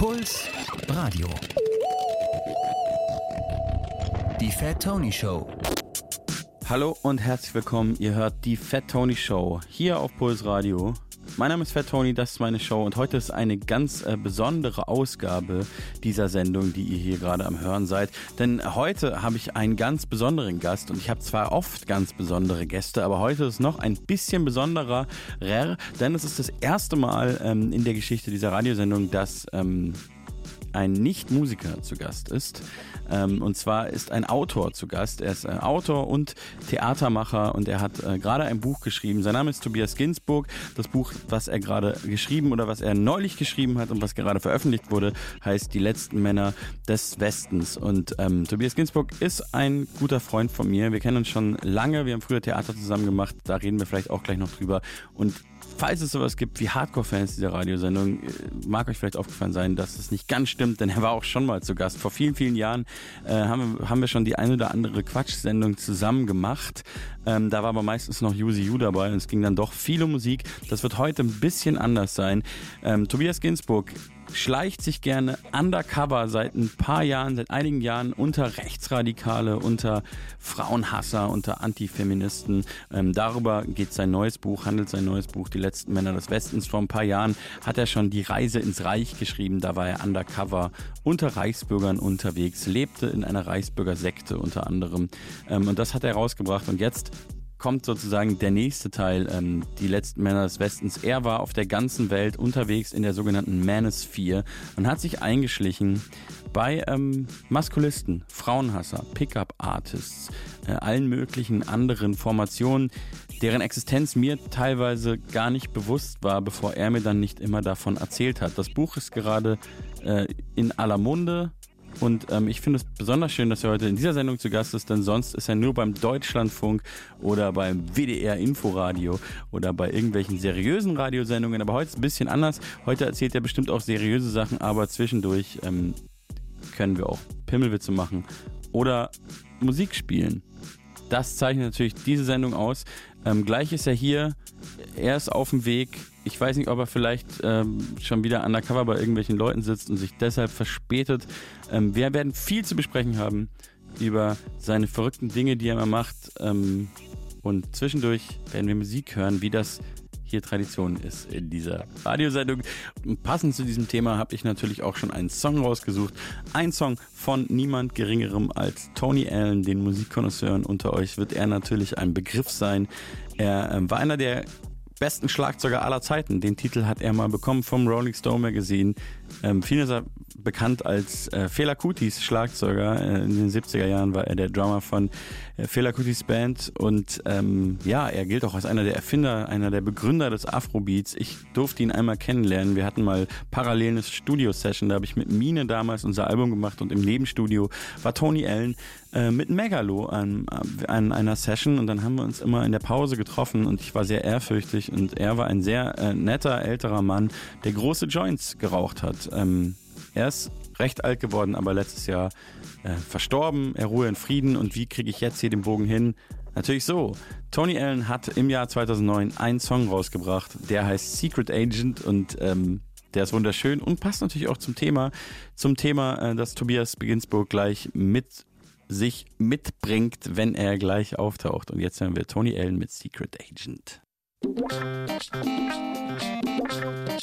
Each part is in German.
Puls Radio. Die Fat Tony Show. Hallo und herzlich willkommen. Ihr hört die Fat Tony Show hier auf Puls Radio. Mein Name ist Fat Tony, das ist meine Show und heute ist eine ganz äh, besondere Ausgabe dieser Sendung, die ihr hier gerade am Hören seid. Denn heute habe ich einen ganz besonderen Gast und ich habe zwar oft ganz besondere Gäste, aber heute ist noch ein bisschen besonderer, denn es ist das erste Mal ähm, in der Geschichte dieser Radiosendung, dass ähm, ein Nicht-Musiker zu Gast ist. Ähm, und zwar ist ein Autor zu Gast. Er ist äh, Autor und Theatermacher und er hat äh, gerade ein Buch geschrieben. Sein Name ist Tobias Ginsburg. Das Buch, was er gerade geschrieben oder was er neulich geschrieben hat und was gerade veröffentlicht wurde, heißt Die letzten Männer des Westens. Und ähm, Tobias Ginsburg ist ein guter Freund von mir. Wir kennen uns schon lange. Wir haben früher Theater zusammen gemacht. Da reden wir vielleicht auch gleich noch drüber. Und falls es sowas gibt wie Hardcore-Fans dieser Radiosendung, äh, mag euch vielleicht aufgefallen sein, dass es nicht ganz stimmt, denn er war auch schon mal zu Gast. Vor vielen, vielen Jahren äh, haben, wir, haben wir schon die ein oder andere Quatsch-Sendung zusammen gemacht. Ähm, da war aber meistens noch Yuzi Yu dabei und es ging dann doch viel um Musik. Das wird heute ein bisschen anders sein. Ähm, Tobias Ginsburg schleicht sich gerne undercover seit ein paar Jahren, seit einigen Jahren unter Rechtsradikale, unter Frauenhasser, unter Antifeministen. Ähm, darüber geht sein neues Buch, handelt sein neues Buch, Die letzten Männer des Westens. Vor ein paar Jahren hat er schon die Reise ins Reich geschrieben. Da war er undercover unter Reichsbürgern unterwegs, lebte in einer Reichsbürgersekte unter anderem. Ähm, und das hat er rausgebracht. Und jetzt kommt sozusagen der nächste Teil, ähm, die letzten Männer des Westens. Er war auf der ganzen Welt unterwegs in der sogenannten Manosphere und hat sich eingeschlichen bei ähm, Maskulisten, Frauenhasser, Pickup-Artists, äh, allen möglichen anderen Formationen, deren Existenz mir teilweise gar nicht bewusst war, bevor er mir dann nicht immer davon erzählt hat. Das Buch ist gerade äh, in aller Munde. Und ähm, ich finde es besonders schön, dass er heute in dieser Sendung zu Gast ist, denn sonst ist er nur beim Deutschlandfunk oder beim WDR Inforadio oder bei irgendwelchen seriösen Radiosendungen. Aber heute ist es ein bisschen anders. Heute erzählt er bestimmt auch seriöse Sachen, aber zwischendurch ähm, können wir auch Pimmelwitze machen oder Musik spielen. Das zeichnet natürlich diese Sendung aus. Ähm, gleich ist er hier. Er ist auf dem Weg ich weiß nicht, ob er vielleicht ähm, schon wieder undercover bei irgendwelchen Leuten sitzt und sich deshalb verspätet. Ähm, wir werden viel zu besprechen haben über seine verrückten Dinge, die er immer macht. Ähm, und zwischendurch werden wir Musik hören, wie das hier Tradition ist in dieser Radiosendung. Und passend zu diesem Thema habe ich natürlich auch schon einen Song rausgesucht. Ein Song von niemand Geringerem als Tony Allen, den Musikkonnoisseuren unter euch wird er natürlich ein Begriff sein. Er äh, war einer der besten Schlagzeuger aller Zeiten. Den Titel hat er mal bekommen vom Rolling Stone Magazine. Ähm, er bekannt als äh, Fela Kutis Schlagzeuger. Äh, in den 70er Jahren war er der Drummer von äh, Fela Kutis Band und ähm, ja, er gilt auch als einer der Erfinder, einer der Begründer des Afrobeats. Ich durfte ihn einmal kennenlernen. Wir hatten mal parallel eine Studio-Session, da habe ich mit Mine damals unser Album gemacht und im Nebenstudio war Tony Allen äh, mit Megalo an, an einer Session und dann haben wir uns immer in der Pause getroffen und ich war sehr ehrfürchtig und er war ein sehr äh, netter älterer Mann, der große Joints geraucht hat. Ähm, er ist recht alt geworden, aber letztes Jahr äh, verstorben. Er ruhe in Frieden. Und wie kriege ich jetzt hier den Bogen hin? Natürlich so. Tony Allen hat im Jahr 2009 einen Song rausgebracht, der heißt Secret Agent und ähm, der ist wunderschön und passt natürlich auch zum Thema, zum Thema, äh, das Tobias Beginsburg gleich mit sich mitbringt, wenn er gleich auftaucht. Und jetzt hören wir Tony Allen mit Secret Agent.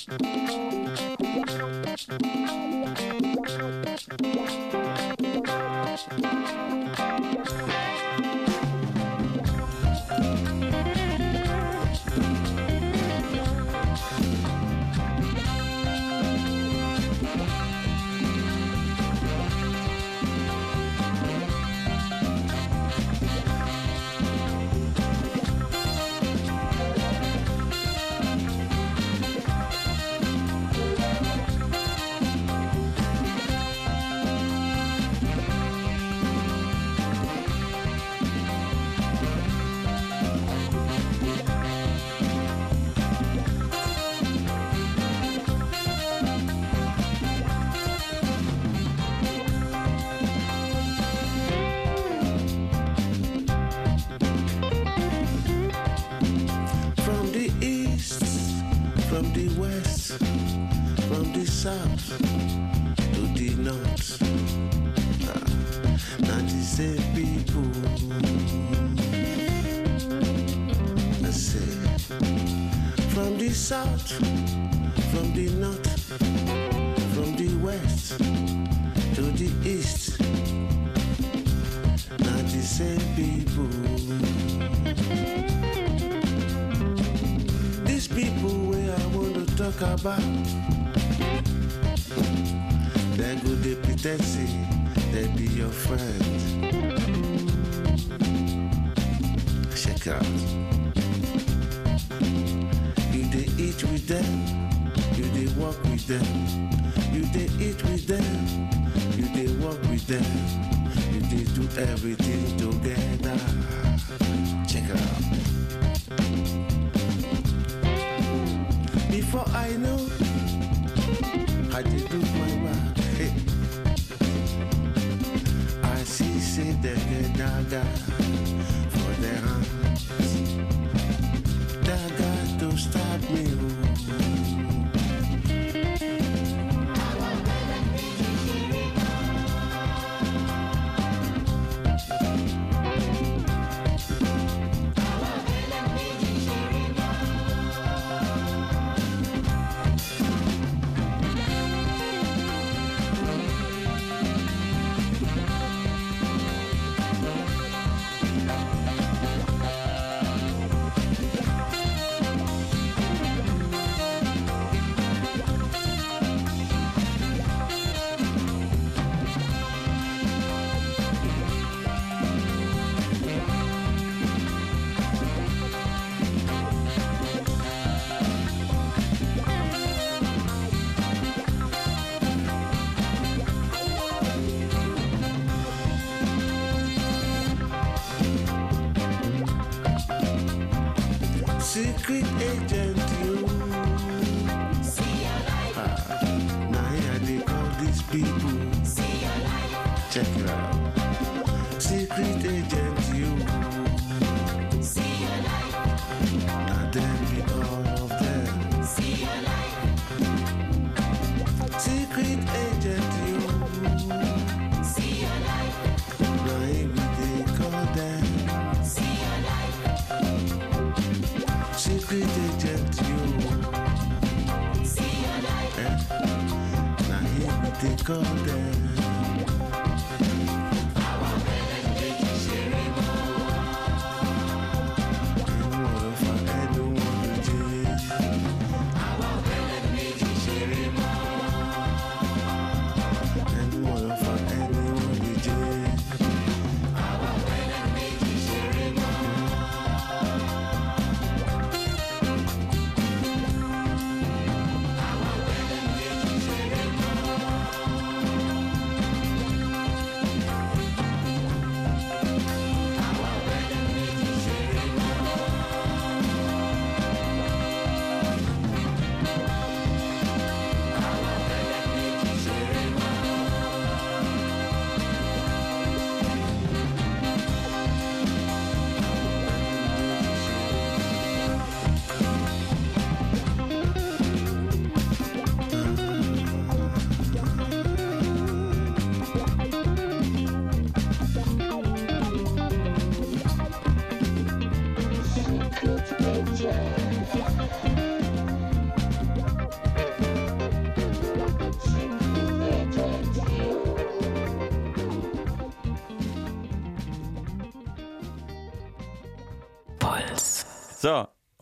from Thank you. West, from the south. north. Ah, Not the same people. I say, from the south, from the north, from the west to the east. Not the same people. These people where I want to talk about. They go they pretend say they be your friend. Check out. You they eat with them, you they walk with them. You they eat with them, you they walk with them. You they do everything together. Check out. Before I know, I did do see, say they get dagger go down.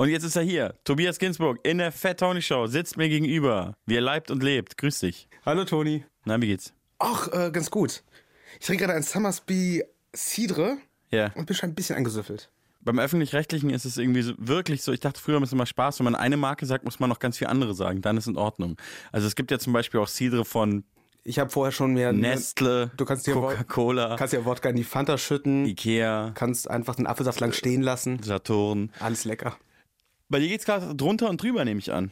Und jetzt ist er hier. Tobias Ginsburg in der Fat Tony Show sitzt mir gegenüber. Wie er leibt und lebt. Grüß dich. Hallo Toni. Na, wie geht's? Ach, äh, ganz gut. Ich trinke gerade ein Summersby Cidre Ja. und bin schon ein bisschen angesüffelt. Beim Öffentlich-Rechtlichen ist es irgendwie so, wirklich so, ich dachte früher ist es immer Spaß, wenn man eine Marke sagt, muss man noch ganz viel andere sagen, dann ist in Ordnung. Also es gibt ja zum Beispiel auch Cidre von Ich habe vorher schon mehr... Nestle, Du kannst dir Coca-Cola, kannst ja Wodka in die Fanta schütten, Ikea, kannst einfach den Apfelsaft lang stehen lassen. Saturn. Alles lecker. Bei dir geht's gerade drunter und drüber, nehme ich an.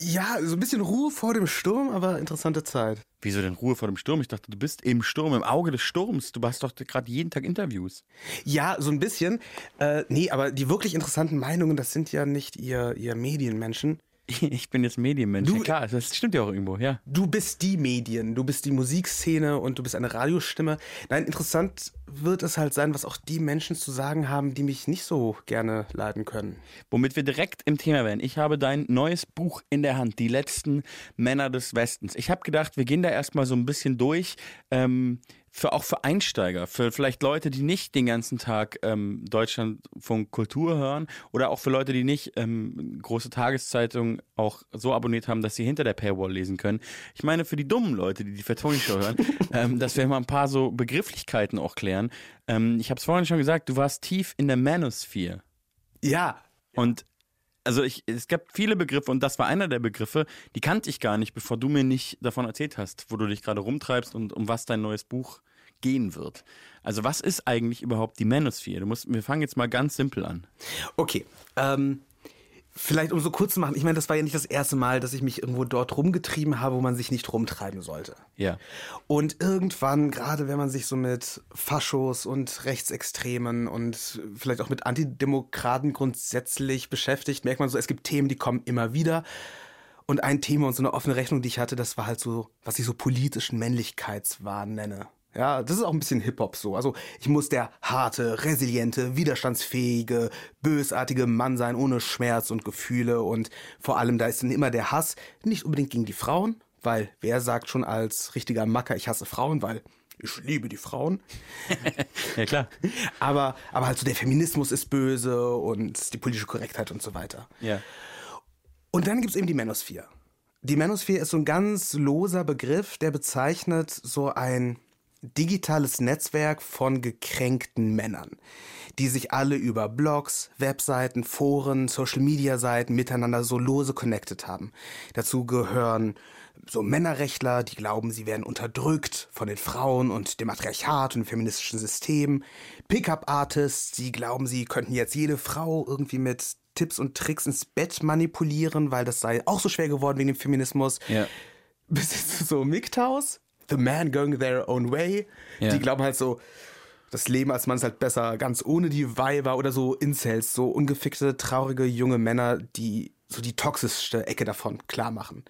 Ja, so ein bisschen Ruhe vor dem Sturm, aber interessante Zeit. Wieso denn Ruhe vor dem Sturm? Ich dachte, du bist im Sturm, im Auge des Sturms. Du hast doch gerade jeden Tag Interviews. Ja, so ein bisschen. Äh, nee, aber die wirklich interessanten Meinungen, das sind ja nicht ihr, ihr Medienmenschen. Ich bin jetzt Medienmensch. Du- ja, klar, das stimmt ja auch irgendwo, ja. Du bist die Medien, du bist die Musikszene und du bist eine Radiostimme. Nein, interessant wird es halt sein, was auch die Menschen zu sagen haben, die mich nicht so gerne leiden können. Womit wir direkt im Thema werden. Ich habe dein neues Buch in der Hand, Die letzten Männer des Westens. Ich habe gedacht, wir gehen da erstmal so ein bisschen durch. Ähm, für, auch für Einsteiger, für vielleicht Leute, die nicht den ganzen Tag ähm, Deutschlandfunk Kultur hören oder auch für Leute, die nicht ähm, große Tageszeitungen auch so abonniert haben, dass sie hinter der Paywall lesen können. Ich meine, für die dummen Leute, die die Vertoni Show hören, ähm, dass wir mal ein paar so Begrifflichkeiten auch klären. Ähm, ich habe es vorhin schon gesagt, du warst tief in der Manosphere. Ja, Und also ich, es gab viele Begriffe und das war einer der Begriffe, die kannte ich gar nicht, bevor du mir nicht davon erzählt hast, wo du dich gerade rumtreibst und um was dein neues Buch gehen wird. Also was ist eigentlich überhaupt die Manosphere? Du musst, wir fangen jetzt mal ganz simpel an. Okay, ähm, vielleicht um so kurz zu machen, ich meine, das war ja nicht das erste Mal, dass ich mich irgendwo dort rumgetrieben habe, wo man sich nicht rumtreiben sollte. Ja. Und irgendwann, gerade wenn man sich so mit Faschos und Rechtsextremen und vielleicht auch mit Antidemokraten grundsätzlich beschäftigt, merkt man so, es gibt Themen, die kommen immer wieder. Und ein Thema und so eine offene Rechnung, die ich hatte, das war halt so, was ich so politischen Männlichkeitswahn nenne. Ja, das ist auch ein bisschen Hip-Hop so. Also ich muss der harte, resiliente, widerstandsfähige, bösartige Mann sein, ohne Schmerz und Gefühle. Und vor allem, da ist dann immer der Hass, nicht unbedingt gegen die Frauen, weil wer sagt schon als richtiger Macker, ich hasse Frauen, weil ich liebe die Frauen. Ja, klar. Aber, aber halt so der Feminismus ist böse und die politische Korrektheit und so weiter. Ja. Und dann gibt's eben die Manosphere. Die Manosphere ist so ein ganz loser Begriff, der bezeichnet so ein digitales Netzwerk von gekränkten Männern, die sich alle über Blogs, Webseiten, Foren, Social-Media-Seiten miteinander so lose connected haben. Dazu gehören so Männerrechtler, die glauben, sie werden unterdrückt von den Frauen und dem Matriarchat und dem feministischen System. Pickup-Artists, die glauben, sie könnten jetzt jede Frau irgendwie mit Tipps und Tricks ins Bett manipulieren, weil das sei auch so schwer geworden wegen dem Feminismus. Ja. Bis zu so MGTOWs, The Man Going Their Own Way. Ja. Die glauben halt so, das Leben als Mann ist halt besser, ganz ohne die Weiber oder so Incels, so ungefickte, traurige junge Männer, die so die toxischste Ecke davon klar machen.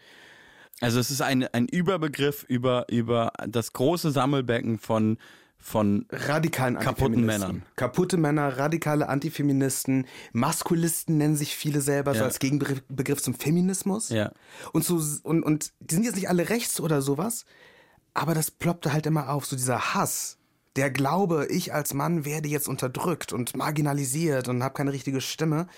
Also es ist ein, ein Überbegriff über, über das große Sammelbecken von, von radikalen Kaputten. Männern. Kaputte Männer, radikale Antifeministen, Maskulisten nennen sich viele selber, so Ja. als Gegenbegriff Begriff zum Feminismus. Ja. Und, so, und, und die sind jetzt nicht alle rechts oder sowas, aber das ploppte halt immer auf, so dieser Hass. Der Glaube, ich als Mann werde jetzt unterdrückt und marginalisiert und habe keine richtige Stimme.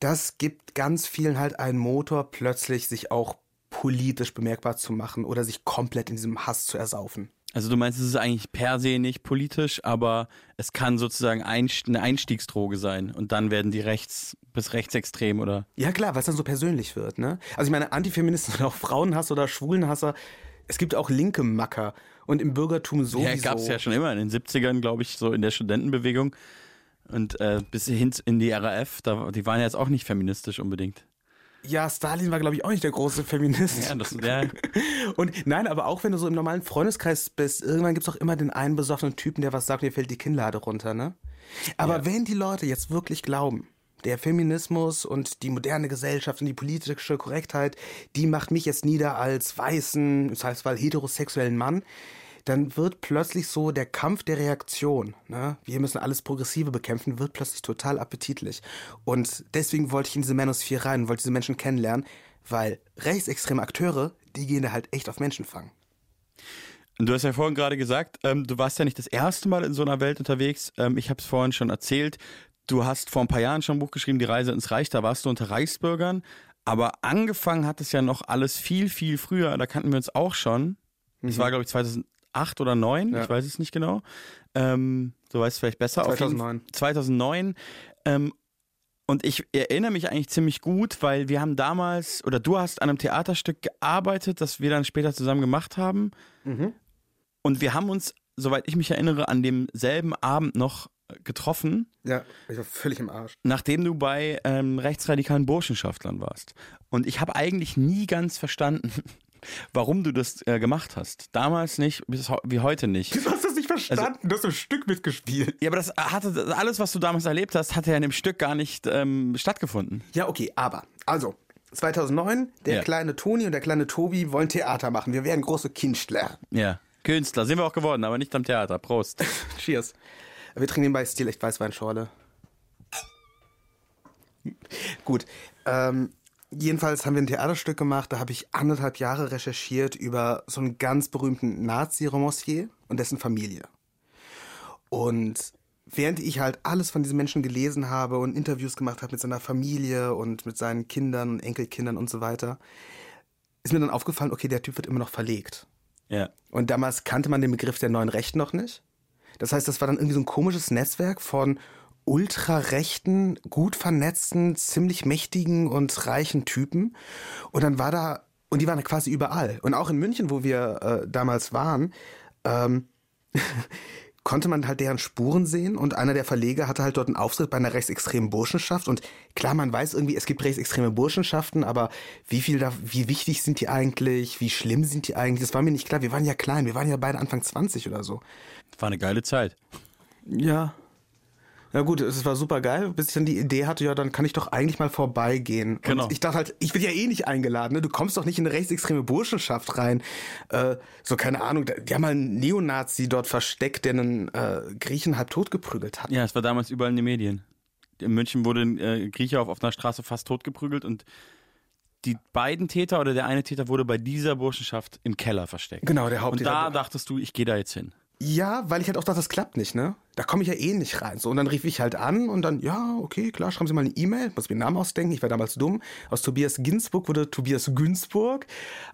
Das gibt ganz vielen halt einen Motor, plötzlich sich auch politisch bemerkbar zu machen oder sich komplett in diesem Hass zu ersaufen. Also du meinst, es ist eigentlich per se nicht politisch, aber es kann sozusagen eine Einstiegsdroge sein und dann werden die rechts bis rechtsextrem oder Ja klar, weil es dann so persönlich wird, ne? Also ich meine, Antifeministen und auch Frauenhass oder Schwulenhasser, es gibt auch linke Macker und im Bürgertum sowieso. Ja, gab es ja schon immer in den 70ern, glaube ich, so in der Studentenbewegung. Und äh, bis hin in die RAF, da, die waren ja jetzt auch nicht feministisch unbedingt. Ja, Stalin war, glaube ich, auch nicht der große Feminist. Ja, das ja, Und nein, aber auch wenn du so im normalen Freundeskreis bist, irgendwann gibt's auch immer den einen besoffenen Typen, der was sagt, mir fällt die Kinnlade runter, ne? Aber wenn die Leute jetzt wirklich glauben, der Feminismus und die moderne Gesellschaft und die politische Korrektheit, die macht mich jetzt nieder als weißen, das heißt, weil heterosexuellen Mann, dann wird plötzlich so der Kampf der Reaktion, ne? wir müssen alles Progressive bekämpfen, wird plötzlich total appetitlich. Und deswegen wollte ich in diese Manosphere rein wollte diese Menschen kennenlernen, weil rechtsextreme Akteure, die gehen da halt echt auf Menschenfang. Und du hast ja vorhin gerade gesagt, ähm, du warst ja nicht das erste Mal in so einer Welt unterwegs. Ähm, ich habe es vorhin schon erzählt. Du hast vor ein paar Jahren schon ein Buch geschrieben, Die Reise ins Reich. Da warst du unter Reichsbürgern. Aber angefangen hat es ja noch alles viel, viel früher. Da kannten wir uns auch schon. Das war, glaube ich, 2008 oder 2009. Ja. Ich weiß es nicht genau. Ähm, du weißt es vielleicht besser. Auf jeden- 2009. 2009. Ähm, und ich erinnere mich eigentlich ziemlich gut, weil wir haben damals, oder du hast an einem Theaterstück gearbeitet, das wir dann später zusammen gemacht haben. Und wir haben uns, soweit ich mich erinnere, an demselben Abend noch getroffen, Ja, ich war völlig im Arsch. nachdem du bei ähm, rechtsradikalen Burschenschaftlern warst. Und ich habe eigentlich nie ganz verstanden, warum du das äh, gemacht hast. Damals nicht, bis wie heute nicht. Du hast das nicht verstanden, du hast im Stück mitgespielt. Ja, aber das hatte alles, was du damals erlebt hast, hatte ja in dem Stück gar nicht ähm, stattgefunden. Ja, okay, aber, also, 2009, der Ja. kleine Toni und der kleine Tobi wollen Theater machen. Wir werden große Künstler. Ja. Künstler sind wir auch geworden, aber nicht am Theater. Prost. Cheers. Wir trinken nebenbei Stil echt Weißweinschorle. Gut. Ähm, jedenfalls haben wir ein Theaterstück gemacht, da habe ich anderthalb Jahre recherchiert über so einen ganz berühmten Nazi-Romancier und dessen Familie. Und während ich halt alles von diesen Menschen gelesen habe und Interviews gemacht habe mit seiner Familie und mit seinen Kindern, Enkelkindern und so weiter, ist mir dann aufgefallen, okay, der Typ wird immer noch verlegt. Ja. Und damals kannte man den Begriff der neuen Rechten noch nicht. Das heißt, das war dann irgendwie so ein komisches Netzwerk von ultrarechten, gut vernetzten, ziemlich mächtigen und reichen Typen. Und dann war da, und die waren quasi überall. Und auch in München, wo wir äh, damals waren, ähm, konnte man halt deren Spuren sehen und einer der Verleger hatte halt dort einen Auftritt bei einer rechtsextremen Burschenschaft und klar, man weiß irgendwie, es gibt rechtsextreme Burschenschaften, aber wie viel da, wie wichtig sind die eigentlich, wie schlimm sind die eigentlich, das war mir nicht klar, wir waren ja klein, wir waren ja beide Anfang 20 oder so. War eine geile Zeit. Ja. Na gut, es war super geil, bis ich dann die Idee hatte, ja, dann kann ich doch eigentlich mal vorbeigehen. Genau. Und ich dachte halt, ich bin ja eh nicht eingeladen, ne? Du kommst doch nicht in eine rechtsextreme Burschenschaft rein. Äh, so, keine Ahnung, die haben mal einen Neonazi dort versteckt, der einen äh, Griechen halb tot geprügelt hat. Ja, es war damals überall in den Medien. In München wurde ein äh, Grieche auf offener Straße fast totgeprügelt und die beiden Täter oder der eine Täter wurde bei dieser Burschenschaft im Keller versteckt. Genau, der Und Haupttäter. da dachtest du, ich gehe da jetzt hin. Ja, weil ich halt auch dachte, das klappt nicht, ne? Da komme ich ja eh nicht rein. So, und dann rief ich halt an und dann, ja, okay, klar, schreiben Sie mal eine E-Mail, muss mir den Namen ausdenken, ich war damals dumm. Aus Tobias Ginsburg wurde Tobias Günzburg.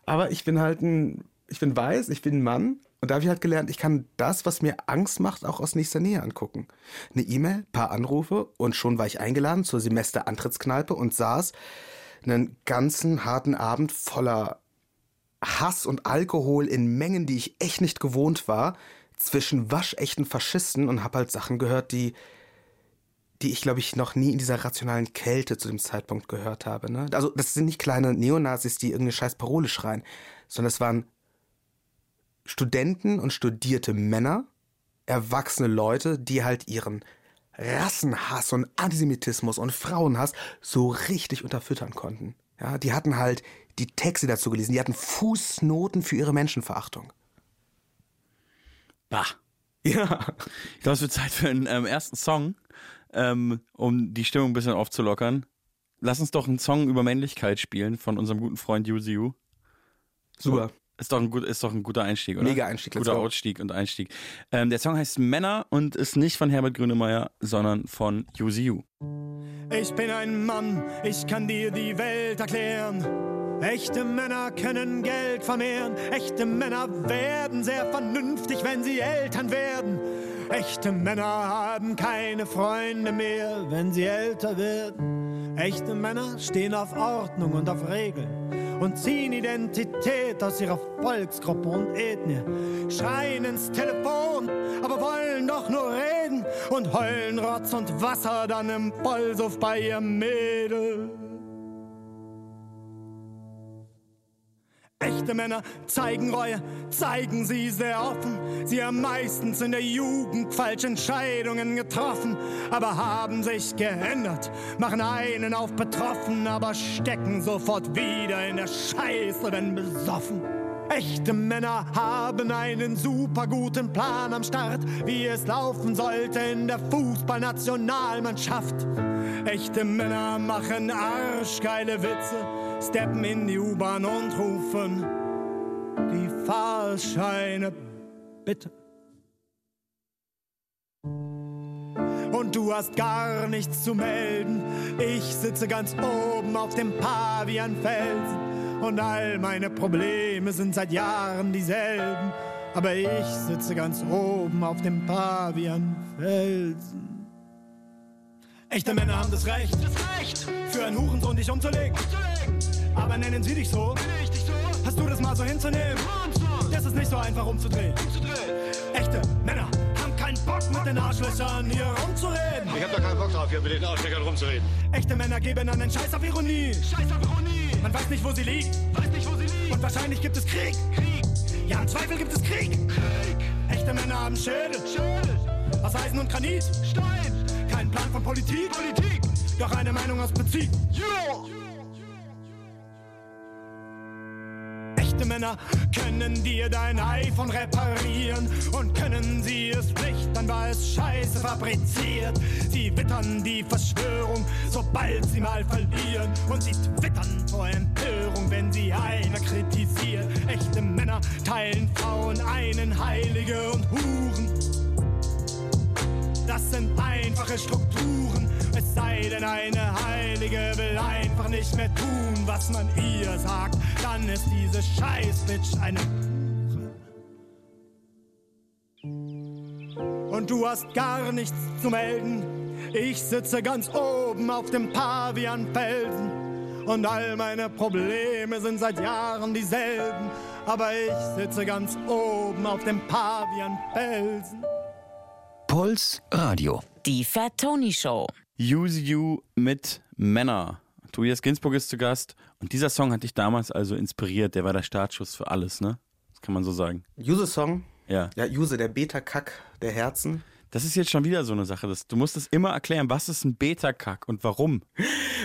Aber ich bin halt ein, ich bin weiß, ich bin ein Mann. Und da habe ich halt gelernt, ich kann das, was mir Angst macht, auch aus nächster Nähe angucken. Eine E-Mail, paar Anrufe und schon war ich eingeladen zur Semester-Antrittskneipe und saß einen ganzen harten Abend voller Hass und Alkohol in Mengen, die ich echt nicht gewohnt war, zwischen waschechten Faschisten und habe halt Sachen gehört, die, die ich, glaube ich, noch nie in dieser rationalen Kälte zu dem Zeitpunkt gehört habe. Ne? Also das sind nicht kleine Neonazis, die irgendeine scheiß Parole schreien, sondern es waren Studenten und studierte Männer, erwachsene Leute, die halt ihren Rassenhass und Antisemitismus und Frauenhass so richtig unterfüttern konnten. Ja, die hatten halt die Texte dazu gelesen, die hatten Fußnoten für ihre Menschenverachtung. Bah. Ja. Ich glaube, es wird Zeit für einen ähm, ersten Song, ähm, um die Stimmung ein bisschen aufzulockern. Lass uns doch einen Song über Männlichkeit spielen von unserem guten Freund Yuzi Yu. Super. Ist doch ein, gut, ist doch ein guter Einstieg, oder? Mega Einstieg, Guter go. Ausstieg und Einstieg. Ähm, der Song heißt Männer und ist nicht von Herbert Grönemeyer, sondern von Yuzi Yu. Ich bin ein Mann, ich kann dir die Welt erklären. Echte Männer können Geld vermehren. Echte Männer werden sehr vernünftig, wenn sie Eltern werden. Echte Männer haben keine Freunde mehr, wenn sie älter werden. Echte Männer stehen auf Ordnung und auf Regeln und ziehen Identität aus ihrer Volksgruppe und Ethnie. Schreien ins Telefon, aber wollen doch nur reden und heulen Rotz und Wasser dann im Vollsuff bei ihrem Mädel. Echte Männer zeigen Reue, zeigen sie sehr offen. Sie haben meistens in der Jugend falsche Entscheidungen getroffen, aber haben sich geändert, machen einen auf betroffen, aber stecken sofort wieder in der Scheiße, wenn besoffen. Echte Männer haben einen super guten Plan am Start, wie es laufen sollte in der Fußballnationalmannschaft. Echte Männer machen arschgeile Witze, steppen in die U-Bahn und rufen die Fahrscheine bitte. Und du hast gar nichts zu melden. Ich sitze ganz oben auf dem Pavianfelsen. Und all meine Probleme sind seit Jahren dieselben. Aber ich sitze ganz oben auf dem Pavianfelsen. Echte Männer haben das Recht, das Recht, für einen Hurensohn dich umzulegen. Aber nennen sie dich so? Hast du das mal so hinzunehmen? Das ist nicht so einfach umzudrehen. Echte Männer haben keinen Bock mit den Arschlöchern hier rumzureden. Ich hab da keinen Bock drauf, hier mit den Arschleckern rumzureden. Echte Männer geben einen Scheiß auf Ironie. Scheiß auf Ironie. Man weiß nicht, wo sie liegt. Weiß nicht, wo sie liegt. Und wahrscheinlich gibt es Krieg. Krieg. Ja, im Zweifel gibt es Krieg. Krieg. Echte Männer haben Schädel. Schädel. Aus Eisen und Granit. Stein. Plan von Politik. Politik. Doch eine Meinung aus Prinzip. Männer können dir dein iPhone reparieren und können sie es nicht, dann war es scheiße fabriziert. Sie wittern die Verschwörung, sobald sie mal verlieren und sie twittern vor Empörung, wenn sie einer kritisiert. Echte Männer teilen Frauen einen Heilige und Huren. Das sind einfache Strukturen. Es sei denn, eine Heilige will einfach nicht mehr tun, was man ihr sagt. Dann ist diese Scheißbitch eine. Und du hast gar nichts zu melden. Ich sitze ganz oben auf dem Pavianfelsen. Und all meine Probleme sind seit Jahren dieselben. Aber ich sitze ganz oben auf dem Pavianfelsen. Puls Radio. Die Fat Tony Show. Use You mit Männer. Tobias Ginsburg ist zu Gast und dieser Song hat dich damals also inspiriert. Der war der Startschuss für alles, ne? Das kann man so sagen. Use-Song. Ja. Ja, Use, der Beta-Kack der Herzen. Das ist jetzt schon wieder so eine Sache. Das, du musst es immer erklären, was ist ein Beta-Kack und warum?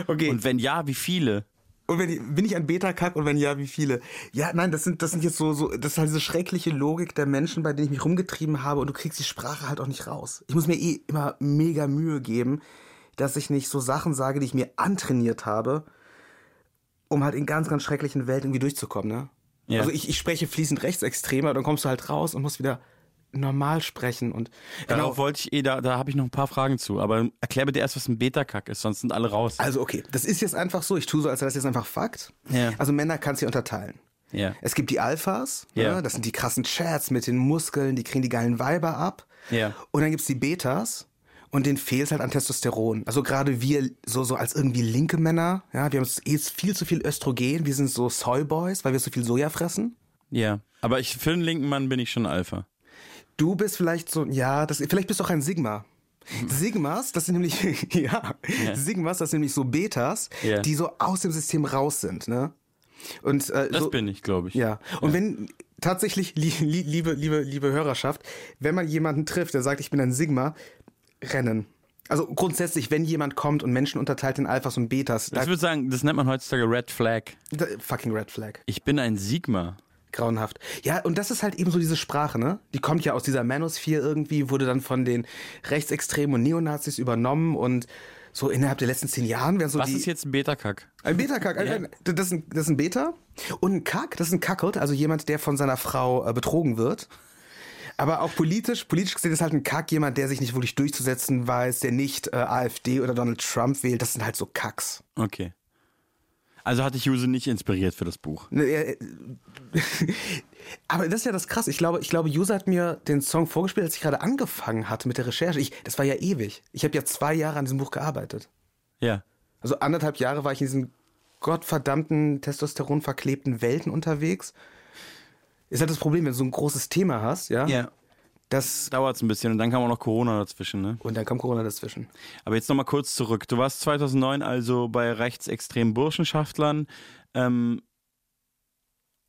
Okay. Und wenn ja, wie viele? Und wenn, bin ich ein Beta-Kack und wenn ja, wie viele? Ja, nein, das sind, das sind jetzt so, so, das ist halt diese schreckliche Logik der Menschen, bei denen ich mich rumgetrieben habe und du kriegst die Sprache halt auch nicht raus. Ich muss mir eh immer mega Mühe geben, dass ich nicht so Sachen sage, die ich mir antrainiert habe, um halt in ganz, ganz schrecklichen Welten irgendwie durchzukommen, ne? Ja. Also ich, ich spreche fließend rechtsextremer, dann kommst du halt raus und musst wieder normal sprechen und Darauf wollte ich eh, da, da habe ich noch ein paar Fragen zu. Aber erklär bitte erst, was ein Beta-Kack ist, sonst sind alle raus. Also okay, das ist jetzt einfach so. Ich tue so, als wäre das jetzt einfach Fakt. Ja. Also Männer kannst du unterteilen. Ja. Es gibt die Alphas, Ja. ja. das sind die krassen Chats mit den Muskeln, die kriegen die geilen Weiber ab. Ja. Und dann gibt's die Betas und denen fehlt halt an Testosteron. Also gerade wir so so als irgendwie linke Männer, ja, wir haben eh viel zu viel Östrogen, wir sind so Soyboys, weil wir so viel Soja fressen. Ja. Aber ich, für einen linken Mann bin ich schon Alpha. Du bist vielleicht so, ja, das, vielleicht bist du auch ein Sigma. Sigmas, das sind nämlich, ja, Sigmas, das sind nämlich so Betas, Ja. die so aus dem System raus sind, ne? Und äh, Das so, bin ich, glaube ich. Ja. Und wenn tatsächlich, li, li, liebe, liebe, liebe Hörerschaft, wenn man jemanden trifft, der sagt, ich bin ein Sigma, rennen. Also grundsätzlich, wenn jemand kommt und Menschen unterteilt in Alphas und Betas, Ich würde sagen, das nennt man heutzutage Red Flag. da, fucking Red Flag. Ich bin ein Sigma. Grauenhaft. Ja, und das ist halt eben so diese Sprache, ne? Die kommt ja aus dieser Manosphere irgendwie, wurde dann von den Rechtsextremen und Neonazis übernommen und so innerhalb der letzten zehn Jahren werden so Was die... ist jetzt ein Beta-Kack? Ein Beta-Kack. ein- ein- Das, ist ein, das ist ein Beta. Und ein Kack, das ist ein Kackelt, also jemand, der von seiner Frau äh, betrogen wird. Aber auch politisch, politisch gesehen ist halt ein Kack jemand, der sich nicht wirklich durchzusetzen weiß, der nicht äh, AfD oder Donald Trump wählt. Das sind halt so Kacks. Okay. Also hat dich Juse nicht inspiriert für das Buch. Äh, Aber das ist ja das krass. Ich glaube, ich glaube, User hat mir den Song vorgespielt, als ich gerade angefangen hatte mit der Recherche. Ich, das war ja ewig. Ich habe ja zwei Jahre an diesem Buch gearbeitet. Ja. Also anderthalb Jahre war ich in diesen gottverdammten Testosteron verklebten Welten unterwegs. Ist halt das Problem, wenn du so ein großes Thema hast, ja. Ja. Das Dauert es ein bisschen und dann kam auch noch Corona dazwischen, ne? und dann kam Corona dazwischen. Aber jetzt nochmal kurz zurück. Du warst 2009 also bei rechtsextremen Burschenschaftlern ähm,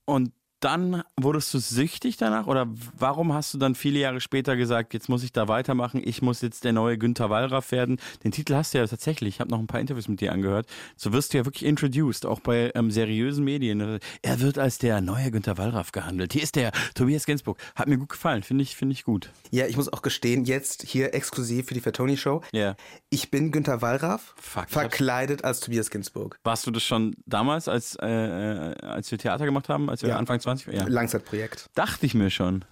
und dann wurdest du süchtig danach oder warum hast du dann viele Jahre später gesagt, jetzt muss ich da weitermachen, ich muss jetzt der neue Günther Wallraff werden? Den Titel hast du ja tatsächlich, ich habe noch ein paar Interviews mit dir angehört. So wirst du ja wirklich introduced, auch bei ähm, seriösen Medien. Er wird als der neue Günther Wallraff gehandelt. Hier ist der Tobias Ginsburg. Hat mir gut gefallen, finde ich, finde ich gut. Ja, ich muss auch gestehen, jetzt hier exklusiv für die Fatoni Show. Ja. Ich bin Günther Wallraff, Fuck, verkleidet als Tobias Ginsburg. Warst du das schon damals, als, äh, äh, als wir Theater gemacht haben, als wir Ja. Anfang 20 waren? Ja. Langzeitprojekt. Dachte ich mir schon.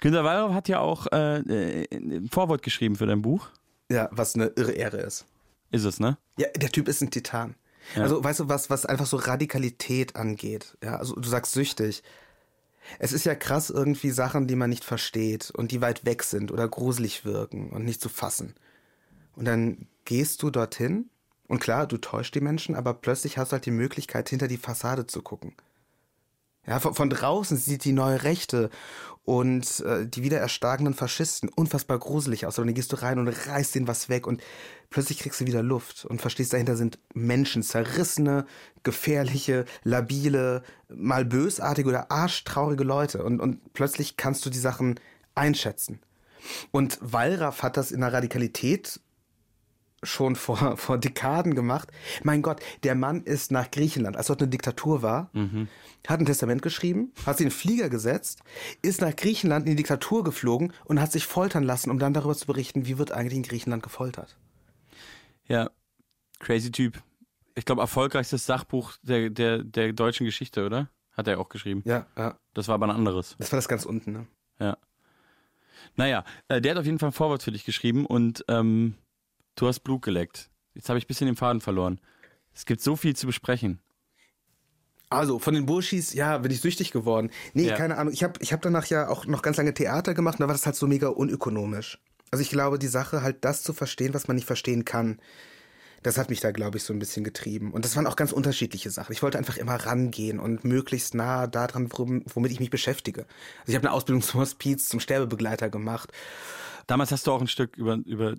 Günter Wallraff hat ja auch äh, äh, ein Vorwort geschrieben für dein Buch. Ja, was eine irre Ehre ist. Ist es, ne? Ja, der Typ ist ein Titan. Also, weißt du, was, was einfach so Radikalität angeht? Ja, also du sagst süchtig. Es ist ja krass, irgendwie Sachen, die man nicht versteht und die weit weg sind oder gruselig wirken und nicht zu fassen. Und dann gehst du dorthin und klar, du täuschst die Menschen, aber plötzlich hast du halt die Möglichkeit, hinter die Fassade zu gucken. Ja, von, von draußen sieht die neue Rechte und äh, die wieder erstarkenden Faschisten unfassbar gruselig aus. Aber dann gehst du rein und reißt denen was weg und plötzlich kriegst du wieder Luft und verstehst, dahinter sind Menschen, zerrissene, gefährliche, labile, mal bösartige oder arschtraurige Leute. Und, und plötzlich kannst du die Sachen einschätzen. Und Wallraff hat das in der Radikalität schon vor, vor Dekaden gemacht. Mein Gott, der Mann ist nach Griechenland, als dort eine Diktatur war, hat ein Testament geschrieben, hat sich in den Flieger gesetzt, ist nach Griechenland in die Diktatur geflogen und hat sich foltern lassen, um dann darüber zu berichten, wie wird eigentlich in Griechenland gefoltert. Ja, crazy Typ. Ich glaube, erfolgreichstes Sachbuch der, der, der deutschen Geschichte, oder? Hat er auch geschrieben. Ja, ja. Das war aber ein anderes. Das war das ganz unten, ne? Ja. Naja, äh, der hat auf jeden Fall ein Vorwort für dich geschrieben und ähm, du hast Blut geleckt. Jetzt habe ich ein bisschen den Faden verloren. Es gibt so viel zu besprechen. Also, von den Burschis, ja, bin ich süchtig geworden. Nee, Ja. keine Ahnung. Ich habe ich hab danach ja auch noch ganz lange Theater gemacht und da war das halt so mega unökonomisch. Also ich glaube, die Sache halt das zu verstehen, was man nicht verstehen kann, das hat mich da, glaube ich, so ein bisschen getrieben. Und das waren auch ganz unterschiedliche Sachen. Ich wollte einfach immer rangehen und möglichst nah daran, worum- womit ich mich beschäftige. Also ich habe eine Ausbildung zum Hospiz, zum Sterbebegleiter gemacht. Damals hast du auch ein Stück über, über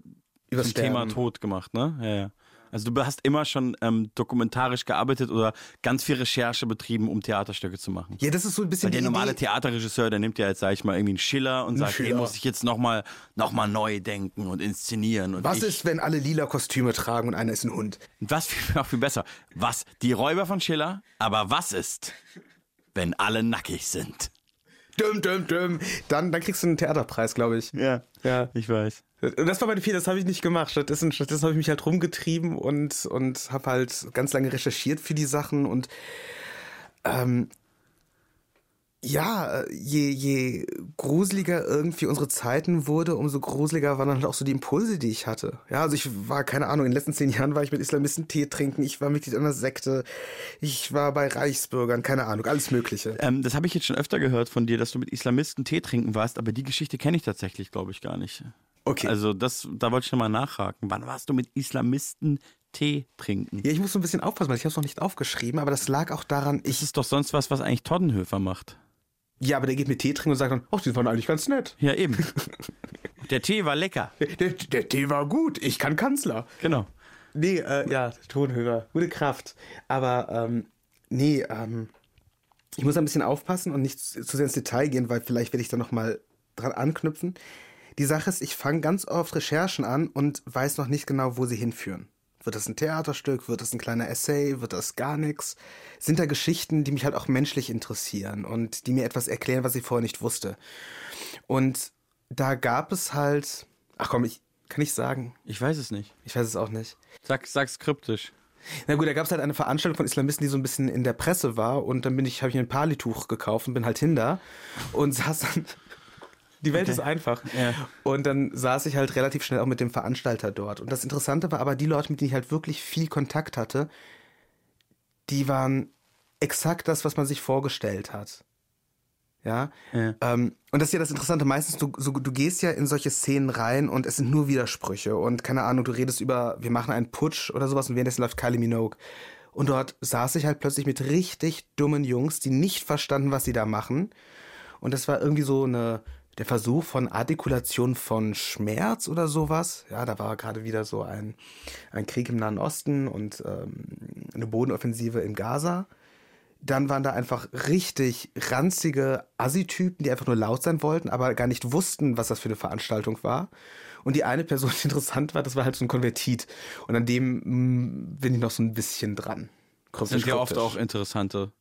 Übers zum Thema. Tod gemacht, ne? Ja, ja. Also du hast immer schon ähm, dokumentarisch gearbeitet oder ganz viel Recherche betrieben, um Theaterstücke zu machen. Ja, das ist so ein bisschen Weil der normale Idee. Theaterregisseur, der nimmt ja jetzt, sag ich mal, irgendwie einen Schiller und sagt, den Schiller. muss ich jetzt nochmal noch mal neu denken und inszenieren. Und Was ich, ist, wenn alle lila Kostüme tragen und einer ist ein Hund? Was viel, auch viel besser. Was? Die Räuber von Schiller? Aber was ist, wenn alle nackig sind? Düm, düm, düm. Dann, dann kriegst du einen Theaterpreis, glaube ich. Ja. Ja. Ich weiß. Das war meine Fehler, das habe ich nicht gemacht. Stattdessen, stattdessen habe ich mich halt rumgetrieben und, und habe halt ganz lange recherchiert für die Sachen und ähm, ja, je, je gruseliger irgendwie unsere Zeiten wurde, umso gruseliger waren dann halt auch so die Impulse, die ich hatte. Ja, also ich war, keine Ahnung, in den letzten zehn Jahren war ich mit Islamisten Tee trinken, ich war Mitglied einer Sekte, ich war bei Reichsbürgern, keine Ahnung, alles Mögliche. Ähm, das habe ich jetzt schon öfter gehört von dir, dass du mit Islamisten Tee trinken warst, aber die Geschichte kenne ich tatsächlich, glaube ich, gar nicht. Okay. Also das, da wollte ich nochmal nachhaken. Wann warst du mit Islamisten Tee trinken? Ja, ich muss so ein bisschen aufpassen, weil ich habe es noch nicht aufgeschrieben, aber das lag auch daran, ich Das ist doch sonst was, was eigentlich Toddenhöfer macht. Ja, aber der geht mit Tee trinken und sagt dann, ach, die waren eigentlich ganz nett. Ja, eben. Der Tee war lecker. Der, der Tee war gut, ich kann Kanzler. Genau. Nee, äh, ja, Tonhörer, gute Kraft. Aber, ähm, nee, ähm, ich muss ein bisschen aufpassen und nicht zu zu sehr ins Detail gehen, weil vielleicht werde ich da nochmal dran anknüpfen. Die Sache ist, ich fange ganz oft Recherchen an und weiß noch nicht genau, wo sie hinführen. Wird das ein Theaterstück? Wird das ein kleiner Essay? Wird das gar nichts? Sind da Geschichten, die mich halt auch menschlich interessieren und die mir etwas erklären, was ich vorher nicht wusste? Und da gab es halt, ach komm, ich kann ich sagen, Ich weiß es nicht. ich weiß es auch nicht. Sag, sag's kryptisch. Na gut, da gab es halt eine Veranstaltung von Islamisten, die so ein bisschen in der Presse war und dann bin ich, habe ich mir ein Palituch gekauft und bin halt hin da und saß dann. Die Welt ist einfach. Ja. Und dann saß ich halt relativ schnell auch mit dem Veranstalter dort. Und das Interessante war aber, die Leute, mit denen ich halt wirklich viel Kontakt hatte, die waren exakt das, was man sich vorgestellt hat. Ja. Ja. Ähm, und das ist ja das Interessante. Meistens, du, so, du gehst ja in solche Szenen rein und es sind nur Widersprüche. Und keine Ahnung, du redest über, wir machen einen Putsch oder sowas und währenddessen läuft Kylie Minogue. Und dort saß ich halt plötzlich mit richtig dummen Jungs, die nicht verstanden, was sie da machen. Und das war irgendwie so eine, der Versuch von Artikulation von Schmerz oder sowas. Ja, da war gerade wieder so ein, ein Krieg im Nahen Osten und ähm, eine Bodenoffensive in Gaza. Dann waren da einfach richtig ranzige Assi-Typen, die einfach nur laut sein wollten, aber gar nicht wussten, was das für eine Veranstaltung war. Und die eine Person, die interessant war, das war halt so ein Konvertit. Und an dem mm, bin ich noch so ein bisschen dran. Das sind ja oft Kryptisch. auch interessante,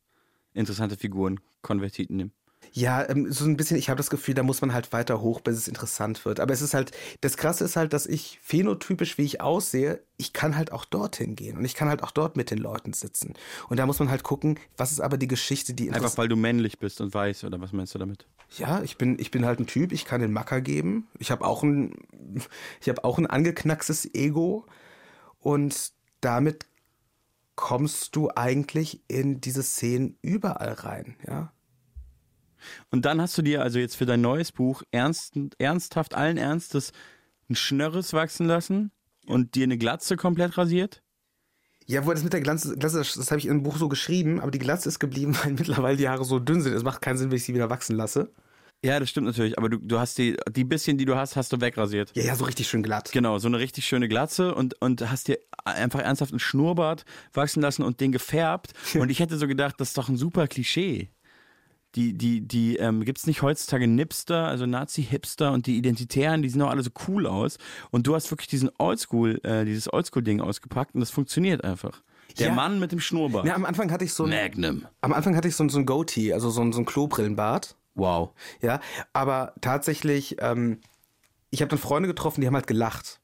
interessante Figuren, Konvertiten nehmen. Ja, ähm, so ein bisschen, ich habe das Gefühl, da muss man halt weiter hoch, bis es interessant wird. Aber es ist halt, das Krasse ist halt, dass ich phänotypisch, wie ich aussehe, ich kann halt auch dorthin gehen und ich kann halt auch dort mit den Leuten sitzen. Und da muss man halt gucken, was ist aber die Geschichte, die Einfach interessant weil du männlich bist und weiß, oder was meinst du damit? Ja, ich bin, ich bin halt ein Typ, ich kann den Macker geben. Ich habe auch ein, ich habe auch ein angeknackstes Ego und damit kommst du eigentlich in diese Szenen überall rein, ja. Und dann hast du dir also jetzt für dein neues Buch ernst, ernsthaft, allen Ernstes, ein Schnörres wachsen lassen und dir eine Glatze komplett rasiert? Ja, wo das mit der Glatze, das habe ich im Buch so geschrieben, aber die Glatze ist geblieben, weil mittlerweile die Haare so dünn sind. Es macht keinen Sinn, wenn ich sie wieder wachsen lasse. Ja, das stimmt natürlich, aber du, du hast die, die bisschen, die du hast, hast du wegrasiert. Ja, ja, so richtig schön glatt. Genau, so eine richtig schöne Glatze und, und hast dir einfach ernsthaft einen Schnurrbart wachsen lassen und den gefärbt. Und ich hätte so gedacht, das ist doch ein super Klischee. Die, die, die, ähm, gibt es nicht heutzutage Nipster, also Nazi-Hipster und die Identitären, die sehen auch alle so cool aus. Und du hast wirklich diesen Oldschool, äh, dieses Oldschool-Ding ausgepackt und das funktioniert einfach. Der Ja. Mann mit dem Schnurrbart. Ja, am Anfang hatte ich so ein, Magnum. am Anfang hatte ich so, ein- so ein Goatee, also so ein, so ein Klobrillenbart. Wow. Ja, aber tatsächlich, ähm, ich habe dann Freunde getroffen, die haben halt gelacht.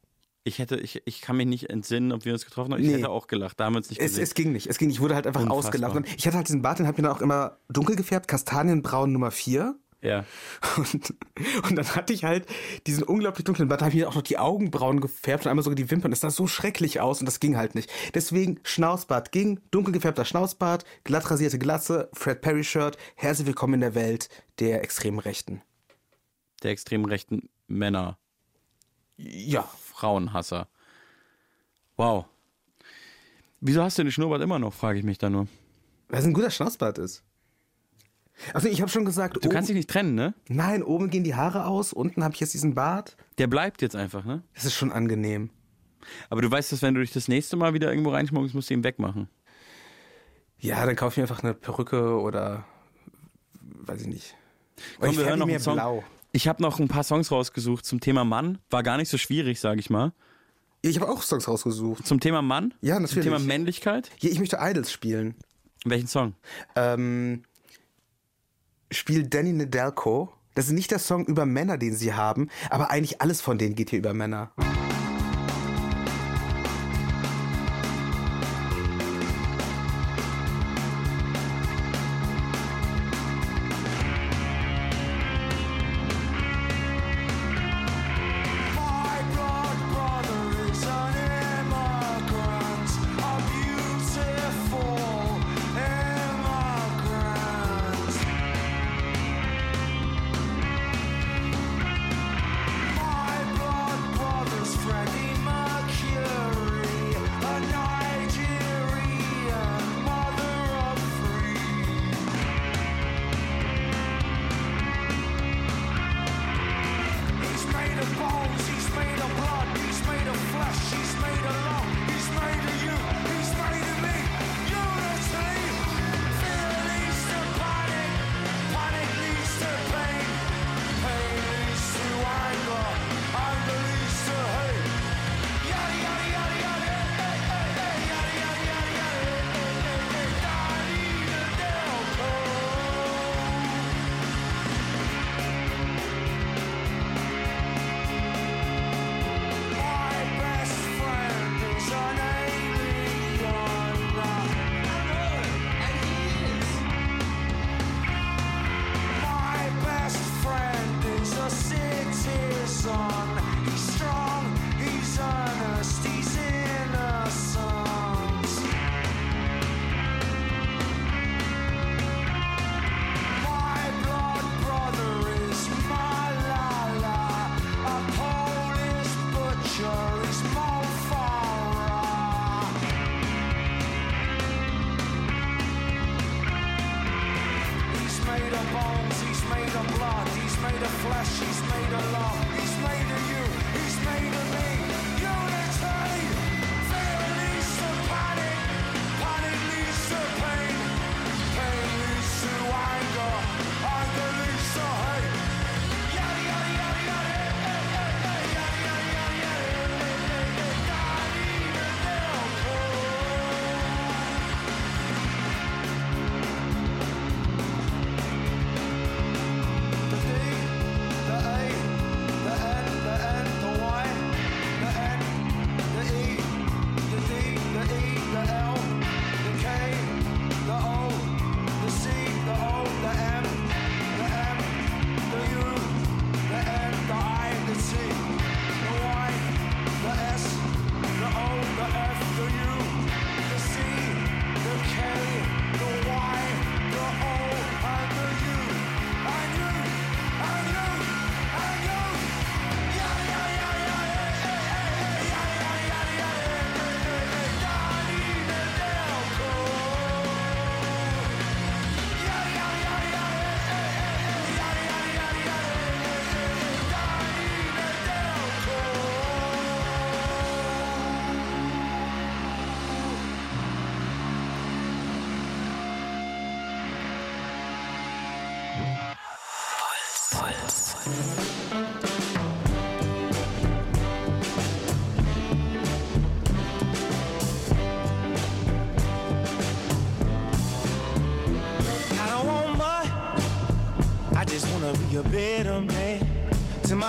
Ich hätte, ich, ich kann mich nicht entsinnen, ob wir uns getroffen haben. Ich Nee. hätte auch gelacht. Da haben wir uns nicht Es, gesehen. es ging nicht, es ging nicht. Ich wurde halt einfach Unfassbar. ausgelacht. Ich hatte halt diesen Bart, den hab ich dann auch immer dunkel gefärbt, kastanienbraun Nummer 4. ja. Und, und dann hatte ich halt diesen unglaublich dunklen Bart, da habe ich mir auch noch die Augenbrauen gefärbt und einmal sogar die Wimpern. Das sah so schrecklich aus und das ging halt nicht. Deswegen Schnauzbart ging, dunkel gefärbter Schnauzbart, glatt rasierte Glatze, Fred Perry Shirt. Herzlich willkommen in der Welt der extremen Rechten. Der extrem rechten Männer, Ja, Frauenhasser. Wow. Wieso hast du den Schnurrbart immer noch, frage ich mich da nur. weil es ein guter Schnauzbart ist. Also ich habe schon gesagt, Du oben, kannst dich nicht trennen, ne? nein, oben gehen die Haare aus, unten habe ich jetzt diesen Bart. Der bleibt jetzt einfach, ne? Das ist schon angenehm. Aber du weißt, dass wenn du dich das nächste Mal wieder irgendwo reinschmuggelst, musst du ihn wegmachen. Ja, dann kaufe ich mir einfach eine Perücke oder weiß ich nicht. Komm, ich wir hören noch einen Song. blau. Ich habe noch ein paar Songs rausgesucht zum Thema Mann. War gar nicht so schwierig, sage ich mal. Ja, Ich habe auch Songs rausgesucht. Zum Thema Mann? Ja, Zum natürlich. Thema Männlichkeit? Hier, ich möchte Idols spielen. Welchen Song? Ähm, spielt Danny Nedelko. Das ist nicht der Song über Männer, den sie haben, aber eigentlich alles von denen geht hier über Männer.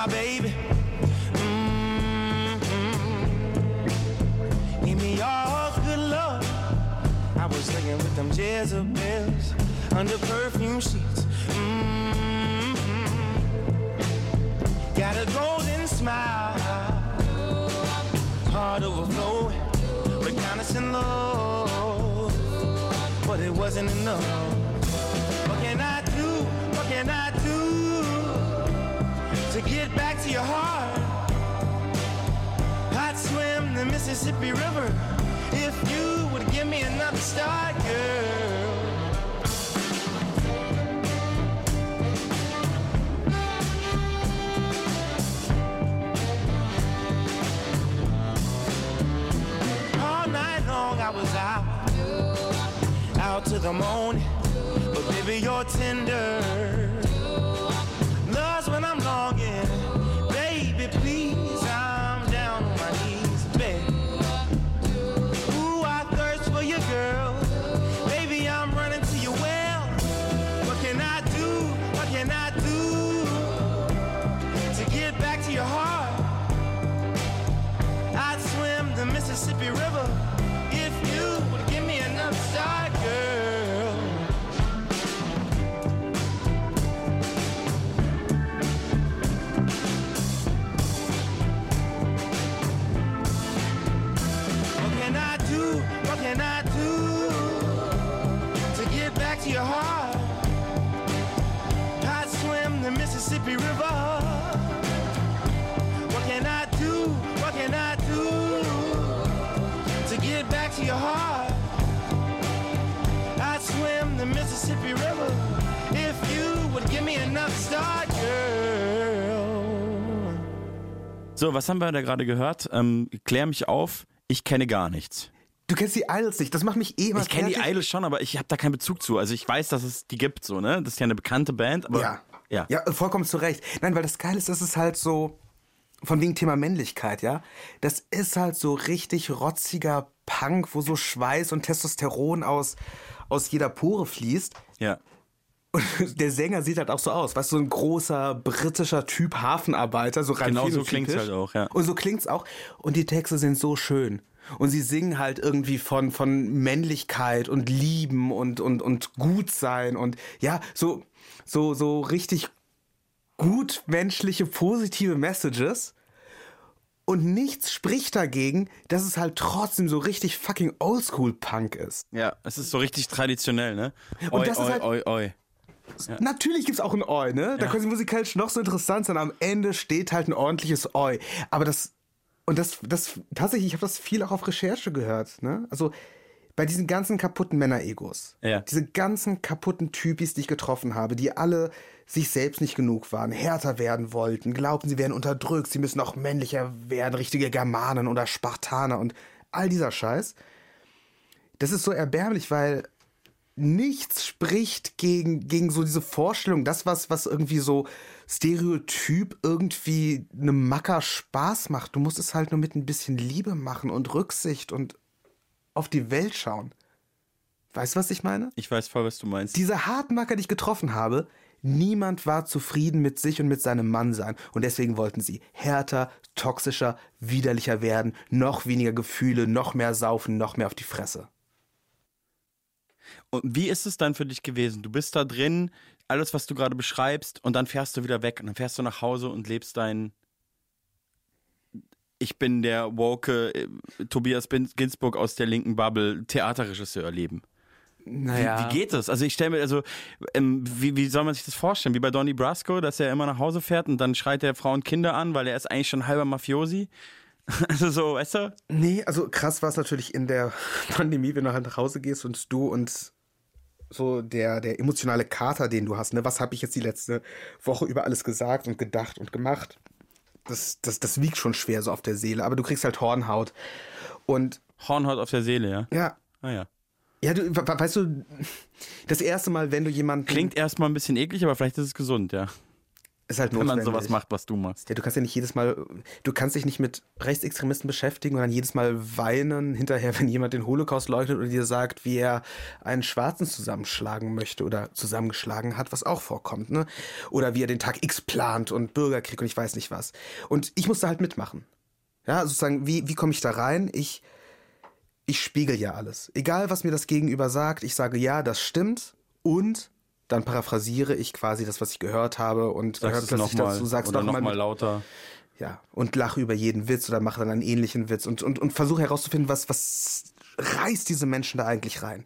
Baby. So, was haben wir da gerade gehört? Ähm, klär mich auf. Ich kenne gar nichts. Du kennst die Idols nicht, das macht mich eh immer Ich kenne die. Idols schon, aber ich habe da keinen Bezug zu. Also ich weiß, dass es die gibt, so ne. Das ist ja eine bekannte Band, aber Ja. ja. Ja, vollkommen zu Recht. Nein, weil das Geile ist, das ist halt so, von wegen Thema Männlichkeit, ja. Das ist halt so richtig rotziger Punk, wo so Schweiß und Testosteron aus, aus jeder Pore fließt. ja. Und der Sänger sieht halt auch so aus, weißt du, so ein großer britischer Typ Hafenarbeiter, so rein Genau so klingt's halt auch, ja. Und so klingt's auch. Und die Texte sind so schön. Und sie singen halt irgendwie von, von Männlichkeit und Lieben und, und, und Gutsein und ja, so, so, so richtig gut menschliche, positive Messages. Und nichts spricht dagegen, dass es halt trotzdem so richtig fucking Oldschool-Punk ist. Ja, es ist so richtig traditionell, ne? Und oi, das ist oi, halt- oi, oi. Natürlich gibt's auch ein Oi, ne? Da können sie musikalisch noch so interessant sein. Am Ende steht halt ein ordentliches Oi. Aber das, und das, das, tatsächlich, ich habe das viel auch auf Recherche gehört, ne? Also, bei diesen ganzen kaputten Männeregos, Ja. diese ganzen kaputten Typis, die ich getroffen habe, die alle sich selbst nicht genug waren, härter werden wollten, glaubten, sie wären unterdrückt, sie müssen auch männlicher werden, richtige Germanen oder Spartaner und all dieser Scheiß. Das ist so erbärmlich, weil nichts spricht gegen, gegen so diese Vorstellung, das, was, was irgendwie so stereotyp irgendwie einem Macker Spaß macht. Du musst es halt nur mit ein bisschen Liebe machen und Rücksicht und auf die Welt schauen. Weißt du, was ich meine? Ich weiß voll, was du meinst. Diese Hartmacker, die ich getroffen habe, niemand war zufrieden mit sich und mit seinem Mann sein. Und deswegen wollten sie härter, toxischer, widerlicher werden, noch weniger Gefühle, noch mehr saufen, noch mehr auf die Fresse. Und wie ist es dann für dich gewesen? Du bist da drin, alles, was du gerade beschreibst, und dann fährst du wieder weg und dann fährst du nach Hause und lebst dein. Ich bin der woke äh, Tobias Ginsburg aus der linken Bubble Theaterregisseur leben. Naja. Wie, wie geht das? Also ich stelle mir, also ähm, wie, wie soll man sich das vorstellen? Wie bei Donny Brasco, dass er immer nach Hause fährt und dann schreit er Frauen und Kinder an, weil er ist eigentlich schon halber Mafiosi. Also so, weißt du? Nee, also krass war es natürlich in der Pandemie, wenn du halt nach Hause gehst und du und so der, der emotionale Kater, den du hast, ne? Was habe ich jetzt die letzte Woche über alles gesagt und gedacht und gemacht? Das, das, das wiegt schon schwer so auf der Seele, aber du kriegst halt Hornhaut. Und Hornhaut auf der Seele, ja. ja, Ah ja. ja, du, we- weißt du, das erste Mal, wenn du jemanden. Klingt erstmal ein bisschen eklig, aber vielleicht ist es gesund, ja. Ist halt wenn man sowas macht, was du machst. Ja, du kannst ja nicht jedes Mal, du kannst dich nicht mit Rechtsextremisten beschäftigen und dann jedes Mal weinen hinterher, wenn jemand den Holocaust leugnet oder dir sagt, wie er einen Schwarzen zusammenschlagen möchte oder zusammengeschlagen hat, was auch vorkommt, ne? Oder wie er den Tag X plant und Bürgerkrieg und ich weiß nicht was. Und ich musste halt mitmachen. Ja, sozusagen, wie, wie komme ich da rein? Ich, ich spiegel ja alles. Egal, was mir das Gegenüber sagt, ich sage, ja, das stimmt und dann paraphrasiere ich quasi das, was ich gehört habe und Sagst es plötzlich nochmal dazu, sag's oder noch mal nochmal mit- lauter. ja, und lache über jeden Witz oder mache dann einen ähnlichen Witz und, und, und versuche herauszufinden, was, was reißt diese Menschen da eigentlich rein.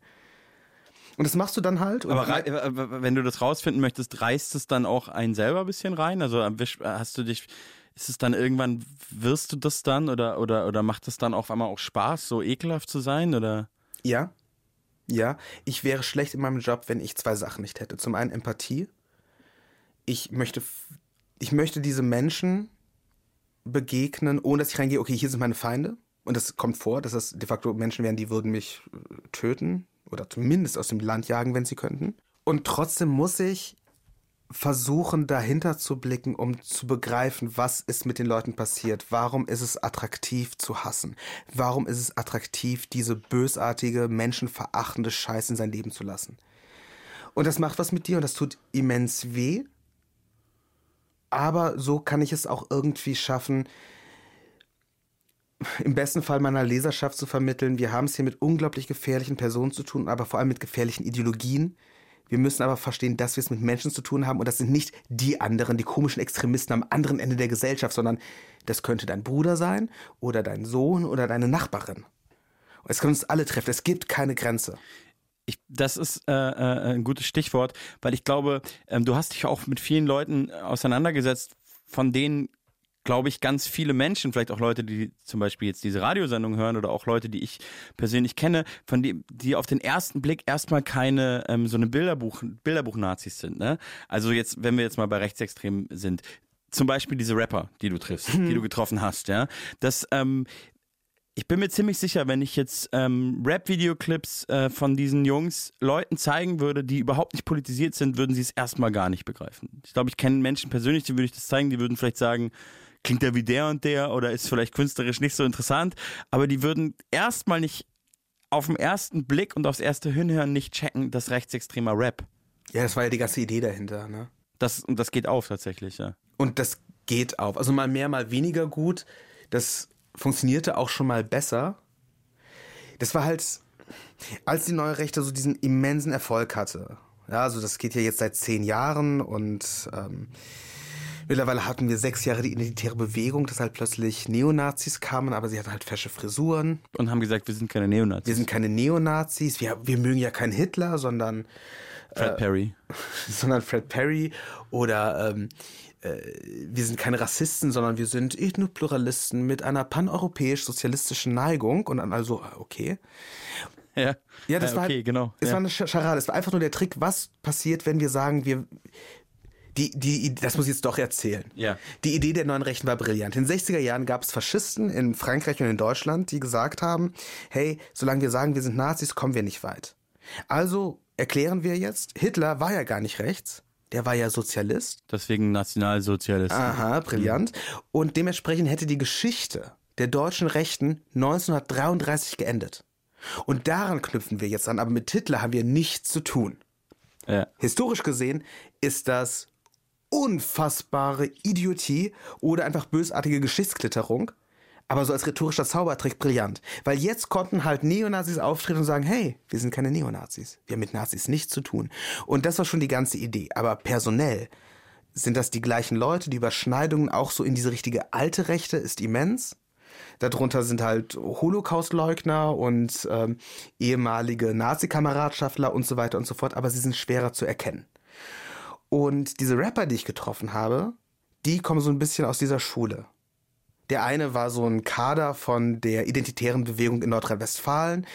Und das machst du dann halt. Aber äh, wenn du das rausfinden möchtest, reißt es dann auch einen selber ein bisschen rein? Also erwisch- hast du dich, ist es dann irgendwann, wirst du das dann oder, oder, oder macht es dann auf einmal auch Spaß, so ekelhaft zu sein? Oder? Ja. Ja. Ich wäre schlecht in meinem Job, wenn ich zwei Sachen nicht hätte. Zum einen Empathie. Ich möchte, ich möchte diese Menschen begegnen, ohne dass ich reingehe, okay, hier sind meine Feinde. Und das kommt vor, dass das de facto Menschen wären, die würden mich äh, töten oder zumindest aus dem Land jagen, wenn sie könnten. Und trotzdem muss ich versuchen, dahinter zu blicken, um zu begreifen, was ist mit den Leuten passiert. Warum ist es attraktiv zu hassen? Warum ist es attraktiv, diese bösartige, menschenverachtende Scheiße in sein Leben zu lassen? Und das macht was mit dir und das tut immens weh. Aber so kann ich es auch irgendwie schaffen, im besten Fall meiner Leserschaft zu vermitteln, wir haben es hier mit unglaublich gefährlichen Personen zu tun, aber vor allem mit gefährlichen Ideologien. Wir müssen aber verstehen, dass wir es mit Menschen zu tun haben und das sind nicht die anderen, die komischen Extremisten am anderen Ende der Gesellschaft, sondern das könnte dein Bruder sein oder dein Sohn oder deine Nachbarin. Und es kann uns alle treffen. Es gibt keine Grenze. Ich, das ist äh, äh, ein gutes Stichwort, weil ich glaube, ähm, du hast dich auch mit vielen Leuten auseinandergesetzt, von denen, glaube ich, ganz viele Menschen, vielleicht auch Leute, die zum Beispiel jetzt diese Radiosendung hören oder auch Leute, die ich persönlich kenne, von die, die auf den ersten Blick erstmal keine ähm, so eine Bilderbuch, Bilderbuch-Nazis sind. Ne? Also jetzt, wenn wir jetzt mal bei Rechtsextremen sind, zum Beispiel diese Rapper, die du triffst, die du getroffen hast, ja, das ähm, ich bin mir ziemlich sicher, wenn ich jetzt ähm, Rap-Videoclips äh, von diesen Jungs Leuten zeigen würde, die überhaupt nicht politisiert sind, würden sie es erstmal gar nicht begreifen. Ich glaube, ich kenne Menschen persönlich, die würde ich das zeigen, die würden vielleicht sagen, klingt der wie der und der oder ist vielleicht künstlerisch nicht so interessant, aber die würden erstmal nicht auf den ersten Blick und aufs erste Hinhören nicht checken, das rechtsextremer Rap. Ja, das war ja die ganze Idee dahinter. Ne? Das, und das geht auf tatsächlich, ja. Und das geht auf. Also mal mehr, mal weniger gut. Das funktionierte auch schon mal besser. Das war halt, als die neue Rechte so diesen immensen Erfolg hatte. Ja, also das geht ja jetzt seit zehn Jahren und ähm, mittlerweile hatten wir sechs Jahre die identitäre Bewegung, dass halt plötzlich Neonazis kamen, aber sie hatten halt fesche Frisuren. Und haben gesagt, wir sind keine Neonazis. Wir sind keine Neonazis, wir, wir mögen ja keinen Hitler, sondern Fred Perry. sondern Fred Perry oder ähm, äh, wir sind keine Rassisten, sondern wir sind Ethnopluralisten mit einer paneuropäisch-sozialistischen Neigung und dann also, okay. Ja, Ja, das ja, war okay, halt, genau. Es ja. war eine Sch- Scharade. Es war einfach nur der Trick, was passiert, wenn wir sagen, wir die, die, das muss ich jetzt doch erzählen. Ja. Die Idee der neuen Rechten war brillant. In den 60er Jahren gab es Faschisten in Frankreich und in Deutschland, die gesagt haben, hey, solange wir sagen, wir sind Nazis, kommen wir nicht weit. Also erklären wir jetzt, Hitler war ja gar nicht rechts, der war ja Sozialist. Deswegen Nationalsozialist. Aha, brillant. Und dementsprechend hätte die Geschichte der deutschen Rechten 1933 geendet. Und daran knüpfen wir jetzt an, aber mit Hitler haben wir nichts zu tun. Ja. Historisch gesehen ist das unfassbare Idiotie oder einfach bösartige Geschichtsklitterung. Aber so als rhetorischer Zaubertrick brillant. Weil jetzt konnten halt Neonazis auftreten und sagen, hey, wir sind keine Neonazis. Wir haben mit Nazis nichts zu tun. Und das war schon die ganze Idee. Aber personell sind das die gleichen Leute. Die Überschneidungen auch so in diese richtige alte Rechte ist immens. Darunter sind halt Holocaustleugner und ähm, ehemalige Nazi-Kameradschaftler und so weiter und so fort, aber sie sind schwerer zu erkennen. Und diese Rapper, die ich getroffen habe, die kommen so ein bisschen aus dieser Schule. Der eine war so ein Kader von der identitären Bewegung in Nordrhein-Westfalen.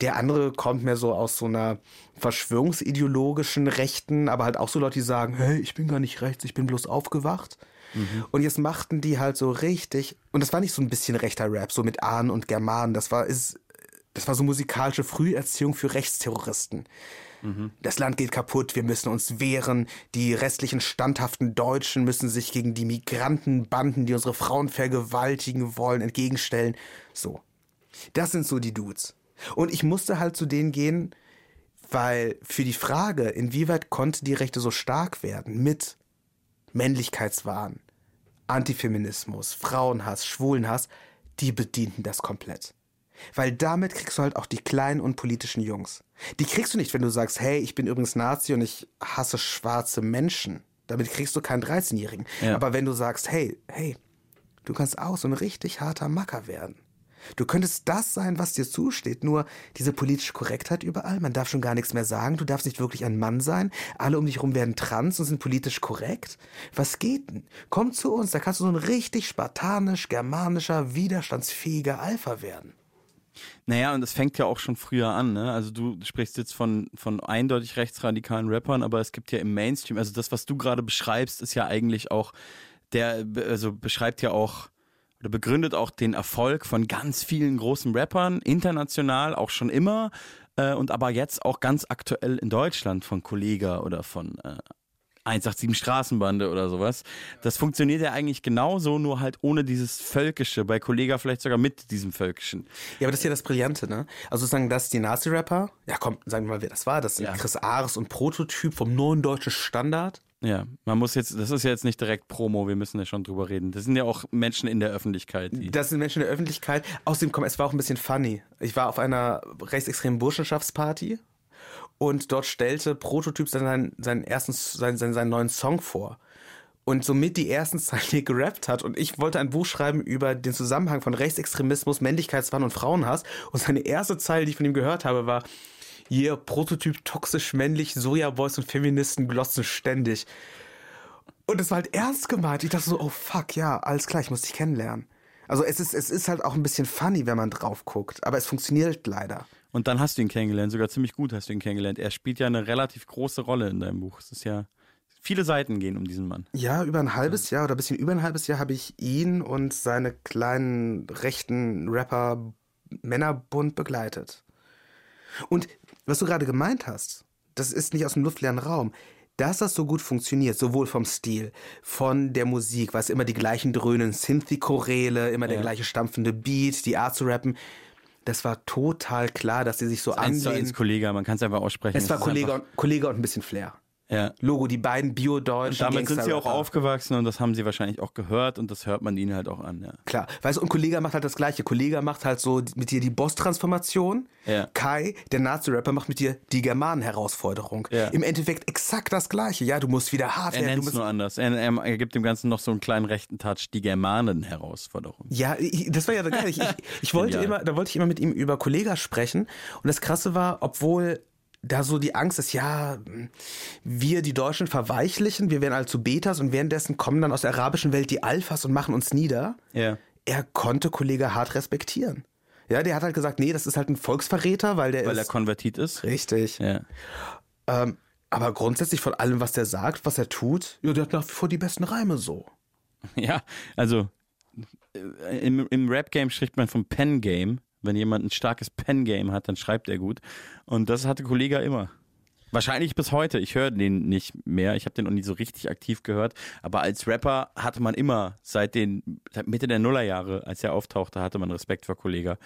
Der andere kommt mehr so aus so einer verschwörungsideologischen Rechten, aber halt auch so Leute, die sagen, hey, ich bin gar nicht rechts, ich bin bloß aufgewacht. Und jetzt machten die halt so richtig, und das war nicht so ein bisschen rechter Rap, so mit Ahnen und Germanen, das war, ist, das war so musikalische Früherziehung für Rechtsterroristen. Das Land geht kaputt, wir müssen uns wehren, die restlichen standhaften Deutschen müssen sich gegen die Migrantenbanden, die unsere Frauen vergewaltigen wollen, entgegenstellen. So. Das sind so die Dudes. Und ich musste halt zu denen gehen, weil für die Frage, inwieweit konnte die Rechte so stark werden mit Männlichkeitswahn, Antifeminismus, Frauenhass, Schwulenhass, die bedienten das komplett. Weil damit kriegst du halt auch die kleinen und politischen Jungs. Die kriegst du nicht, wenn du sagst, hey, ich bin übrigens Nazi und ich hasse schwarze Menschen. Damit kriegst du keinen 13-Jährigen. Ja. Aber wenn du sagst, hey, hey, du kannst auch so ein richtig harter Macker werden. Du könntest das sein, was dir zusteht, nur diese politische Korrektheit überall. Man darf schon gar nichts mehr sagen. Du darfst nicht wirklich ein Mann sein. Alle um dich herum werden trans und sind politisch korrekt. Was geht denn? Komm zu uns, da kannst du so ein richtig spartanisch, germanischer, widerstandsfähiger Alpha werden. Naja, und das fängt ja auch schon früher an, ne? Also du sprichst jetzt von, von eindeutig rechtsradikalen Rappern, aber es gibt ja im Mainstream, also das, was du gerade beschreibst, ist ja eigentlich auch, der, also beschreibt ja auch oder begründet auch den Erfolg von ganz vielen großen Rappern, international auch schon immer, äh, und aber jetzt auch ganz aktuell in Deutschland von Kollega oder von äh, 187 Straßenbande oder sowas. Das funktioniert ja eigentlich genauso, nur halt ohne dieses Völkische, bei Kollega vielleicht sogar mit diesem Völkischen. Ja, aber das ist ja das Brillante, ne? Also sagen das die Nazi-Rapper, ja komm, sagen wir mal, wer das war. Das sind Ja. Chris Ares und Prototyp vom neuen deutschen Standard. Ja, man muss jetzt, das ist ja jetzt nicht direkt Promo, wir müssen ja schon drüber reden. Das sind ja auch Menschen in der Öffentlichkeit. Das sind Menschen in der Öffentlichkeit. Außerdem, komm, es war auch ein bisschen funny. Ich war auf einer rechtsextremen Burschenschaftsparty und dort stellte Prototyp seinen, seinen ersten, seinen, seinen, seinen neuen Song vor. Und somit die ersten Zeilen, die er gerappt hat. Und ich wollte ein Buch schreiben über den Zusammenhang von Rechtsextremismus, Männlichkeitswahn und Frauenhass. Und seine erste Zeile, die ich von ihm gehört habe, war, Yeah, Prototyp toxisch männlich, Sojaboys und Feministen glotzen ständig. Und es war halt ernst gemeint. Ich dachte so, oh fuck, ja, alles klar, ich muss dich kennenlernen. Also es ist, es ist halt auch ein bisschen funny, wenn man drauf guckt, aber es funktioniert leider. Und dann hast du ihn kennengelernt, sogar ziemlich gut hast du ihn kennengelernt. Er spielt ja eine relativ große Rolle in deinem Buch. Es ist ja, viele Seiten gehen um diesen Mann. Ja, über ein halbes Jahr oder ein bisschen über ein halbes Jahr habe ich ihn und seine kleinen rechten Rapper Männerbund begleitet. Und was du gerade gemeint hast, das ist nicht aus dem luftleeren Raum. Dass das so gut funktioniert, sowohl vom Stil, von der Musik, was immer die gleichen dröhnen Synthi-Choräle, immer der Ja. gleiche stampfende Beat, die Art zu rappen, das war total klar, dass sie sich so eins anlehnen. Kollege, man kann es einfach aussprechen. Es war Kollege und, Kollege und ein bisschen Flair. Ja. Logo, die beiden bio-deutschen Damit sind sie auch aufgewachsen und das haben sie wahrscheinlich auch gehört und das hört man ihnen halt auch an, ja. Klar, weißt du, und Kollega macht halt das Gleiche. Kollega macht halt so mit dir die Boss-Transformation. Ja. Kai, der Nazi-Rapper, macht mit dir die Germanen-Herausforderung. Ja. Im Endeffekt exakt das Gleiche. Ja, du musst wieder hart Er werden. nennt Du es nur anders. Er, er, er gibt dem Ganzen noch so einen kleinen rechten Touch, die Germanen-Herausforderung. ja, ich, das war ja geil. Ich, ich, ich wollte immer, da wollte ich immer mit ihm über Kollega sprechen. Und das Krasse war, obwohl da so die Angst ist, ja, wir die Deutschen verweichlichen, wir werden alle zu Betas und währenddessen kommen dann aus der arabischen Welt die Alphas und machen uns nieder. Ja. er konnte Kollege hart respektieren. Ja, der hat halt gesagt, nee, das ist halt ein Volksverräter, weil der Weil er ist konvertiert ist. richtig. Ja. Ähm, aber grundsätzlich von allem, was der sagt, was er tut, ja, der hat nach wie vor die besten Reime so. Ja, also äh, im, im Rap-Game spricht man vom Pen-Game. Wenn jemand ein starkes Pen-Game hat, dann schreibt er gut. Und das hatte Kollega immer. Wahrscheinlich bis heute. Ich höre den nicht mehr. Ich habe den noch nie so richtig aktiv gehört. Aber als Rapper hatte man immer seit den seit Mitte der Nullerjahre, als er auftauchte, hatte man Respekt vor Kollega.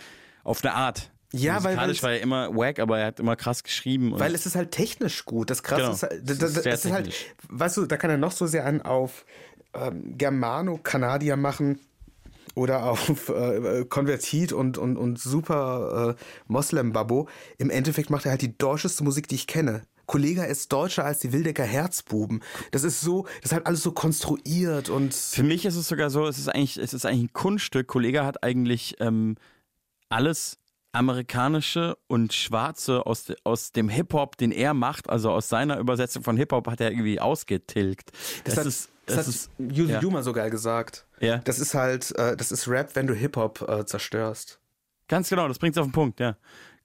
Auf eine Art. Ja, weil- Musikalisch war er immer wack, aber er hat immer krass geschrieben. Weil es ist halt technisch gut. Das krasse Genau. ist, halt, Es das, ist das, sehr das ist halt, weißt du, da kann er noch so sehr einen auf ähm, Germano-Kanadier machen oder auf äh, Konvertit und, und, und super äh, Moslem-Babbo. Im Endeffekt macht er halt die deutscheste Musik, die ich kenne. Kollega ist deutscher als die Wildecker Herzbuben. Das ist so, das ist halt alles so konstruiert und Für mich ist es sogar so, es ist eigentlich, es ist eigentlich ein Kunststück. Kollege hat eigentlich ähm, alles amerikanische und schwarze aus, aus dem Hip-Hop, den er macht, also aus seiner Übersetzung von Hip-Hop, hat er irgendwie ausgetilgt. Das, hat, ist, das, das hat ist, Yuzu ja. Yuma so geil gesagt. Ja. Das ist halt, äh, das ist Rap, wenn du Hip-Hop äh, zerstörst. Ganz genau, das bringt's auf den Punkt, ja.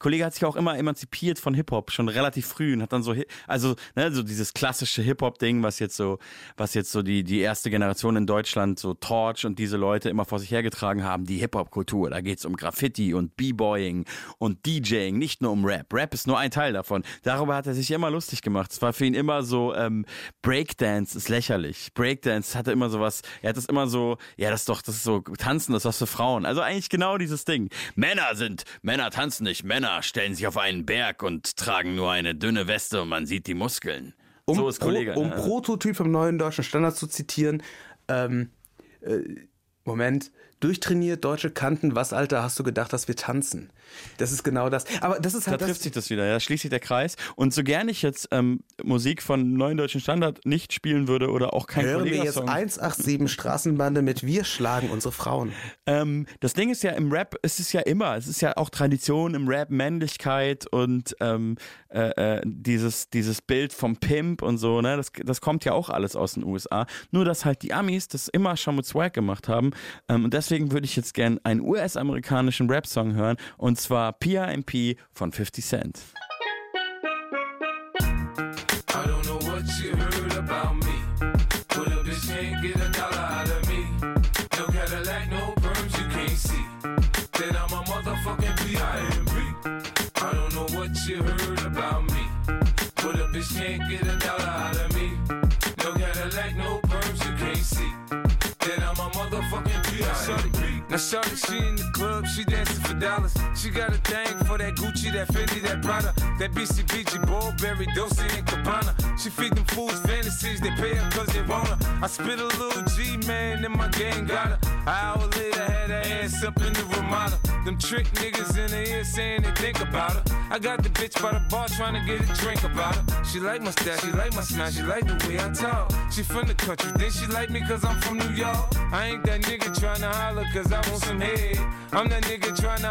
Kollege hat sich auch immer emanzipiert von Hip-Hop, schon relativ früh und hat dann so, also, ne, so dieses klassische Hip-Hop-Ding, was jetzt so, was jetzt so die, die erste Generation in Deutschland, so Torch und diese Leute immer vor sich hergetragen haben, die Hip-Hop-Kultur. Da geht's um Graffiti und B-Boying und DJing, nicht nur um Rap. Rap ist nur ein Teil davon. Darüber hat er sich immer lustig gemacht. Es war für ihn immer so, ähm, Breakdance ist lächerlich. Breakdance hatte immer sowas, er hat das immer so, ja, das ist doch, das ist so, tanzen, das ist was für Frauen. Also eigentlich genau dieses Ding. Männer sind, Männer tanzen nicht, Männer stellen sich auf einen Berg und tragen nur eine dünne Weste und man sieht die Muskeln. Um, so ist Pro, Kollege. um ne? Prototyp im neuen deutschen Standard zu zitieren, ähm, äh, Moment, durchtrainiert deutsche Kanten, was Alter hast du gedacht, dass wir tanzen? Das ist genau das. Aber das ist Da halt trifft das, sich das wieder, ja, schließt sich der Kreis. Und so gern ich jetzt ähm, Musik von neuen deutschen Standard nicht spielen würde oder auch kein hören wir jetzt Kollegasong. 187 Straßenbande mit Wir schlagen unsere Frauen. Ähm, das Ding ist ja, im Rap ist es ja immer, es ist ja auch Tradition im Rap, Männlichkeit und ähm, äh, äh, dieses, dieses Bild vom Pimp und so, ne, das, das kommt ja auch alles aus den USA. Nur, dass halt die Amis das immer schon mit Swag gemacht haben. Ähm, und deswegen würde ich jetzt gern einen US-amerikanischen Rap-Song hören und zwar PIMP von 50 Cent. I don't shorty, she in the club, she dancing dollars. She got a thing for that Gucci, that Fendi, that Prada, that BCBG, Burberry, Dolce and Gabbana. She feed them fools fantasies, they pay her cause they want her. I spit a little G, man, and my gang got her. An hour later, had her ass up in the Ramada. Them trick niggas in the ear saying they think about her. I got the bitch by the bar trying to get a drink about her. She like my style, she like my smile, she like the way I talk. She from the country, then she like me cause I'm from New York. I ain't that nigga trying to holler cause I want some head. I'm that nigga trying to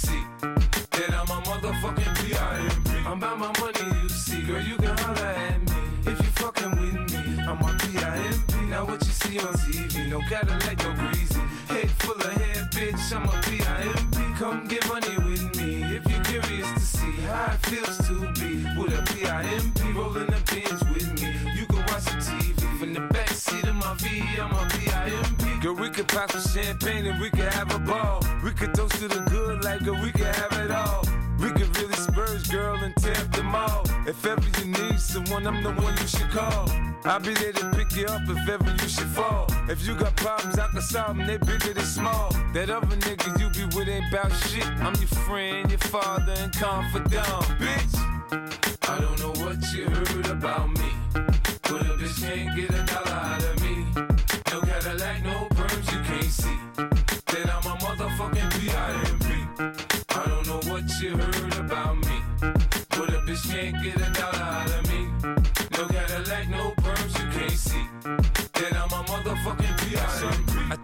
see. Then I'm a motherfucking P.I.M.P. I'm about my money, you see. Girl, you can holler at me. If you fucking with me, I'm a P.I.M.P. Now what you see on TV, no Cadillac, no greasy. Head full of hair, bitch, I'm a P.I.M.P. Come get money with me if you're curious to see how it feels to be with a P.I.M.P. rolling the pins with me. You can watch the TV from the back seat of my V, I'm a. Girl, we could pop some champagne and we could have a ball. We could toast to the we could have it all. We could really spurge, girl, and tear them all. If ever you need someone, I'm the one you should call. I'll be there to pick you up if ever you should fall. If you got problems, I can solve them, they bigger than small. That other nigga you be with ain't about shit. I'm your friend, your father, and confidant, bitch. I don't know what you heard about me. But a bitch can't get a dollar out of me. No Cadillac, no perms, you can't see. Then I'm a motherfucking P.I.M.P. What you heard about me. But a bitch can't get a dollar out of me. No Cadillac, no perms, you can't see. Then I'm a motherfucking P.I.M.P.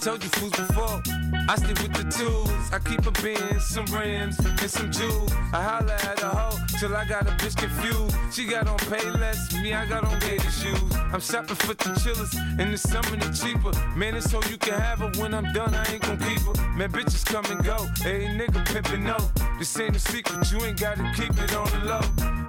Told you fools before, I stick with the tools. I keep a bin, some rims, and some jewels. I holla at a hoe till I got a bitch confused. She got on pay less, me, I got on gator shoes. I'm shopping for the chillers, and the summer they cheaper. Man, it's so you can have her when I'm done, I ain't gon' keep her. Man, bitches come and go, hey nigga pimpin' no. This ain't a secret, you ain't gotta keep it on the low.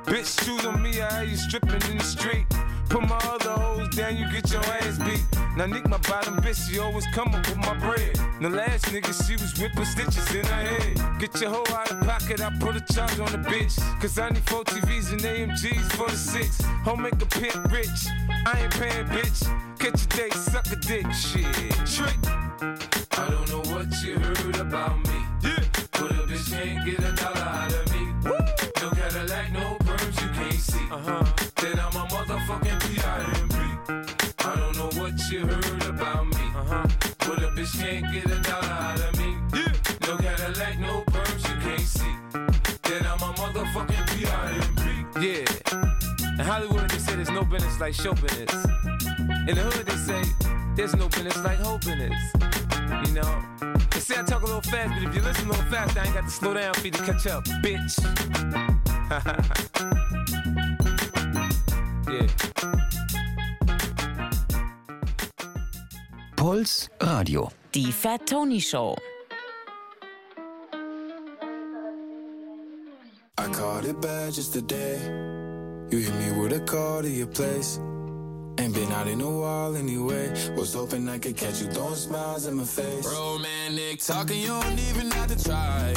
Bitch, shoot on me, I hear you stripping in the street. Put my other hoes down, you get your ass beat. Now Nick, my bottom bitch, she always come up with my bread. The last nigga, she was whipping stitches in her head. Get your hoe out of pocket, I put a charge on the bitch. Cause I need four TVs and AMGs for the six. Home make a pit rich. I ain't paying, bitch. Catch a date, suck a dick, shit. Trick. I don't know what you heard about me. Yeah. But a bitch can't get a dollar out of business like show business. In the hood, they say, there's no business like hope business. You know? They say I talk a little fast, but if you listen a little fast, I ain't got to slow down for you to catch up, bitch. yeah. Puls Radio. Die Fat Tony Show. I caught it bad just today. You hit me with a call to your place. Ain't been out in a while anyway. Was hoping I could catch you throwing smiles in my face. Romantic talking, you don't even have to try.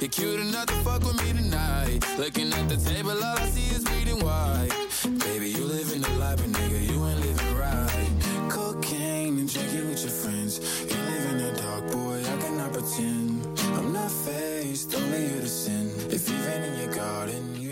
You're cute enough to fuck with me tonight. Looking at the table, all I see is reading white. Baby, you living the life, but nigga, you ain't living right. Cocaine and drinking with your friends. You live in the dark, boy, I cannot pretend. I'm not faced, only you to sin. If you've in your garden,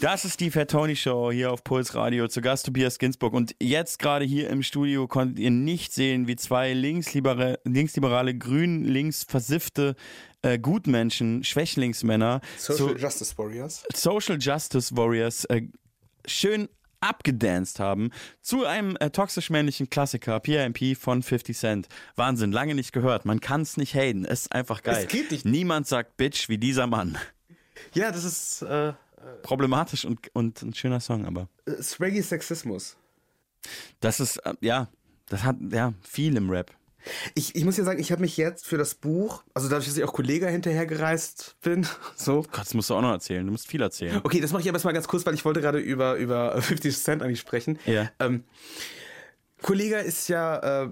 Das ist die Fat Tony Show hier auf Puls Radio. Zu Gast Tobias Ginsburg. Und jetzt gerade hier im Studio konntet ihr nicht sehen, wie zwei linksliberale, linksliberale grün, links versiffte äh, Gutmenschen, Schwächlingsmänner, Social so, Justice Warriors. Social Justice Warriors äh, schön abgedanced haben zu einem äh, toxisch-männlichen Klassiker, PMP von 50 Cent. Wahnsinn, lange nicht gehört. Man kann es nicht haten. Es ist einfach geil. Es geht nicht. Niemand sagt Bitch wie dieser Mann. Ja, das ist äh, Problematisch und, und ein schöner Song, aber Swaggy Sexismus. das ist, äh, ja, das hat ja viel im Rap. Ich, ich muss ja sagen, ich habe mich jetzt für das Buch, also dadurch, dass ich auch Kollege hinterhergereist bin, so. Gott, das musst du auch noch erzählen. Du musst viel erzählen. Okay, das mache ich aber erstmal ganz kurz, weil ich wollte gerade über, über 50 Cent eigentlich sprechen. Ja. Ähm, Kollega ist ja, äh,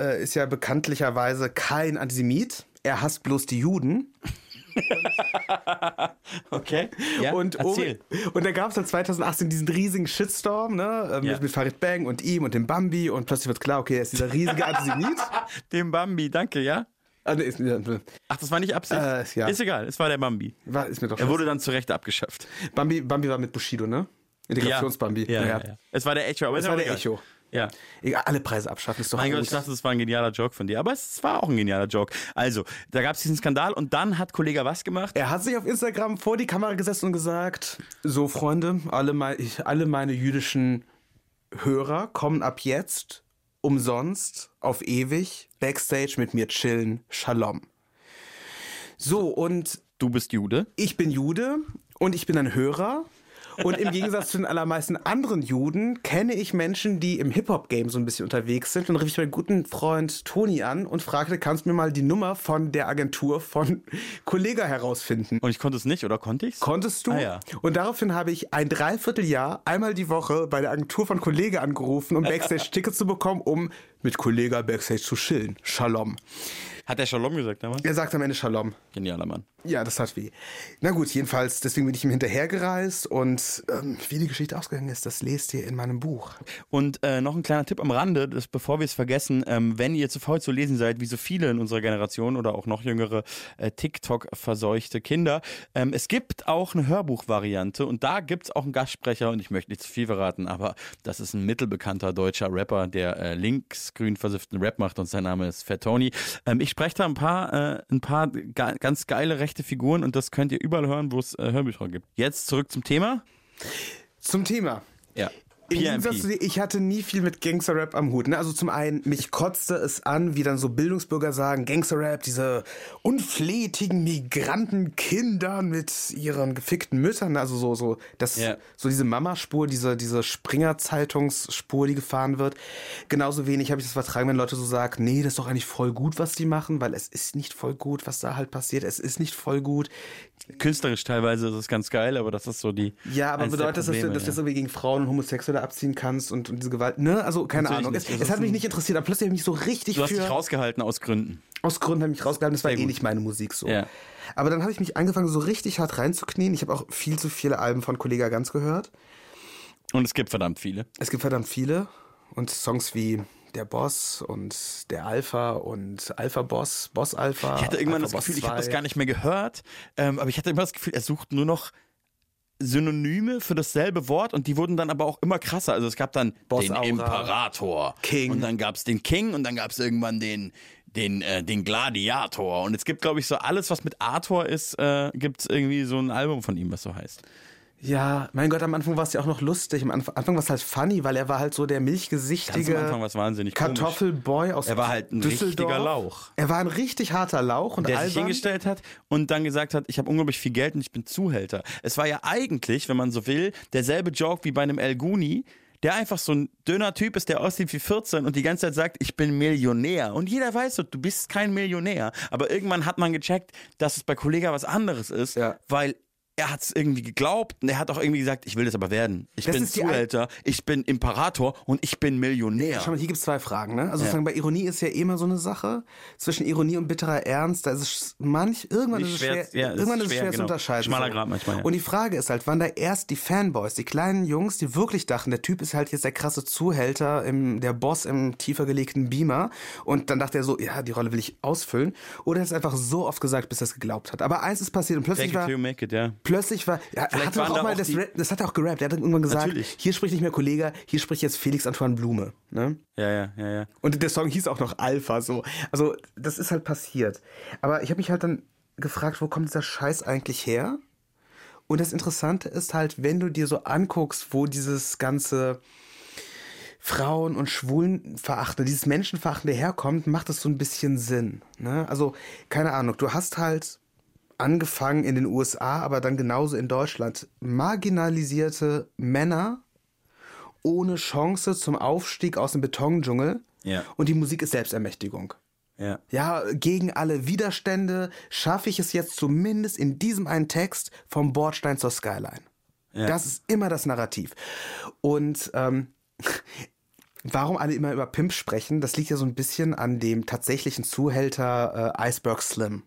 äh, ist ja bekanntlicherweise kein Antisemit. Er hasst bloß die Juden. Okay. Ja, und, erzähl. und da gab es dann 2018 diesen riesigen Shitstorm, ne? äh, Mit, Ja. mit Farid Bang und ihm und dem Bambi und plötzlich wird klar, okay, er ist dieser riesige Antisemit. Dem Bambi, danke, ja? ah, nee, ist, ja, Ach, das war nicht Absicht? Äh, ja. Ist egal, es war der Bambi. war, ist mir doch Er wurde dann zu Recht abgeschafft. Bambi, Bambi war mit Bushido, ne? Integrationsbambi. Ja, ja, Naja. ja. Es war der Echo, aber Es war der. Echo. Ja. Egal, alle Preise abschaffen ist doch Mein Gott, ich dachte, das war ein genialer Joke von dir. Aber es war auch ein genialer Joke. Also, da gab es diesen Skandal und dann hat Kollege was gemacht? Er hat sich auf Instagram vor die Kamera gesetzt und gesagt: So, Freunde, alle, mei- ich, alle meine jüdischen Hörer kommen ab jetzt umsonst auf ewig Backstage mit mir chillen. Shalom. So, und Du bist Jude. ich bin Jude und ich bin ein Hörer. Und im Gegensatz zu den allermeisten anderen Juden kenne ich Menschen, die im Hip-Hop-Game so ein bisschen unterwegs sind. Und dann rief ich meinen guten Freund Toni an und fragte, kannst du mir mal die Nummer von der Agentur von Kollega herausfinden? Und ich konnte es nicht, oder konnte ich's? Konntest du? Ah, ja. Und daraufhin habe ich ein Dreivierteljahr einmal die Woche bei der Agentur von Kollega angerufen, um Backstage-Tickets zu bekommen, um mit Kollega Backstage zu chillen. Shalom. Hat der Shalom gesagt damals? Er sagt am Ende Shalom. Genialer Mann. Ja, das hat weh. Na gut, jedenfalls, deswegen bin ich ihm hinterhergereist und ähm, wie die Geschichte ausgegangen ist, das lest ihr in meinem Buch. Und äh, noch ein kleiner Tipp am Rande, das, bevor wir es vergessen, ähm, wenn ihr zu faul zu lesen seid, wie so viele in unserer Generation oder auch noch jüngere äh, TikTok-verseuchte Kinder, ähm, es gibt auch eine Hörbuchvariante und da gibt es auch einen Gastsprecher und ich möchte nicht zu viel verraten, aber das ist ein mittelbekannter deutscher Rapper, der äh, linksgrün versifften Rap macht und sein Name ist Fat Tony. Ähm, ich spreche da ein paar, äh, ein paar ge ganz geile rechte Figuren und das könnt ihr überall hören, wo es äh, Hörbücher gibt. Jetzt zurück zum Thema. Zum Thema. Ja. Im Gegensatz zu dir, ich hatte nie viel mit Gangster-Rap am Hut. Ne? Also zum einen, mich kotzte es an, wie dann so Bildungsbürger sagen, Gangster-Rap, diese unflätigen Migrantenkinder mit ihren gefickten Müttern, also so, so, das, Ja. so diese Mama-Spur, diese, diese Springer-Zeitungsspur, die gefahren wird. Genauso wenig habe ich das vertragen, wenn Leute so sagen, nee, das ist doch eigentlich voll gut, was die machen, weil es ist nicht voll gut, was da halt passiert. Es ist nicht voll gut. Künstlerisch teilweise ist es ganz geil, aber das ist so die. Ja, aber bedeutet das, dass du, dass du ja. das irgendwie gegen Frauen und Homosexuelle abziehen kannst und, und diese Gewalt? Ne? Also keine Natürlich Ahnung. nicht. Es, es hat mich nicht interessiert, aber plötzlich habe ich mich so richtig Du hast dich rausgehalten aus Gründen. Aus Gründen habe ich mich rausgehalten, das war Sehr eh gut. nicht meine Musik so. Ja. Aber dann habe ich mich angefangen, so richtig hart reinzuknien. Ich habe auch viel zu viele Alben von Kollega Ganz gehört. Und es gibt verdammt viele. Es gibt verdammt viele. Und Songs wie Der Boss und Der Alpha und Alpha Boss, Boss Alpha. Ich hatte irgendwann Alpha das Gefühl, Boss ich habe das 2. gar nicht mehr gehört, ähm, aber ich hatte immer das Gefühl, er sucht nur noch Synonyme für dasselbe Wort und die wurden dann aber auch immer krasser. Also es gab dann Boss den Aura, Imperator King. und dann gab es den King und dann gab es irgendwann den den äh, den Gladiator und es gibt glaube ich so alles was mit Arthur ist, äh, gibt es irgendwie so ein Album von ihm, was so heißt. Ja, mein Gott, am Anfang war es ja auch noch lustig. Am Anfang, war es halt funny, weil er war halt so der Ganz milchgesichtige am Anfang war es wahnsinnig komisch. Kartoffelboy aus Er war halt ein richtiger Lauch. Er war ein richtig harter Lauch und der sich albern. hingestellt hat und dann gesagt hat, ich habe unglaublich viel Geld und ich bin Zuhälter. Es war ja eigentlich, wenn man so will, derselbe Joke wie bei einem El Guni, der einfach so ein dünner Typ ist, der aussieht wie 14 und die ganze Zeit sagt, ich bin Millionär. Und jeder weiß so, du bist kein Millionär. Aber irgendwann hat man gecheckt, dass es bei Kollega was anderes ist, Ja. weil er hat es irgendwie geglaubt und er hat auch irgendwie gesagt, ich will das aber werden. Ich Das bin Zuhälter, ich bin Imperator und ich bin Millionär. Schau mal, hier gibt es zwei Fragen. Ne? Also sozusagen bei Ironie ist ja eh immer so eine Sache. Zwischen Ironie und bitterer Ernst, da ist es manch, irgendwann Nicht ist es schwer- schwer, ja, irgendwann ist es schwer, schwer zu genau. unterscheiden. Schmaler so. Grat manchmal, ja. Und die Frage ist halt, wann da erst die Fanboys, die kleinen Jungs, die wirklich dachten, der Typ ist halt jetzt der krasse Zuhälter, im, der Boss im tiefer gelegten Beamer. Und dann dachte er so, ja, die Rolle will ich ausfüllen. Oder er hat es einfach so oft gesagt, bis er es geglaubt hat. Aber eins ist passiert und plötzlich Fake it war... till you make it, ja. Plötzlich war, ja, er Vielleicht hat doch waren auch mal auch das, Rap, das hat er auch gerappt. Er hat irgendwann gesagt, Natürlich. hier spricht nicht mehr Kollege, hier spricht jetzt Felix Antoine Blume. Ne? Ja, ja, ja, ja. Und der Song hieß auch noch Alpha, so. Also, das ist halt passiert. Aber ich habe mich halt dann gefragt, wo kommt dieser Scheiß eigentlich her? Und das Interessante ist halt, wenn du dir so anguckst, wo dieses ganze Frauen- und Schwulenverachtende, dieses Menschenverachtende herkommt, macht das so ein bisschen Sinn. Ne? Also, keine Ahnung, du hast halt angefangen in den USA, aber dann genauso in Deutschland, marginalisierte Männer ohne Chance zum Aufstieg aus dem Betondschungel. Ja. Und die Musik ist Selbstermächtigung. ja. Ja, gegen alle Widerstände schaffe ich es jetzt zumindest in diesem einen Text vom Bordstein zur Skyline. Ja. Das ist immer das Narrativ. Und ähm, warum alle immer über Pimp sprechen, das liegt ja so ein bisschen an dem tatsächlichen Zuhälter äh, Iceberg Slim.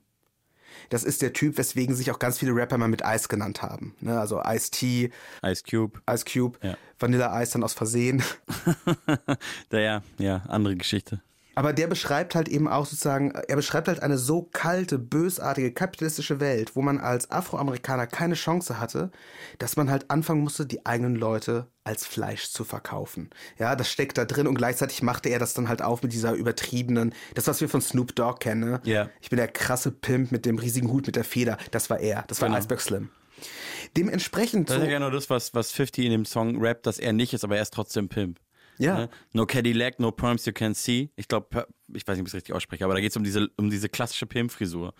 Das ist der Typ, weswegen sich auch ganz viele Rapper mal mit Ice genannt haben. Ne? Also Ice-T, Ice Cube. Ice Cube, Ja. Vanilla Ice dann aus Versehen. Da ja, ja, andere Geschichte. Aber der beschreibt halt eben auch sozusagen, er beschreibt halt eine so kalte, bösartige, kapitalistische Welt, wo man als Afroamerikaner keine Chance hatte, dass man halt anfangen musste, die eigenen Leute als Fleisch zu verkaufen. Ja, das steckt da drin und gleichzeitig machte er das dann halt auf mit dieser übertriebenen, das was wir von Snoop Dogg kennen. ne? Ja. Ich bin der krasse Pimp mit dem riesigen Hut mit der Feder. Das war er. Das war Genau. Iceberg Slim. Dementsprechend Das ist ja genau das, was, was 50 in dem Song rappt, dass er nicht ist, aber er ist trotzdem Pimp. Ja. Ne? No Cadillac, no perms you can see. Ich glaube, ich weiß nicht, ob ich es richtig ausspreche, aber da geht es um diese, um diese klassische Pimp-Frisur.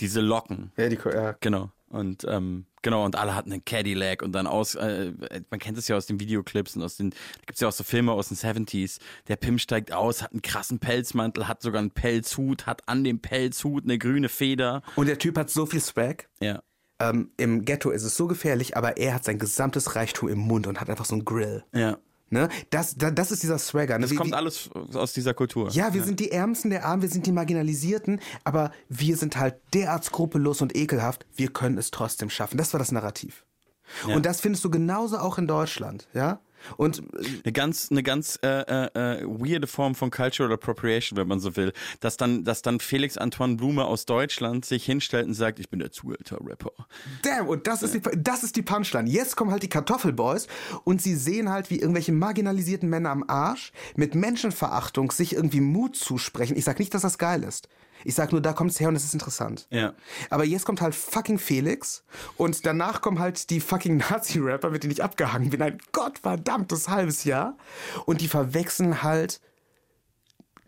Diese Locken. ja, die, ja, Genau. Und ähm, genau, und alle hatten einen Cadillac und dann aus, äh, man kennt es ja aus den Videoclips und aus den, da gibt es ja auch so Filme aus den 70s. Der Pimp steigt aus, hat einen krassen Pelzmantel, hat sogar einen Pelzhut, hat an dem Pelzhut eine grüne Feder. Und der Typ hat so viel Swag. Ja. Ähm, Im Ghetto ist es so gefährlich, aber er hat sein gesamtes Reichtum im Mund und hat einfach so einen Grill. Ja. Ne? Das, da, das ist dieser Swagger. Ne? Das Wie- kommt wie- alles aus dieser Kultur. ja, wir sind die Ärmsten der Armen, wir sind die Marginalisierten, aber wir sind halt derart skrupellos und ekelhaft, wir können es trotzdem schaffen. Das war das Narrativ. Und das findest du genauso auch in Deutschland, ja? Und Eine ganz, eine ganz äh, äh, äh, weirde Form von Cultural Appropriation, wenn man so will. Dass dann, dass dann Felix Antoine Blume aus Deutschland sich hinstellt und sagt, ich bin der Zuhälter-Rapper. Damn, und das ist, die, das ist die Punchline. Jetzt kommen halt die Kartoffelboys und sie sehen halt, wie irgendwelche marginalisierten Männer am Arsch mit Menschenverachtung sich irgendwie Mut zusprechen. Ich sag nicht, dass das geil ist. Ich sag nur, da kommt's her und es ist interessant. Ja. Aber jetzt kommt halt fucking Felix und danach kommen halt die fucking Nazi-Rapper, mit denen ich abgehangen bin, ein gottverdammtes halbes Jahr. Und die verwechseln halt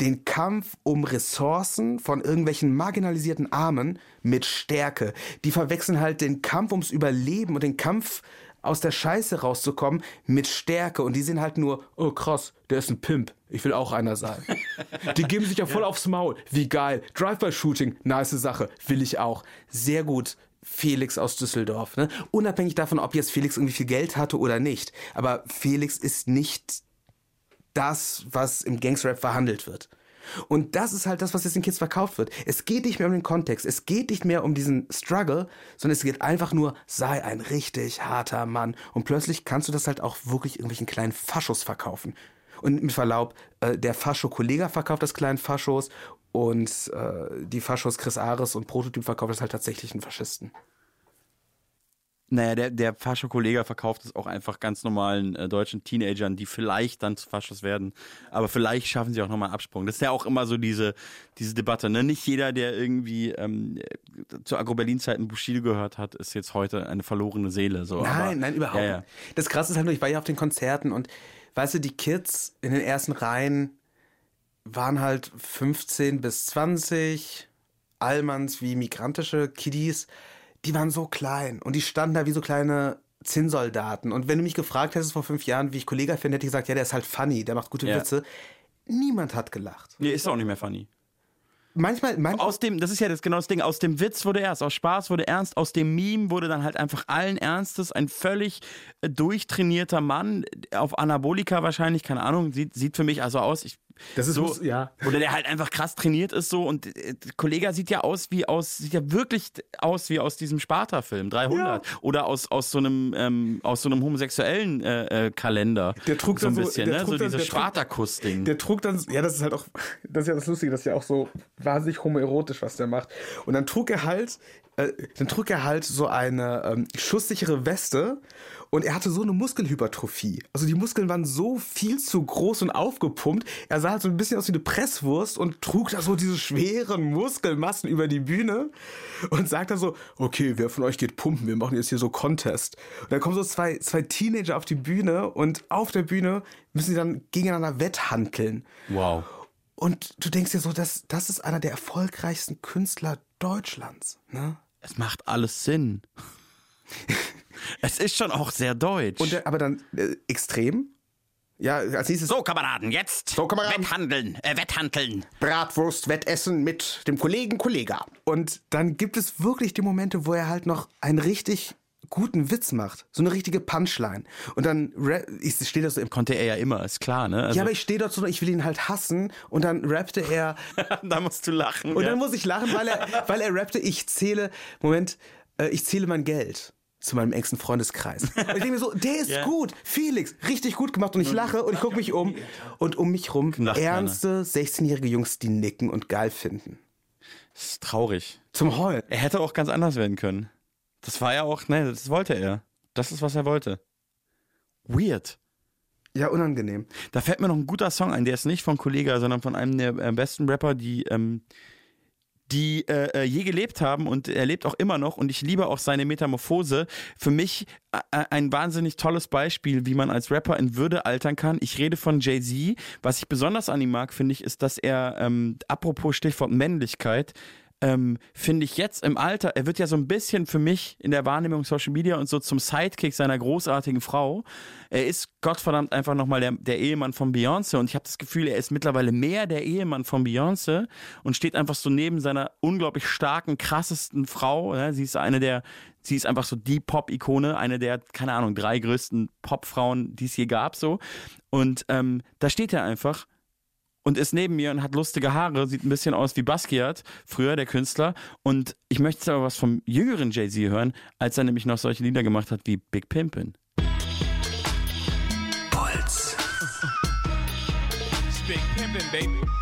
den Kampf um Ressourcen von irgendwelchen marginalisierten Armen mit Stärke. Die verwechseln halt den Kampf ums Überleben und den Kampf aus der Scheiße rauszukommen mit Stärke und die sind halt nur, oh krass, der ist ein Pimp, ich will auch einer sein. Die geben sich ja voll aufs Maul, wie geil, Drive-by-Shooting, nice Sache, will ich auch. Sehr gut, Felix aus Düsseldorf. Ne? Unabhängig davon, ob jetzt Felix irgendwie viel Geld hatte oder nicht, aber Felix ist nicht das, was im Gangsterrap verhandelt wird. Und das ist halt das, was jetzt den Kids verkauft wird. Es geht nicht mehr um den Kontext, es geht nicht mehr um diesen Struggle, sondern es geht einfach nur, sei ein richtig harter Mann. Und plötzlich kannst du das halt auch wirklich irgendwelchen kleinen Faschos verkaufen. Und mit Verlaub, äh, der Fascho-Kollega verkauft das kleinen Faschos und äh, die Faschos Chris Ares und Prototyp verkauft das halt tatsächlich einen Faschisten. Naja, der, der Fascho-Kollege verkauft es auch einfach ganz normalen äh, deutschen Teenagern, die vielleicht dann zu Faschos werden, aber vielleicht schaffen sie auch nochmal Absprung. Das ist ja auch immer so diese, diese Debatte. Ne? Nicht jeder, der irgendwie ähm, zu Agro-Berlin-Zeiten Bushido gehört hat, ist jetzt heute eine verlorene Seele. So. Nein, aber, nein, überhaupt ja, ja. nicht. Das Krasse ist halt nur, ich war ja auf den Konzerten und weißt du, die Kids in den ersten Reihen waren halt 15 bis 20, Allmanns wie migrantische Kiddies, die waren so klein und die standen da wie so kleine Zinnsoldaten. Und wenn du mich gefragt hättest vor fünf Jahren, wie ich Kollege finde, hätte ich gesagt, ja, der ist halt funny, der macht gute Ja. Witze. Niemand hat gelacht. Nee, ist auch nicht mehr funny. Manchmal, manchmal Aus dem, das ist ja das genau das Ding, aus dem Witz wurde erst, aus Spaß wurde ernst, aus dem Meme wurde dann halt einfach allen Ernstes ein völlig äh, durchtrainierter Mann, auf Anabolika wahrscheinlich, keine Ahnung, sieht, sieht für mich also aus, ich, Das ist- so, muss- ja. Oder der halt einfach krass trainiert ist so und äh, der Kollege sieht ja aus wie aus, sieht ja wirklich aus wie aus diesem Sparta-Film, 300. Oder aus, aus so einem, ähm, aus so einem homosexuellen äh, äh, Kalender. Der trug so ein dann so- bisschen, der ne? So dann- dieses Spartakus-Ding. Der trug dann, ja, das ist halt auch, das ist ja das Lustige, das ist ja auch so wahnsinnig homoerotisch, was der macht. Und dann trug er halt, äh, dann trug er halt so eine ähm, schusssichere Weste und er hatte so eine Muskelhypertrophie. Also die Muskeln waren so viel zu groß und aufgepumpt. Er sah halt so ein bisschen aus wie eine Presswurst und trug da so diese schweren Muskelmassen über die Bühne und sagt dann so, okay, wer von euch geht pumpen? Wir machen jetzt hier so Contest. Und dann kommen so zwei, zwei Teenager auf die Bühne und auf der Bühne müssen sie dann gegeneinander wetthanteln. Wow. Und du denkst dir so, das, das ist einer der erfolgreichsten Künstler Deutschlands. Ne? Es macht alles Sinn. es ist schon auch sehr deutsch. Und der, aber dann äh, extrem. Ja, als nächstes so, Kameraden, jetzt So, Kameraden. Wetthandeln, äh, Wetthandeln. Bratwurst, Wettessen mit dem Kollegen Kollega. Und dann gibt es wirklich die Momente, wo er halt noch einen richtig guten Witz macht. So eine richtige Punchline. Und dann, ich stehe da so Konnte er ja immer, ist klar, ne? Also, ja, aber ich stehe dort so, ich will ihn halt hassen und dann rappte er da musst du lachen. und ja. dann muss ich lachen, weil er, weil er rappte, ich zähle, Moment, äh, ich zähle mein Geld zu meinem engsten Freundeskreis. Und ich denke mir so, der ist Ja. gut, Felix, richtig gut gemacht und ich lache und ich gucke mich um und um mich rum Lacht ernste 16-jährige Jungs, die nicken und geil finden. Das ist traurig. Zum Heulen. Er hätte auch ganz anders werden können. Das war ja auch, ne, das wollte er. Das ist, was er wollte. Weird. Ja, unangenehm. Da fällt mir noch ein guter Song ein, der ist nicht von Kollega, sondern von einem der äh, besten Rapper, die, ähm, die äh, äh, je gelebt haben und er lebt auch immer noch und ich liebe auch seine Metamorphose. Für mich äh, ein wahnsinnig tolles Beispiel, wie man als Rapper in Würde altern kann. Ich rede von Jay-Z. Was ich besonders an ihm mag, finde ich, ist, dass er, ähm, apropos Stichwort Männlichkeit, ähm, finde ich jetzt im Alter, er wird ja so ein bisschen für mich in der Wahrnehmung Social Media und so zum Sidekick seiner großartigen Frau. Er ist Gottverdammt einfach nochmal der, der Ehemann von Beyoncé und ich habe das Gefühl, er ist mittlerweile mehr der Ehemann von Beyoncé und steht einfach so neben seiner unglaublich starken, krassesten Frau. Ja, sie ist eine der, sie ist einfach so die Pop-Ikone, eine der, keine Ahnung, drei größten Popfrauen, die es je gab, so. Und ähm, da steht er einfach und ist neben mir und hat lustige Haare, sieht ein bisschen aus wie Basquiat, früher der Künstler. Und ich möchte jetzt aber was vom jüngeren Jay-Z hören, als er nämlich noch solche Lieder gemacht hat wie Big Pimpin'. Puls. It's big pimpin', baby.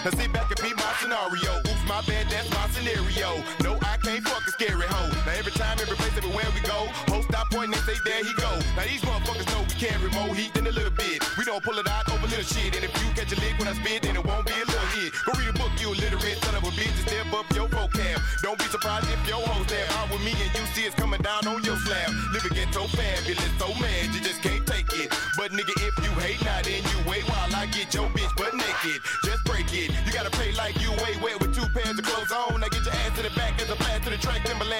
Now sit back and be my scenario. Oops, my bad, that's my scenario. No, I can't fuck a scary hoe. Now every time, every place, everywhere we go, host stop pointing and say, there he go. Now these motherfuckers know we carry more heat than a little bit. We don't pull it out over little shit. And if you catch a lick when I spit, then it won't be a little hit. Go read a book, you illiterate son of a bitch, and step up your vocab. Don't be surprised if your hoes there out with me and you see it's coming down on your slab. Living ghetto fabulous, so mad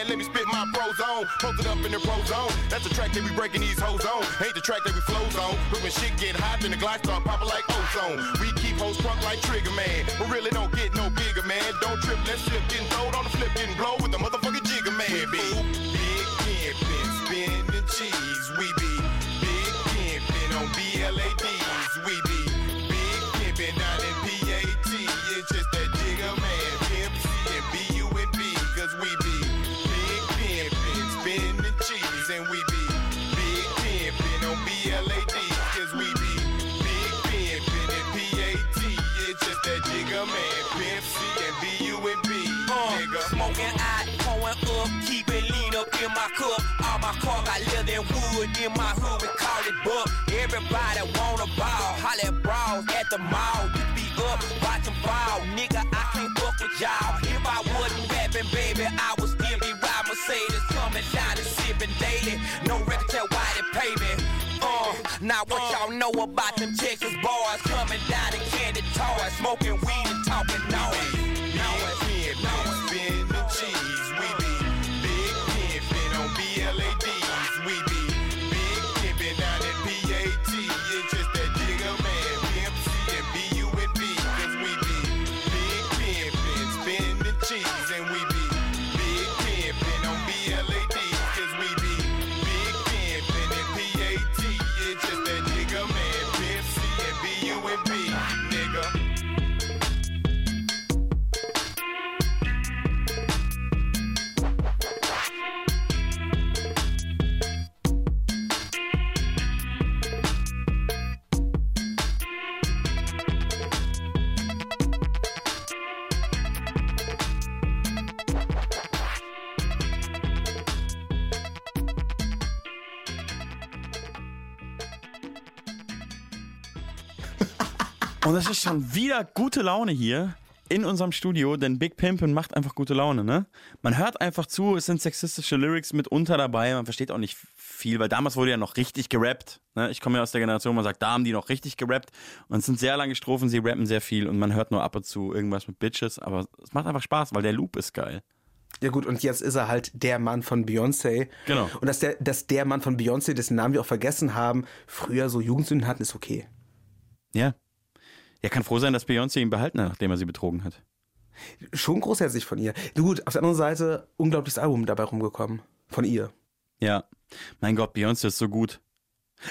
Let me spit my pros on. Posted up in the pro zone. That's the track that we breaking these hoes on. Ain't the track that we flows on. But when shit get hot, then the glide start popping like ozone. We keep hoes crunk like Trigger Man. But really don't get no bigger, man. Don't trip, let's slip, getting throwed on the flip, getting blow with the motherfucking Jigger Man. Big, big pimpin', spinning cheese. We in my hood, we call it buck. Everybody wanna ball, holla at brawls at the mall. You be up, watch 'em fall. Nigga, I can't fuck with y'all. If I wasn't rapping, baby, I would still be riding Mercedes, coming down and sipping daily. No record tell why they pay me. Uh, now what y'all know about them Texas boys coming down in candy toys, smoking Und es ist schon wieder gute Laune hier in unserem Studio, denn Big Pimpin macht einfach gute Laune, ne? Man hört einfach zu, es sind sexistische Lyrics mitunter dabei, man versteht auch nicht viel, weil damals wurde ja noch richtig gerappt. Ne? Ich komme ja aus der Generation, man sagt, da haben die noch richtig gerappt und es sind sehr lange Strophen, sie rappen sehr viel und man hört nur ab und zu irgendwas mit Bitches, aber es macht einfach Spaß, weil der Loop ist geil. Ja gut, und jetzt ist er halt der Mann von Beyoncé. Genau. Und dass der, dass der Mann von Beyoncé, dessen Namen wir auch vergessen haben, früher so Jugendsünden hatten, ist okay. Ja. Er kann froh sein, dass Beyoncé ihn behalten hat, nachdem er sie betrogen hat. Schon großherzig von ihr. Gut, auf der anderen Seite, unglaubliches Album dabei rumgekommen. Von ihr. Ja. Mein Gott, Beyoncé ist so gut.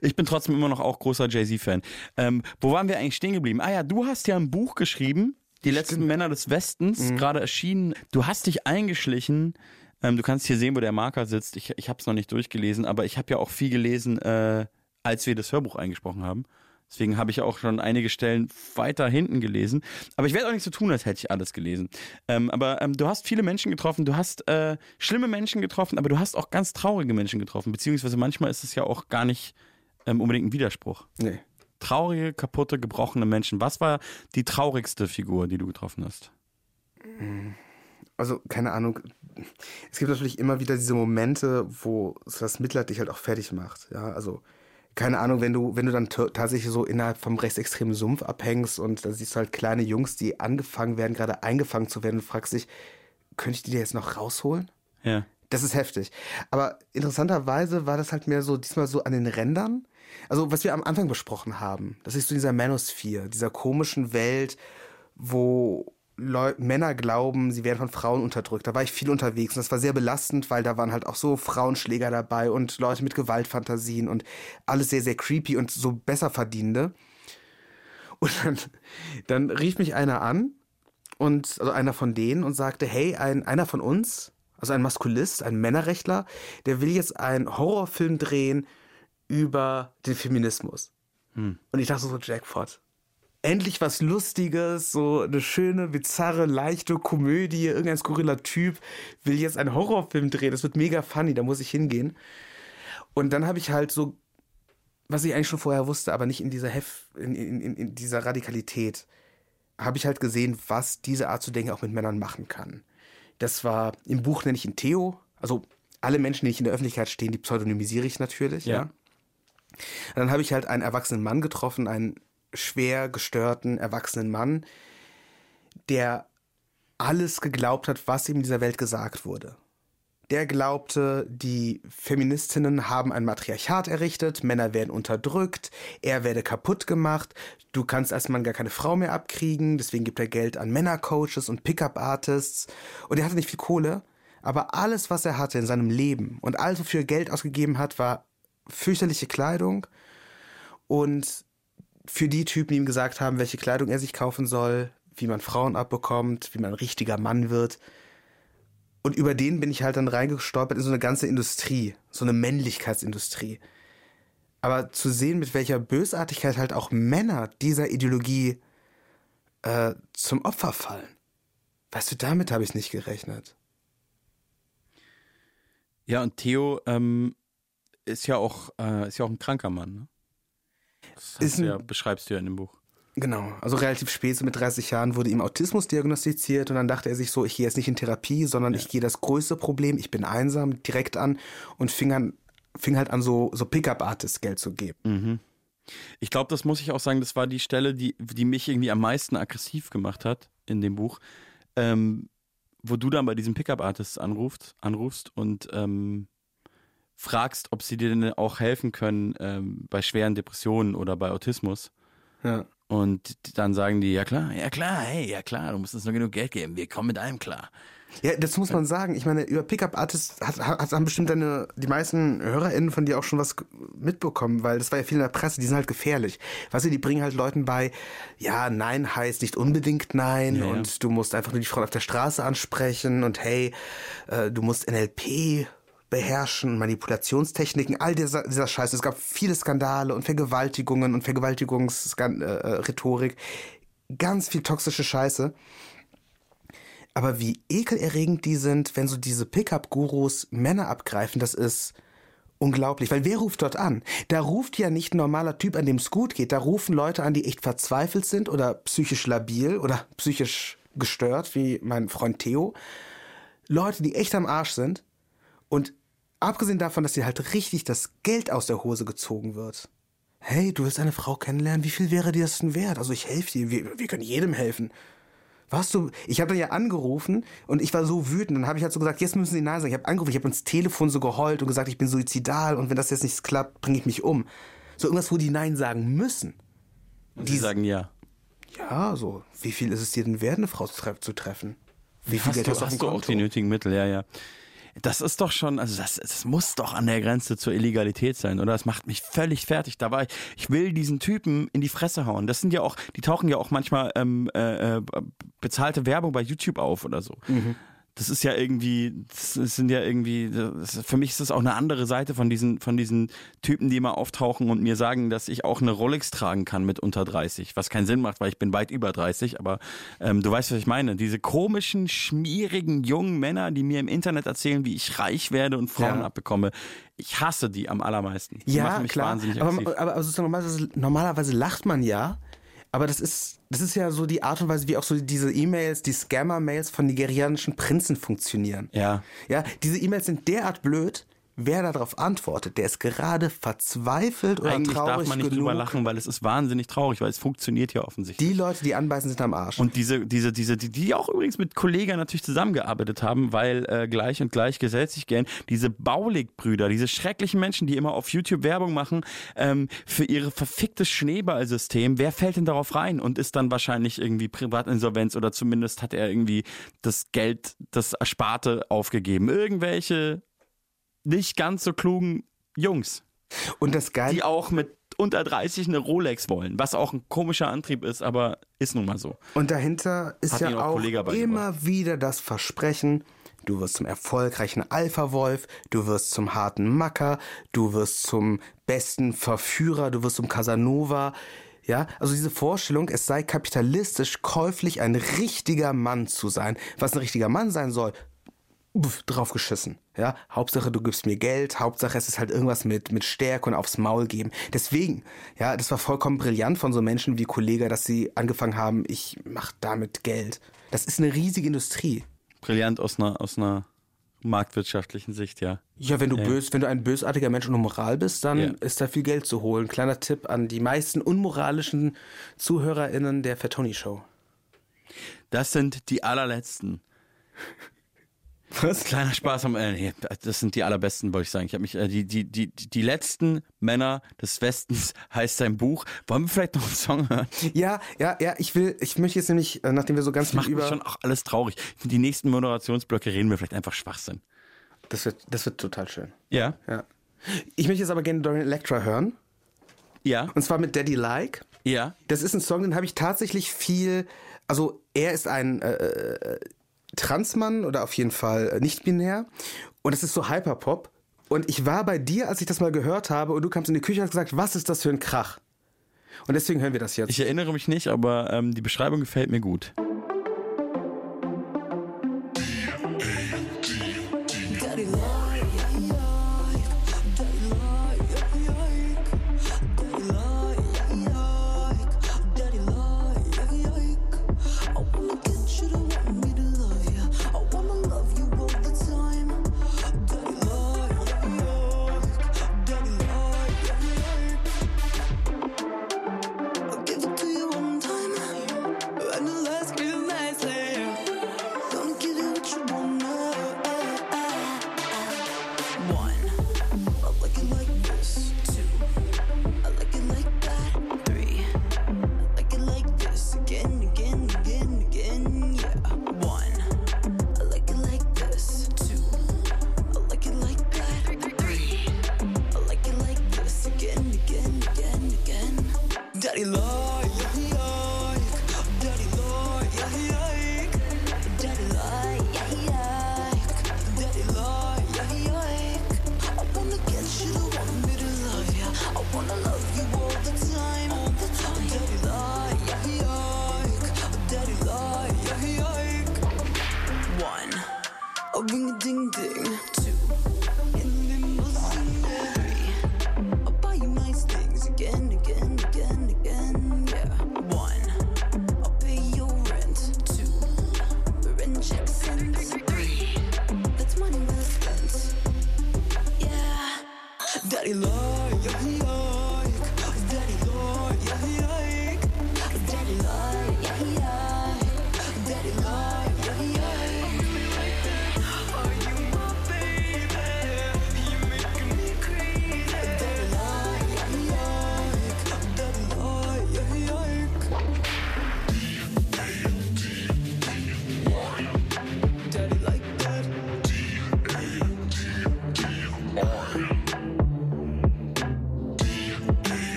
Ich bin trotzdem immer noch auch großer Jay-Z-Fan. Ähm, wo waren wir eigentlich stehen geblieben? Ah ja, du hast ja ein Buch geschrieben, Die letzten Männer des Westens, gerade erschienen. Du hast dich eingeschlichen. Ähm, du kannst hier sehen, wo der Marker sitzt. Ich, ich habe es noch nicht durchgelesen, aber ich habe ja auch viel gelesen, äh, als wir das Hörbuch eingesprochen haben. Deswegen habe ich auch schon einige Stellen weiter hinten gelesen. Aber ich werde auch nicht so tun, als hätte ich alles gelesen. Ähm, aber ähm, du hast viele Menschen getroffen, du hast äh, schlimme Menschen getroffen, aber du hast auch ganz traurige Menschen getroffen. Beziehungsweise manchmal ist es ja auch gar nicht ähm, unbedingt ein Widerspruch. Nee. Traurige, kaputte, gebrochene Menschen. Was war die traurigste Figur, die du getroffen hast? Also, keine Ahnung. Es gibt natürlich immer wieder diese Momente, wo das Mitleid dich halt auch fertig macht. Ja, also, keine Ahnung, wenn du, wenn du dann tatsächlich so innerhalb vom rechtsextremen Sumpf abhängst und da siehst du halt kleine Jungs, die angefangen werden, gerade eingefangen zu werden und fragst dich, könnte ich die dir jetzt noch rausholen? Ja. Das ist heftig. Aber interessanterweise war das halt mehr so, diesmal so an den Rändern. Also, was wir am Anfang besprochen haben, das ist so dieser Manosphere, dieser komischen Welt, wo Leu Männer glauben, sie werden von Frauen unterdrückt. Da war ich viel unterwegs und das war sehr belastend, weil da waren halt auch so Frauenschläger dabei und Leute mit Gewaltfantasien und alles sehr, sehr creepy und so Besserverdienende. Und dann, dann rief mich einer an und also einer von denen und sagte, hey, ein, einer von uns, also ein Maskulist, ein Männerrechtler, der will jetzt einen Horrorfilm drehen über den Feminismus. Und ich dachte so, Jackpot. Endlich was Lustiges, so eine schöne, bizarre, leichte Komödie, irgendein skurriler Typ will jetzt einen Horrorfilm drehen. Das wird mega funny, da muss ich hingehen. Und dann habe ich halt so, was ich eigentlich schon vorher wusste, aber nicht in dieser Hef, in, in, in, in dieser Radikalität, habe ich halt gesehen, was diese Art zu denken auch mit Männern machen kann. Das war, im Buch nenne ich ihn Theo, also alle Menschen, die nicht in der Öffentlichkeit stehen, die pseudonymisiere ich natürlich, ja. Ja. Und dann habe ich halt einen erwachsenen Mann getroffen, einen schwer gestörten, erwachsenen Mann, der alles geglaubt hat, was ihm in dieser Welt gesagt wurde. Der glaubte, die Feministinnen haben ein Matriarchat errichtet, Männer werden unterdrückt, er werde kaputt gemacht, du kannst als Mann gar keine Frau mehr abkriegen, deswegen gibt er Geld an Männercoaches und Pickup-Artists. Und er hatte nicht viel Kohle, aber alles, was er hatte in seinem Leben und alles, wofür er Geld ausgegeben hat, war fürchterliche Kleidung und für die Typen, die ihm gesagt haben, welche Kleidung er sich kaufen soll, wie man Frauen abbekommt, wie man ein richtiger Mann wird. Und über den bin ich halt dann reingestolpert in so eine ganze Industrie, so eine Männlichkeitsindustrie. Aber zu sehen, mit welcher Bösartigkeit halt auch Männer dieser Ideologie äh, zum Opfer fallen. Weißt du, damit habe ich nicht gerechnet. Ja, und Theo ähm, ist ja auch äh, ist ja auch ein kranker Mann. Ne? Das Ist ja, beschreibst du ja in dem Buch. Genau, also relativ spät, so mit 30 Jahren, wurde ihm Autismus diagnostiziert und dann dachte er sich so, ich gehe jetzt nicht in Therapie, sondern ich gehe das größte Problem, ich bin einsam, direkt an und fing, an, fing halt an, so, so Pickup-Artists Geld zu geben. Ich glaube, das muss ich auch sagen, das war die Stelle, die, die mich irgendwie am meisten aggressiv gemacht hat in dem Buch, ähm, wo du dann bei diesem Pickup-Artist anrufst, anrufst und ähm, fragst, ob sie dir denn auch helfen können ähm, bei schweren Depressionen oder bei Autismus. Ja. Und dann sagen die, ja klar, ja klar, hey, ja klar, du musst uns nur genug Geld geben, wir kommen mit allem klar. Ja, das muss man sagen. Ich meine, über Pickup-Artists hat, hat, haben bestimmt deine, die meisten HörerInnen von dir auch schon was mitbekommen, weil das war ja viel in der Presse, die sind halt gefährlich. Weißt du, die bringen halt Leuten bei, ja, Nein heißt nicht unbedingt Nein Ja, ja. und du musst einfach nur die Frauen auf der Straße ansprechen und hey, äh, du musst NLP beherrschen, Manipulationstechniken, all dieser, dieser Scheiß. Es gab viele Skandale und Vergewaltigungen und Vergewaltigungsrhetorik. Ganz viel toxische Scheiße. Aber wie ekelerregend die sind, wenn so diese Pickup-Gurus Männer abgreifen, das ist unglaublich, weil wer ruft dort an? Da ruft ja nicht ein normaler Typ, an dem es gut geht. Da rufen Leute an, die echt verzweifelt sind oder psychisch labil oder psychisch gestört, wie mein Freund Theo. Leute, die echt am Arsch sind. Und abgesehen davon, dass dir halt richtig das Geld aus der Hose gezogen wird. Hey, du willst eine Frau kennenlernen? Wie viel wäre dir das denn wert? Also ich helfe dir. Wir, wir können jedem helfen. Warst du? Ich habe dann ja angerufen und ich war so wütend. Dann habe ich halt so gesagt, jetzt müssen Sie Nein sagen. Ich habe angerufen, ich habe ins Telefon so geheult und gesagt, ich bin suizidal und wenn das jetzt nicht klappt, bringe ich mich um. So irgendwas, wo die Nein sagen müssen. Und die sagen ja. Ja, so. Wie viel ist es dir denn wert, eine Frau zu, tre zu treffen? Wie viel hast Geld du, hast hast du auch die nötigen Mittel, ja, ja. Das ist doch schon, also das, das muss doch an der Grenze zur Illegalität sein, oder? Das macht mich völlig fertig. Da war ich, ich will diesen Typen in die Fresse hauen. Das sind ja auch, die tauchen ja auch manchmal ähm, äh, äh, bezahlte Werbung bei YouTube auf oder so. Das ist ja irgendwie, das sind ja irgendwie, das, für mich ist das auch eine andere Seite von diesen, von diesen Typen, die immer auftauchen und mir sagen, dass ich auch eine Rolex tragen kann mit unter 30, was keinen Sinn macht, weil ich bin weit über 30, aber ähm, du weißt, was ich meine. Diese komischen, schmierigen jungen Männer, die mir im Internet erzählen, wie ich reich werde und Frauen Ja. abbekomme. Ich hasse die am allermeisten. Die Ja, machen mich klar. wahnsinnig Aber, aber, aber normalerweise, normalerweise lacht man ja, aber das ist, das ist ja so die Art und Weise, wie auch so diese E-Mails, die Scammer-Mails von nigerianischen Prinzen funktionieren. Ja. Ja, diese E-Mails sind derart blöd, wer darauf antwortet, der ist gerade verzweifelt oder Eigentlich traurig darf man nicht genug. drüber lachen, weil es ist wahnsinnig traurig, weil es funktioniert ja offensichtlich. Die Leute, die anbeißen, sind am Arsch. Und diese, diese, diese, die, die auch übrigens mit Kollegen natürlich zusammengearbeitet haben, weil äh, gleich und gleich gesellt sich gern. Diese Baulig-Brüder, diese schrecklichen Menschen, die immer auf YouTube Werbung machen ähm, für ihre verficktes Schneeballsystem. Wer fällt denn darauf rein und ist dann wahrscheinlich irgendwie Privatinsolvenz oder zumindest hat er irgendwie das Geld, das Ersparte aufgegeben. Irgendwelche nicht ganz so klugen Jungs. Und das Geile, Die auch mit unter 30 eine Rolex wollen, was auch ein komischer Antrieb ist, aber ist nun mal so. Und dahinter ist Hat ja auch auch immer wieder das Versprechen, du wirst zum erfolgreichen Alpha-Wolf, du wirst zum harten Macker, du wirst zum besten Verführer, du wirst zum Casanova. Ja, also diese Vorstellung, es sei kapitalistisch käuflich, ein richtiger Mann zu sein. Was ein richtiger Mann sein soll, Uff, draufgeschissen. Ja, Hauptsache du gibst mir Geld, Hauptsache es ist halt irgendwas mit, mit Stärke und aufs Maul geben. Deswegen, ja, das war vollkommen brillant von so Menschen wie Kollega, dass sie angefangen haben, ich mach damit Geld. Das ist eine riesige Industrie. Brillant aus einer, aus einer marktwirtschaftlichen Sicht, ja. Ja, wenn du Ja. bös, wenn du ein bösartiger Mensch ohne Moral bist, dann Ja. ist da viel Geld zu holen. Kleiner Tipp an die meisten unmoralischen ZuhörerInnen der Fatoni Show. Das sind die allerletzten. Was? Kleiner Spaß am äh, nee, das sind die allerbesten, wollte ich sagen. Ich habe mich äh, die, die die die letzten Männer des Westens heißt sein Buch. Wollen wir vielleicht noch einen Song hören? Ja, ja, ja, ich will, ich möchte jetzt nämlich, äh, nachdem wir so ganz Das viel macht mich über. schon auch alles traurig. Die nächsten Moderationsblöcke reden wir vielleicht einfach Schwachsinn. Das wird, das wird total schön. Ja? Ja. Ich möchte jetzt aber gerne Dorian Electra hören. Ja. Und zwar mit Daddy Like. Ja. Das ist ein Song, den habe ich tatsächlich viel. Also, er ist ein äh, äh, Transmann oder auf jeden Fall äh, nicht binär. Und es ist so Hyperpop. Und ich war bei dir, als ich das mal gehört habe, und du kamst in die Küche und hast gesagt, was ist das für ein Krach? Und deswegen hören wir das jetzt. Ich erinnere mich nicht, aber ähm, die Beschreibung gefällt mir gut.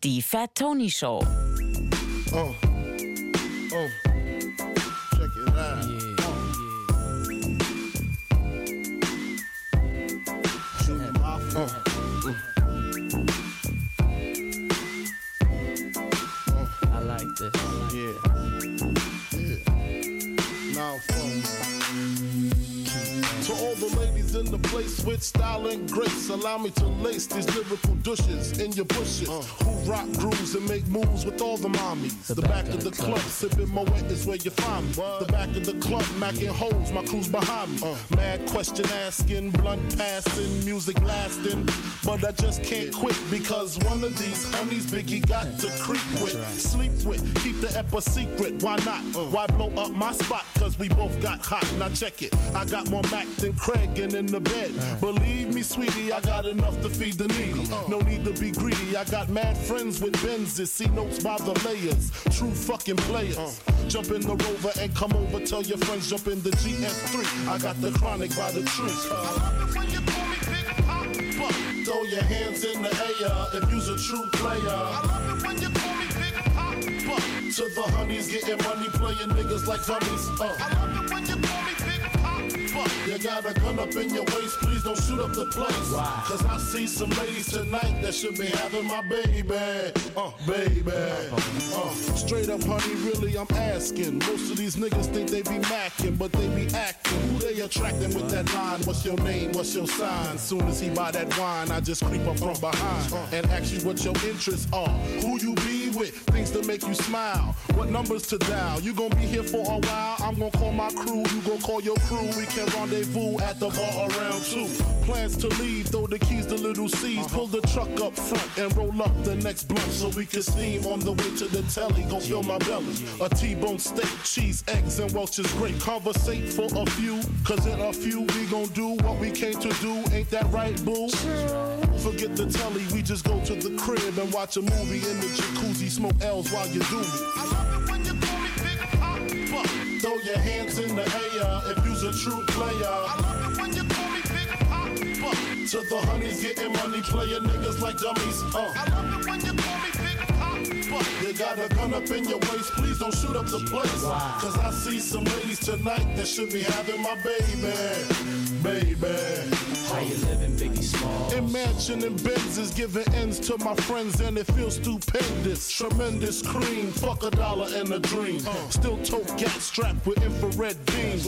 Die Fat Tony Show. Oh. Oh. Check it out. Junior Mafia. Oh. Oh. I like this. Yeah. Yeah. Now. To all the ladies in the place with style and grace, allow me to lace these lyrical moves with all the mommies. The, back, of the club, sipping my wet is where you find me. The back of the club, macking holes, my crew's behind me. Uh, Mad question asking, blunt passing, music blasting. But I just can't quit because one of these honeys Biggie got to creep with, sleep with, keep the ep a secret. Why not? Why blow up my spot? We both got hot. Now check it. I got more Mac than Craig and in the bed. Believe me, sweetie, I got enough to feed the needy. No need to be greedy. I got mad friends with Benzes. See notes by the layers. True fucking players. Jump in the rover and come over. Tell your friends jump in the GS3. I got the chronic by the tree. Uh. I love it when you call me Big Pop. Fuck. Throw your hands in the air if you's a true player. I love it when you To the honeys getting money, playing niggas like dummies. Uh. I love it when you call me Big Pop. You got a gun up in your waist, please don't shoot up the place. Cause I see some ladies tonight that should be having my baby. Uh, baby. Uh, straight up, honey, really, I'm asking. Most of these niggas think they be macking, but they be acting. Who they attracting with that line? What's your name? What's your sign? Soon as he buy that wine, I just creep up from behind and ask you what your interests are. Who you be with? Things to make you smile. What numbers to dial? You gonna be here for a while? I'm gonna call my crew. You gonna call your crew. We can rendezvous at the bar around two. Plans to leave, throw the keys to little C's. Uh-huh. Pull the truck up front and roll up the next blunt so we can steam on the way to the telly. Go fill my belly. A T-bone steak, cheese, eggs, and Welch's grape. Conversate for a few, cause in a few we gon' do what we came to do. Ain't that right, boo? Forget the telly, we just go to the crib and watch a movie in the jacuzzi. Smoke L's while you do me. I love it when you call me Big Pop. Throw your hands in the air if you's a true player. I love it when you call me Big Pop. To the honeys getting money, playing niggas like dummies. Uh. I love it when you call me Big Pop. You got a gun up in your waist, please don't shoot up the place. Cause I see some ladies tonight that should be having my baby. Baby. How you living, Biggie Small? Imagine and Benz is giving ends to my friends and it feels stupendous. Tremendous cream, fuck a dollar and a dream. Still tote gas strapped with infrared beams.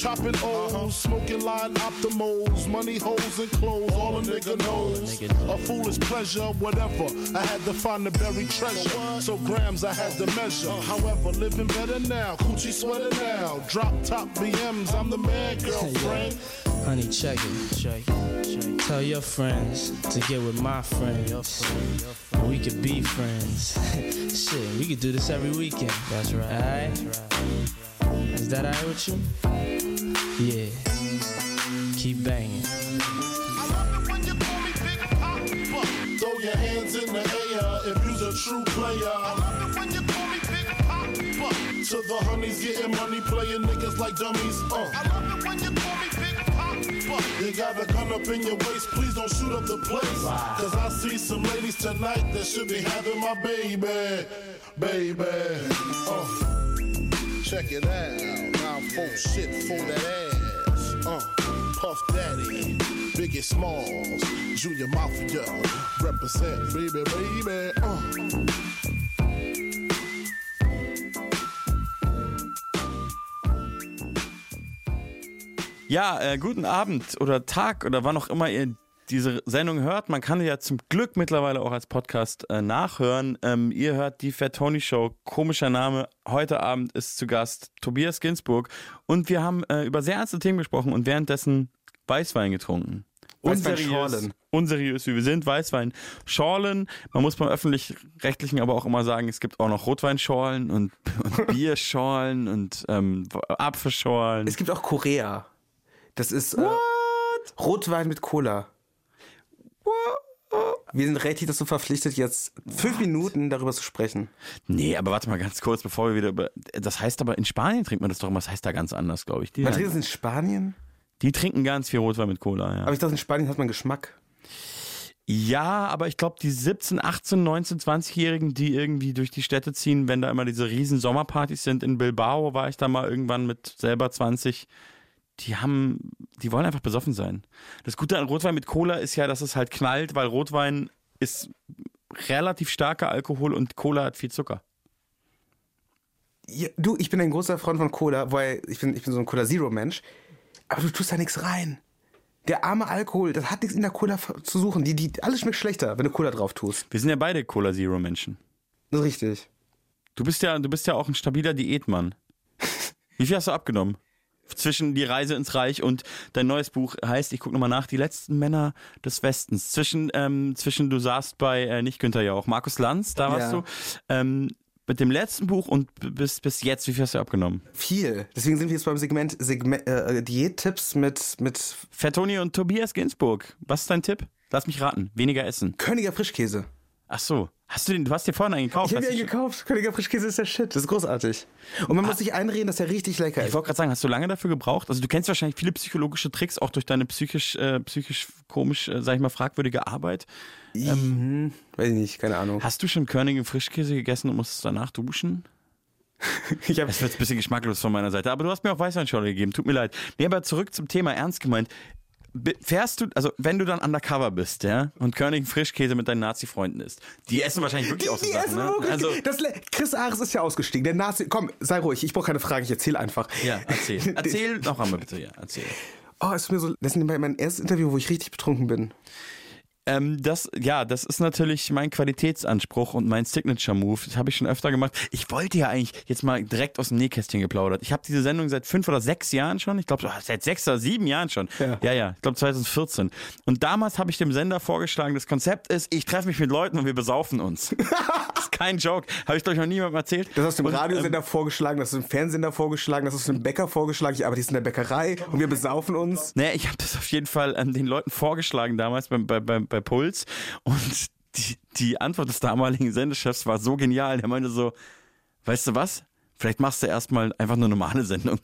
Chopping O's, smoking line optimals, money holes and clothes, all a nigga knows. A foolish pleasure, whatever. I had to find the buried treasure. So grams I had to measure. However, living better now, coochie sweater now. Drop top BMs, I'm the man, girlfriend. Honey, check it. Check it. Tell your friends to get with my friends. And we could be friends. Shit, we could do this every weekend. That's right. Alright? Is that alright with you? Yeah. Keep banging. I love you when you call me big hot. Throw your hands in the air if you's a true player. To the when you call me big hot. So the honeys getting money, playing niggas like dummies. Uh. You got a gun up in your waist, please don't shoot up the place. Cause I see some ladies tonight that should be having my baby. Baby. Uh. Check it out. Now folks shit for that ass. Uh. Puff Daddy, Biggie Smalls, Junior Mafia, represent, baby, baby. Uh. Ja, äh, guten Abend oder Tag oder wann auch immer ihr diese Sendung hört. Man kann sie ja zum Glück mittlerweile auch als Podcast äh, nachhören. Ähm, ihr hört die Fat Tony Show. Komischer Name. Heute Abend ist zu Gast Tobias Ginsburg und wir haben äh, über sehr ernste Themen gesprochen und währenddessen Weißwein getrunken. Weißweinschorlen. unseriös wie wir sind, Weißwein, Schorlen. Man muss beim öffentlich-rechtlichen aber auch immer sagen, es gibt auch noch Rotweinschorlen und, und Bierschorlen und ähm, Apfelschorlen. Es gibt auch Korea. Das ist äh, Rotwein mit Cola. Wir sind rechtlich dazu verpflichtet, jetzt fünf Minuten darüber zu sprechen. Nee, aber warte mal ganz kurz, bevor wir wieder über. Das heißt aber, in Spanien trinkt man das doch immer, das heißt da ganz anders, glaube ich. Die, Man trinkt das in Spanien? die trinken ganz viel Rotwein mit Cola, ja. Aber ich dachte, in Spanien hat man Geschmack. Ja, aber ich glaube, die 17, 18, 19, 20-Jährigen, die irgendwie durch die Städte ziehen, wenn da immer diese riesen Sommerpartys sind, in Bilbao war ich da mal irgendwann mit selber 20, die haben, die wollen einfach besoffen sein. Das Gute an Rotwein mit Cola ist ja, dass es halt knallt, weil Rotwein ist relativ starker Alkohol und Cola hat viel Zucker. Ja, du, ich bin ein großer Freund von Cola, weil ich bin, ich bin so ein Cola Zero Mensch. Aber du tust da nichts rein. Der arme Alkohol, das hat nichts in der Cola zu suchen. Die, die, alles schmeckt schlechter, wenn du Cola drauf tust. Wir sind ja beide Cola Zero Menschen. Das ist richtig. Du bist ja, du bist ja auch ein stabiler Diätmann. Wie viel hast du abgenommen? Zwischen die Reise ins Reich und dein neues Buch heißt, ich gucke nochmal nach, die letzten Männer des Westens. Zwischen, ähm, zwischen du saßt bei, äh, nicht Günther Jauch, Markus Lanz, da warst Ja. du. Ähm, mit dem letzten Buch und bis, bis jetzt, wie viel hast du abgenommen? Viel. Deswegen sind wir jetzt beim Segment, Segment äh, Diättipps mit, mit Fettoni und Tobias Ginsburg. Was ist dein Tipp? Lass mich raten. Weniger essen. Königer Frischkäse. Ach so. Hast du den, du hast dir vorhin einen gekauft? Ich habe ihn gekauft. Königer Frischkäse ist der Shit. Das ist großartig. Und man muss sich einreden, dass er richtig lecker Ich ist. wollte gerade sagen, hast du lange dafür gebraucht? Also du kennst wahrscheinlich viele psychologische Tricks, auch durch deine psychisch, äh, psychisch komisch, äh, sag ich mal, fragwürdige Arbeit. Ähm, Weiß ich nicht, keine Ahnung. Hast du schon Körnige Frischkäse gegessen und musstest danach duschen? Ich hab, Es wird ein bisschen geschmacklos von meiner Seite, aber du hast mir auch Weißweinschorle gegeben, tut mir leid. Nee, aber zurück zum Thema, ernst gemeint. Fährst du, also wenn du dann undercover bist, ja, und Körnigen Frischkäse mit deinen Nazi-Freunden isst, die essen wahrscheinlich wirklich auch so die Sachen, essen ne? wirklich. Also, das, Chris Ares ist ja ausgestiegen. Der Nazi. Komm, sei ruhig. Ich brauche keine Fragen. Ich erzähle einfach. ja, erzähl. Erzähl noch einmal bitte, ja, erzähl. Oh, es ist mir so. Das ist mein erstes Interview, wo ich richtig betrunken bin. Ähm, das, ja, das ist natürlich mein Qualitätsanspruch und mein Signature-Move. Das habe ich schon öfter gemacht. Ich wollte ja eigentlich jetzt mal direkt aus dem Nähkästchen geplaudert. Ich habe diese Sendung seit fünf oder sechs Jahren schon. Ich glaube, seit sechs oder sieben Jahren schon. Ja. ja, ja ich glaube 2014. Und damals habe ich dem Sender vorgeschlagen, das Konzept ist, ich treffe mich mit Leuten und wir besaufen uns. das ist kein Joke. Habe ich, glaube ich, noch niemandem erzählt. Das hast du im Und, ähm, Radiosender vorgeschlagen, das hast du im Fernsehsender vorgeschlagen, das hast du im Bäcker vorgeschlagen. Ich arbeite jetzt in der Bäckerei und wir besaufen uns. Naja, ich habe das auf jeden Fall ähm, den Leuten vorgeschlagen damals bei, bei, bei, bei Puls und die, die Antwort des damaligen Sendechefs war so genial. Der meinte so, weißt du was? Vielleicht machst du erstmal einfach eine normale Sendung.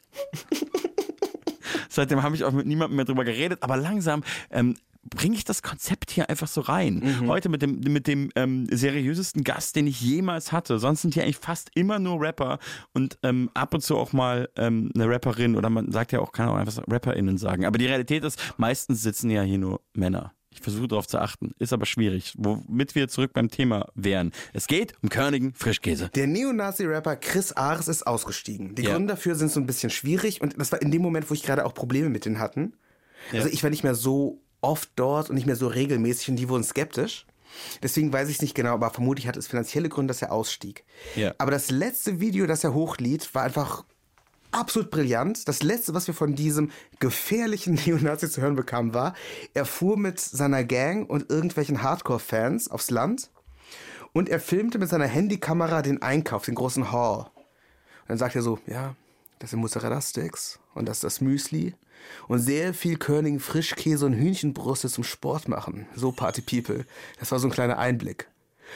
Seitdem habe ich auch mit niemandem mehr drüber geredet, aber langsam ähm, bringe ich das Konzept hier einfach so rein. Heute mit dem, mit dem ähm, seriösesten Gast, den ich jemals hatte. Sonst sind hier eigentlich fast immer nur Rapper und ähm, ab und zu auch mal ähm, eine Rapperin oder man sagt ja auch, kann auch einfach RapperInnen sagen. Aber die Realität ist, meistens sitzen ja hier nur Männer. Ich versuche darauf zu achten, ist aber schwierig, womit wir zurück beim Thema wären. Es geht um körnigen Frischkäse. Der Neonazi-Rapper Chris Ares ist ausgestiegen. Die Ja. Gründe dafür sind so ein bisschen schwierig und das war in dem Moment, wo ich gerade auch Probleme mit denen hatten. Also ich war nicht mehr so oft dort und nicht mehr so regelmäßig und die wurden skeptisch. Deswegen weiß ich es nicht genau, aber vermutlich hat es finanzielle Gründe, dass er ausstieg. Ja. Aber das letzte Video, das er hochlied, war einfach absolut brillant. Das letzte, was wir von diesem gefährlichen Neonazi zu hören bekamen, war, er fuhr mit seiner Gang und irgendwelchen Hardcore-Fans aufs Land und er filmte mit seiner Handykamera den Einkauf, den großen Haul. Und dann sagt er so, ja, das sind Mozzarella-Sticks und das ist das Müsli und sehr viel Körnigen Frischkäse und Hühnchenbrüste zum Sport machen. So Party People. Das war so ein kleiner Einblick.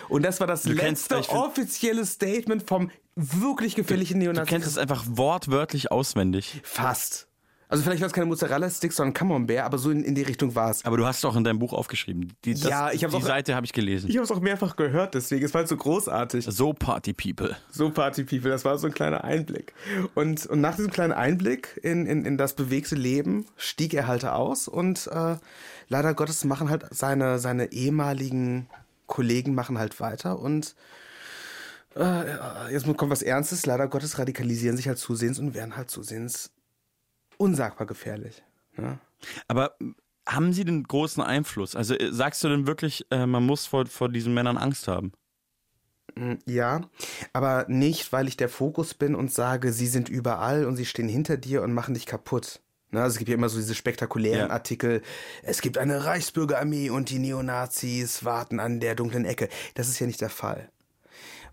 Und das war das Du kennst- letzte find- offizielle Statement vom wirklich gefährlichen Du Neonazi. kennst es einfach wortwörtlich auswendig. Fast. Also vielleicht war es keine Mozzarella-Sticks, sondern Camembert, aber so in, in die Richtung war es. Aber du hast es auch in deinem Buch aufgeschrieben. Die, das, Ja, ich hab's Die auch- Seite habe ich gelesen. Ich habe es auch mehrfach gehört, deswegen. Es war halt so großartig. So Party People. So Party People, das war so ein kleiner Einblick. Und, und nach diesem kleinen Einblick in, in, in das bewegte Leben stieg er halt aus und äh, leider Gottes machen halt seine, seine ehemaligen Kollegen machen halt weiter und äh, jetzt kommt was Ernstes, leider Gottes radikalisieren sich halt zusehends und werden halt zusehends unsagbar gefährlich. Ne? Aber haben sie den großen Einfluss? Also äh, sagst du denn wirklich, äh, man muss vor, vor diesen Männern Angst haben? Mm, Ja, aber nicht, weil ich der Fokus bin und sage, sie sind überall und sie stehen hinter dir und machen dich kaputt. Ne, also es gibt ja immer so diese spektakulären Ja. Artikel, es gibt eine Reichsbürgerarmee und die Neonazis warten an der dunklen Ecke. Das ist ja nicht der Fall.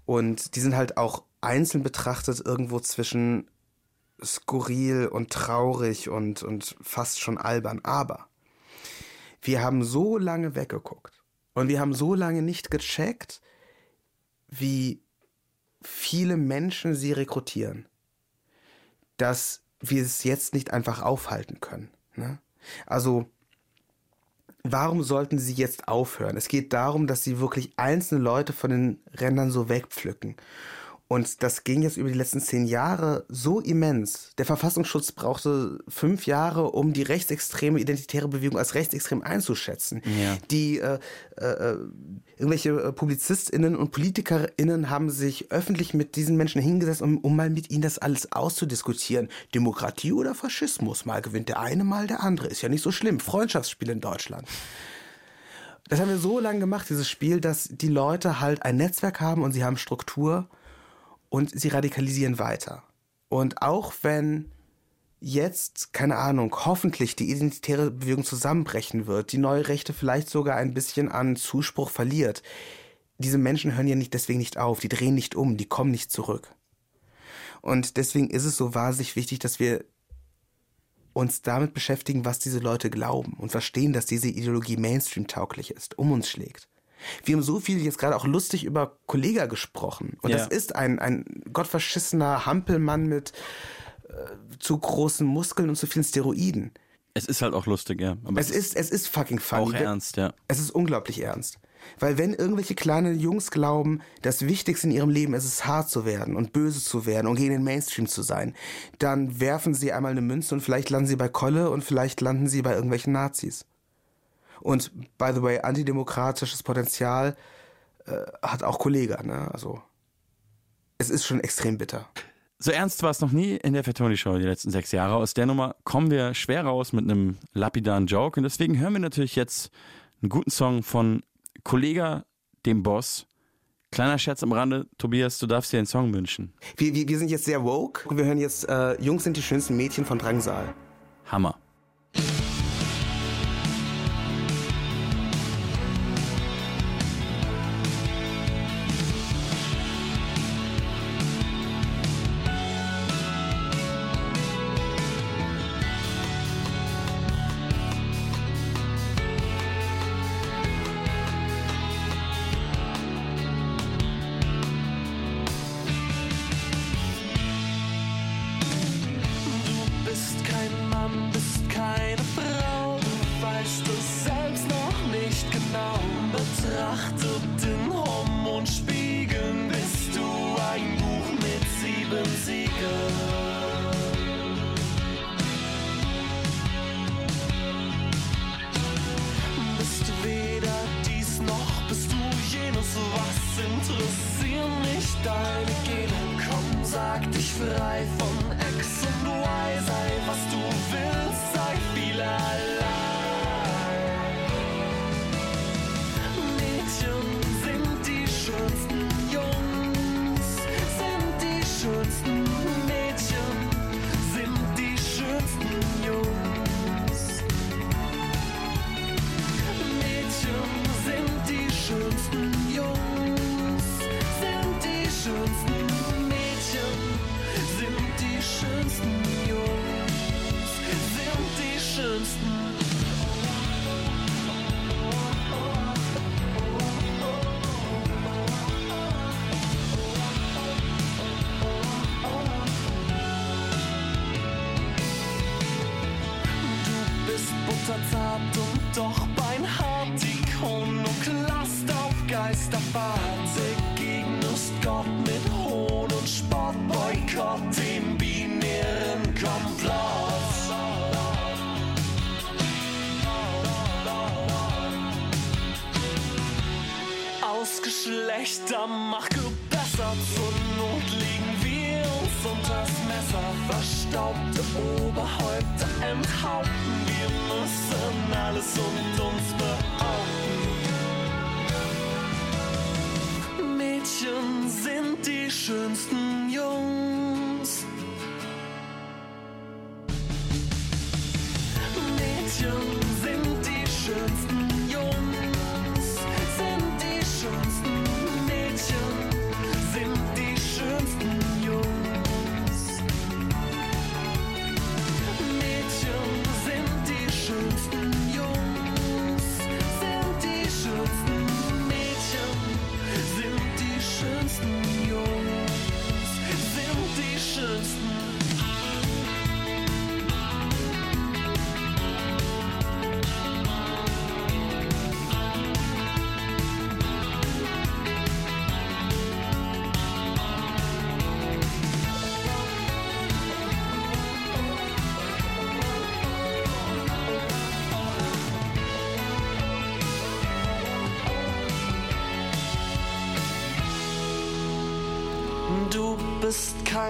Und die sind halt auch einzeln betrachtet irgendwo zwischen skurril und traurig und, und fast schon albern. Aber wir haben so lange weggeguckt und wir haben so lange nicht gecheckt, wie viele Menschen sie rekrutieren, dass wir es jetzt nicht einfach aufhalten können. Ne? Also warum sollten sie jetzt aufhören? Es geht darum, dass sie wirklich einzelne Leute von den Rändern so wegpflücken. Und das ging jetzt über die letzten zehn Jahre so immens. Der Verfassungsschutz brauchte fünf Jahre, um die rechtsextreme identitäre Bewegung als rechtsextrem einzuschätzen. Ja. Die äh, äh, irgendwelche äh, PolizistInnen und PolitikerInnen haben sich öffentlich mit diesen Menschen hingesetzt, um, um mal mit ihnen das alles auszudiskutieren. Demokratie oder Faschismus? Mal gewinnt der eine, mal der andere. Ist ja nicht so schlimm. Freundschaftsspiel in Deutschland. Das haben wir so lange gemacht, dieses Spiel, dass die Leute halt ein Netzwerk haben und sie haben Struktur und sie radikalisieren weiter. Und auch wenn jetzt, keine Ahnung, hoffentlich die identitäre Bewegung zusammenbrechen wird, die neue Rechte vielleicht sogar ein bisschen an Zuspruch verliert, diese Menschen hören ja nicht deswegen nicht auf, die drehen nicht um, die kommen nicht zurück. Und deswegen ist es so wahnsinnig wichtig, dass wir uns damit beschäftigen, was diese Leute glauben und verstehen, dass diese Ideologie Mainstream-tauglich ist, um uns schlägt. Wir haben so viel jetzt gerade auch lustig über Kollega gesprochen. Und Ja. das ist ein, ein gottverschissener Hampelmann mit äh, zu großen Muskeln und zu vielen Steroiden. Es ist halt auch lustig, ja. Aber Es ist, es ist fucking funny. auch ernst, ja. Es ist unglaublich ernst. Weil wenn irgendwelche kleinen Jungs glauben, das Wichtigste in ihrem Leben ist es, hart zu werden und böse zu werden und gegen den Mainstream zu sein, dann werfen sie einmal eine Münze und vielleicht landen sie bei Kolle und vielleicht landen sie bei irgendwelchen Nazis. Und by the way, antidemokratisches Potenzial äh, hat auch Kollega, ne? Also es ist schon extrem bitter. So ernst war es noch nie in der Fatoni Show die letzten sechs Jahre. Aus der Nummer kommen wir schwer raus mit einem lapidaren Joke. Und deswegen hören wir natürlich jetzt einen guten Song von Kollega, dem Boss. Kleiner Scherz am Rande, Tobias, du darfst dir einen Song wünschen. Wir, wir, wir sind jetzt sehr woke. Wir hören jetzt äh, Jungs sind die schönsten Mädchen von Drangsal. Hammer.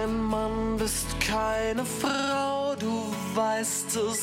Kein Mann, bist keine Frau, du weißt es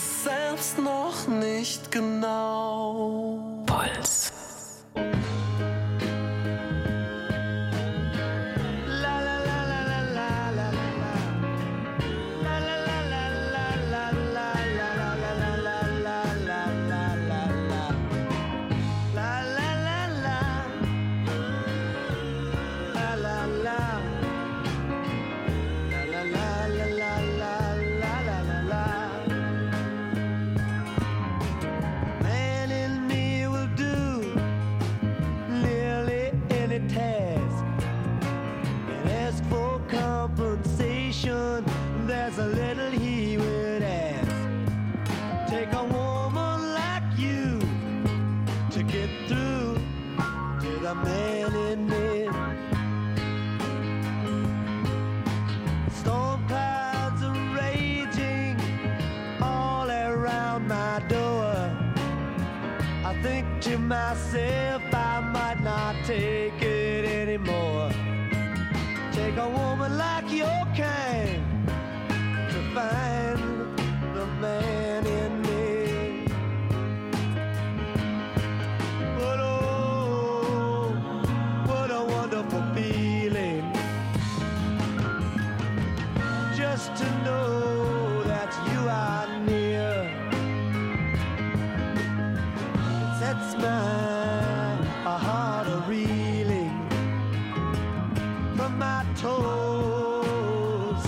my toes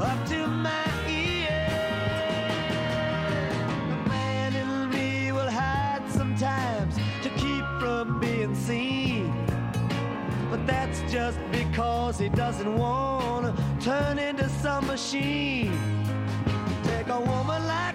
up to my ears. The man in me will hide sometimes to keep from being seen. But that's just because he doesn't want to turn into some machine. Take a woman like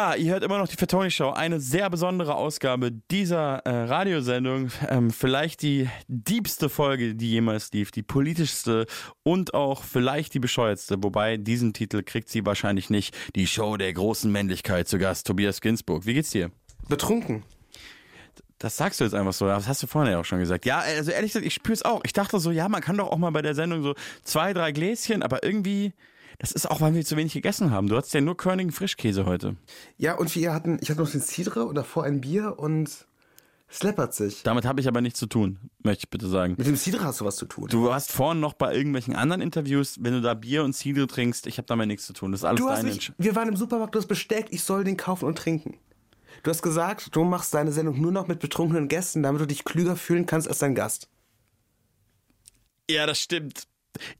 Ja, ihr hört immer noch die Fatoni Show, eine sehr besondere Ausgabe dieser äh, Radiosendung. Ähm, vielleicht die diebste Folge, die jemals lief, die politischste und auch vielleicht die bescheuertste. Wobei diesen Titel kriegt sie wahrscheinlich nicht. Die Show der großen Männlichkeit zu Gast, Tobias Ginsburg. Wie geht's dir? Betrunken. Das sagst du jetzt einfach so, das hast du vorhin ja auch schon gesagt. Ja, also ehrlich gesagt, ich spüre es auch. Ich dachte so, ja, man kann doch auch mal bei der Sendung so zwei, drei Gläschen, aber irgendwie, das ist auch, weil wir zu wenig gegessen haben. Du hattest ja nur Körnigen Frischkäse heute. Ja, und wir hatten, ich hatte noch den Cidre und davor ein Bier und es läppert sich. Damit habe ich aber nichts zu tun, möchte ich bitte sagen. Mit dem Cidre hast du was zu tun. Du hast vorhin noch bei irgendwelchen anderen Interviews, wenn du da Bier und Cidre trinkst, ich habe damit nichts zu tun. Das ist alles Du hast deine mich, Entscheidung. wir waren im Supermarkt, du hast besteckt, ich soll den kaufen und trinken. Du hast gesagt, du machst deine Sendung nur noch mit betrunkenen Gästen, damit du dich klüger fühlen kannst als dein Gast. Ja, das stimmt.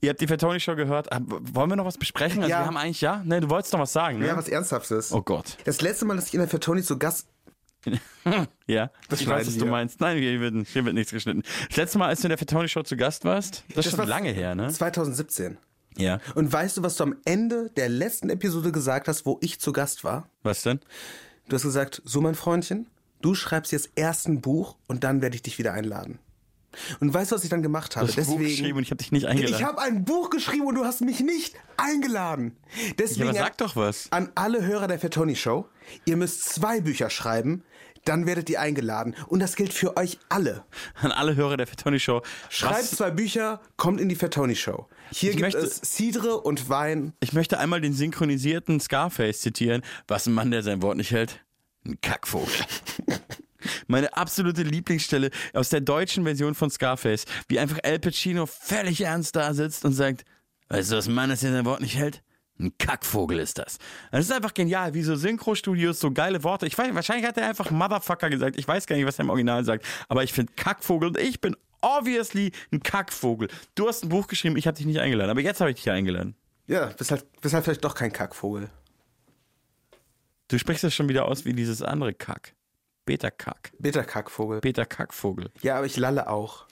Ihr habt die Fatoni Show gehört. Ah, Wollen wir noch was besprechen? Also Ja. wir haben eigentlich, ja? Ne, du wolltest noch was sagen, ne? Ja, was Ernsthaftes. Oh Gott. Das letzte Mal, dass ich in der Fatoni zu Gast. Ja, Das ich weiß, was du meinst. Nein, hier wird, hier wird nichts geschnitten. Das letzte Mal, als du in der Fatoni Show zu Gast warst, das, ist schon lange her, ne? 2017. Ja. Und weißt du, was du am Ende der letzten Episode gesagt hast, wo ich zu Gast war? Was denn? Du hast gesagt, so mein Freundchen, du schreibst jetzt erst ein Buch und dann werde ich dich wieder einladen. Und weißt du, was ich dann gemacht habe? Du hast ein Buch geschrieben und ich habe dich nicht eingeladen. Ich habe ein Buch geschrieben und du hast mich nicht eingeladen. Deswegen aber sag doch was. An alle Hörer der Fatoni Show, ihr müsst zwei Bücher schreiben, dann werdet ihr eingeladen. Und das gilt für euch alle. An alle Hörer der Fatoni Show. Schreibt was- zwei Bücher, kommt in die Fatoni Show. Hier Ich gibt möchte- es Cidre und Wein. Ich möchte einmal den synchronisierten Scarface zitieren. Was ein Mann, der sein Wort nicht hält? Ein Kackvogel. Meine absolute Lieblingsstelle aus der deutschen Version von Scarface, wie einfach Al Pacino völlig ernst da sitzt und sagt, weißt du, was Mann das hier sein Wort nicht hält? Ein Kackvogel ist das. Das ist einfach genial, wie so Synchro-Studios so geile Worte. Ich weiß, wahrscheinlich hat er einfach Motherfucker gesagt. Ich weiß gar nicht, was er im Original sagt. Aber ich finde Kackvogel und ich bin obviously ein Kackvogel. Du hast ein Buch geschrieben, ich habe dich nicht eingeladen. Aber jetzt habe ich dich eingeladen. Ja, bist halt, bist halt vielleicht doch kein Kackvogel. Du sprichst das schon wieder aus wie dieses andere Kack. Beta-Kack. Beta-Kackvogel. Beta-Kackvogel. Ja, aber ich lalle auch.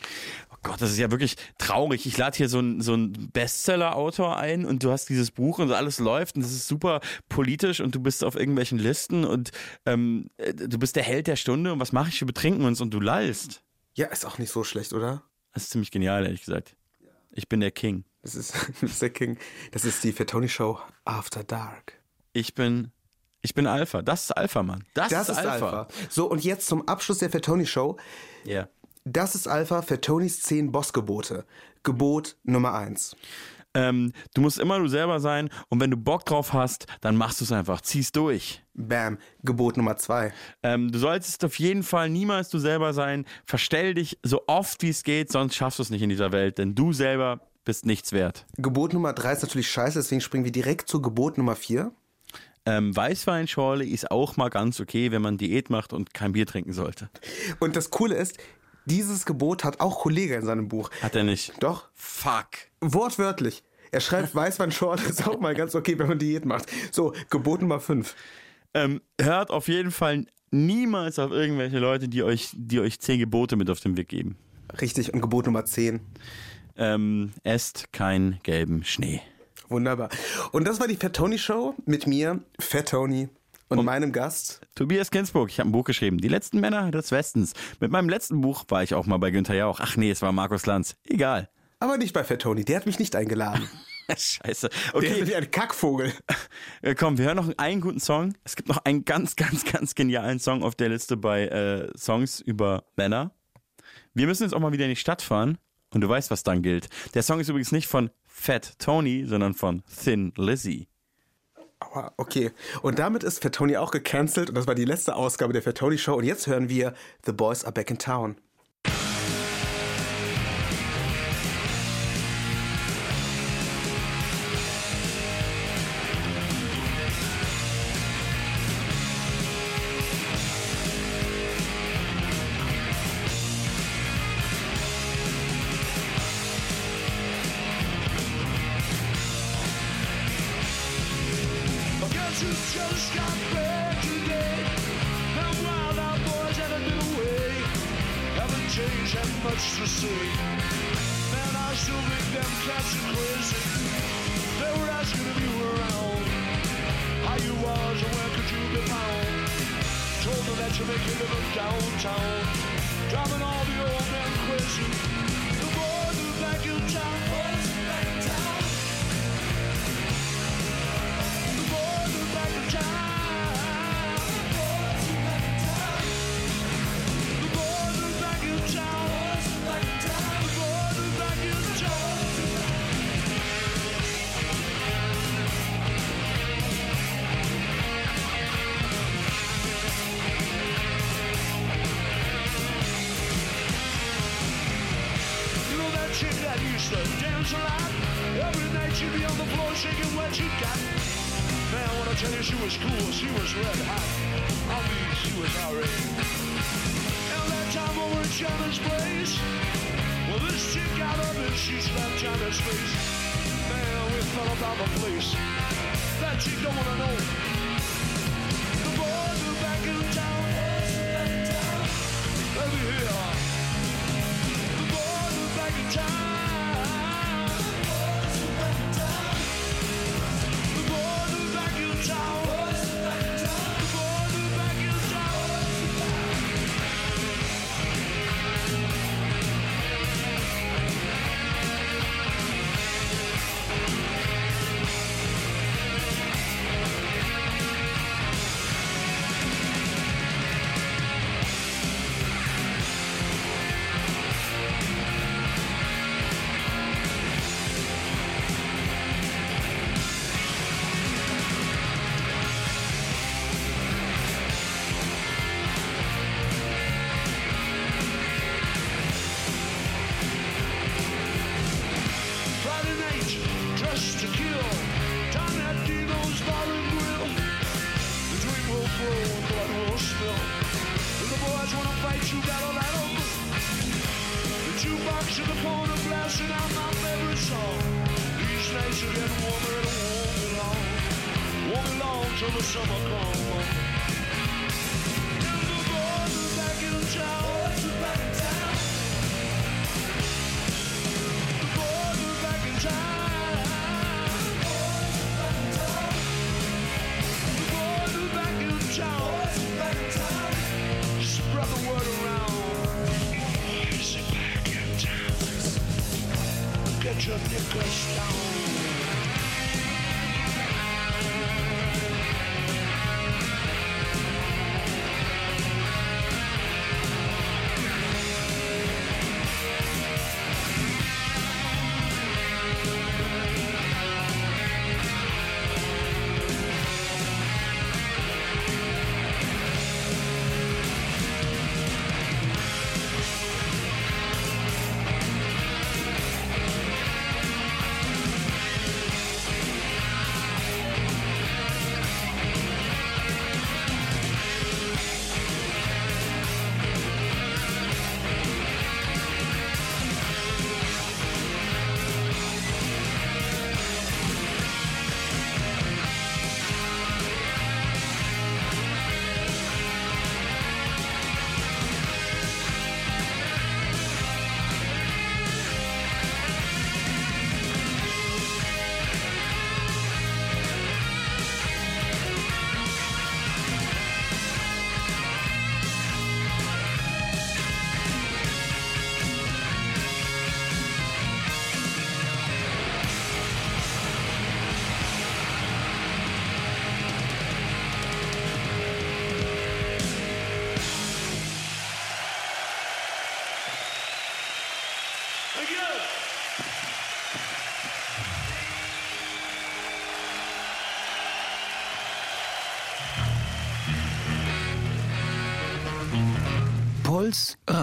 Oh Gott, das ist ja wirklich traurig. Ich lade hier so einen so einen Bestseller-Autor ein und du hast dieses Buch und alles läuft und es ist super politisch und du bist auf irgendwelchen Listen und ähm, äh, du bist der Held der Stunde und was mache ich? Wir betrinken uns und du lallst. Ja, ist auch nicht so schlecht, oder? Das ist ziemlich genial, ehrlich gesagt. Ich bin der King. Das ist, das ist der King. Das ist die Fatoni Show After Dark. Ich bin ich bin Alpha. Das ist Alpha, Mann. Das, Das, ist Alpha. So, und jetzt zum Abschluss der Fatoni Show. Ja. Das ist Alpha Fatonis 10 Bossgebote. Gebot Nummer 1. Ähm, du musst immer du selber sein und wenn du Bock drauf hast, dann machst du es einfach. Zieh's durch. Bam. Gebot Nummer 2. Ähm, du solltest auf jeden Fall niemals du selber sein. Verstell dich so oft wie es geht, sonst schaffst du es nicht in dieser Welt, denn du selber bist nichts wert. Gebot Nummer 3 ist natürlich scheiße, deswegen springen wir direkt zu Gebot Nummer 4. Ähm, Weißweinschorle ist auch mal ganz okay, wenn man Diät macht und kein Bier trinken sollte. Und das Coole ist, dieses Gebot hat auch Kollege in seinem Buch. Hat er nicht. Doch. Fuck. Wortwörtlich. Er schreibt, Weißweinschorle ist auch mal ganz okay, wenn man Diät macht. So, Gebot Nummer 5. Ähm, hört auf jeden Fall niemals auf irgendwelche Leute, die euch, die euch zehn Gebote mit auf den Weg geben. Richtig, und Gebot Nummer 10. Ähm, esst keinen gelben Schnee. Wunderbar. Und das war die Fat Tony Show mit mir, Fat Tony, und, meinem Gast. Tobias Ginsburg, ich habe ein Buch geschrieben. Die letzten Männer des Westens. Mit meinem letzten Buch war ich auch mal bei Günther Jauch. Ach nee, es war Markus Lanz. Egal. Aber nicht bei Fat Tony, der hat mich nicht eingeladen. Scheiße. Der ist Okay, nämlich ein Kackvogel. äh, komm, wir hören noch einen guten Song. Es gibt noch einen ganz, ganz, ganz genialen Song auf der Liste bei äh, Songs über Männer. Wir müssen jetzt auch mal wieder in die Stadt fahren und du weißt, was dann gilt. Der Song ist übrigens nicht von Fat Tony, sondern von Thin Lizzy. Aua, okay. Und damit ist Fat Tony auch gecancelt und das war die letzte Ausgabe der Fat Tony Show. Und jetzt hören wir The Boys Are Back in Town.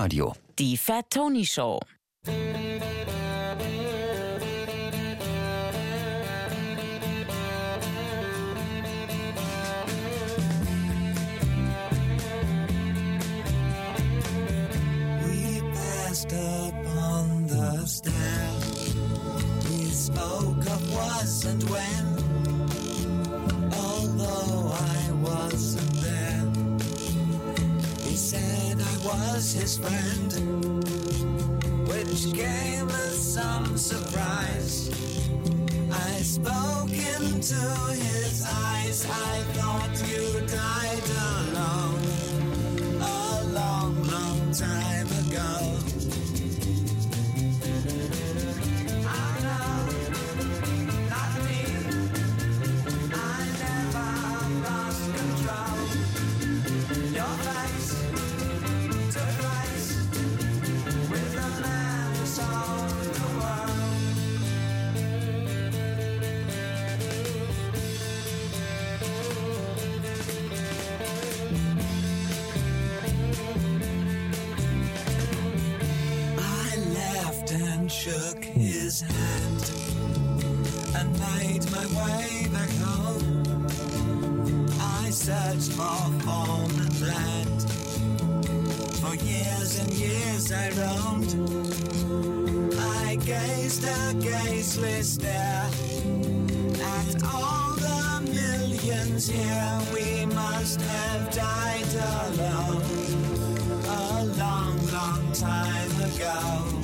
Radio. Die Fat Tony Show. into his eyes. I thought you died a long, a long, long time ago. years and years I roamed. I gazed a gazeless stare at all the millions here. We must have died alone a long, long time ago.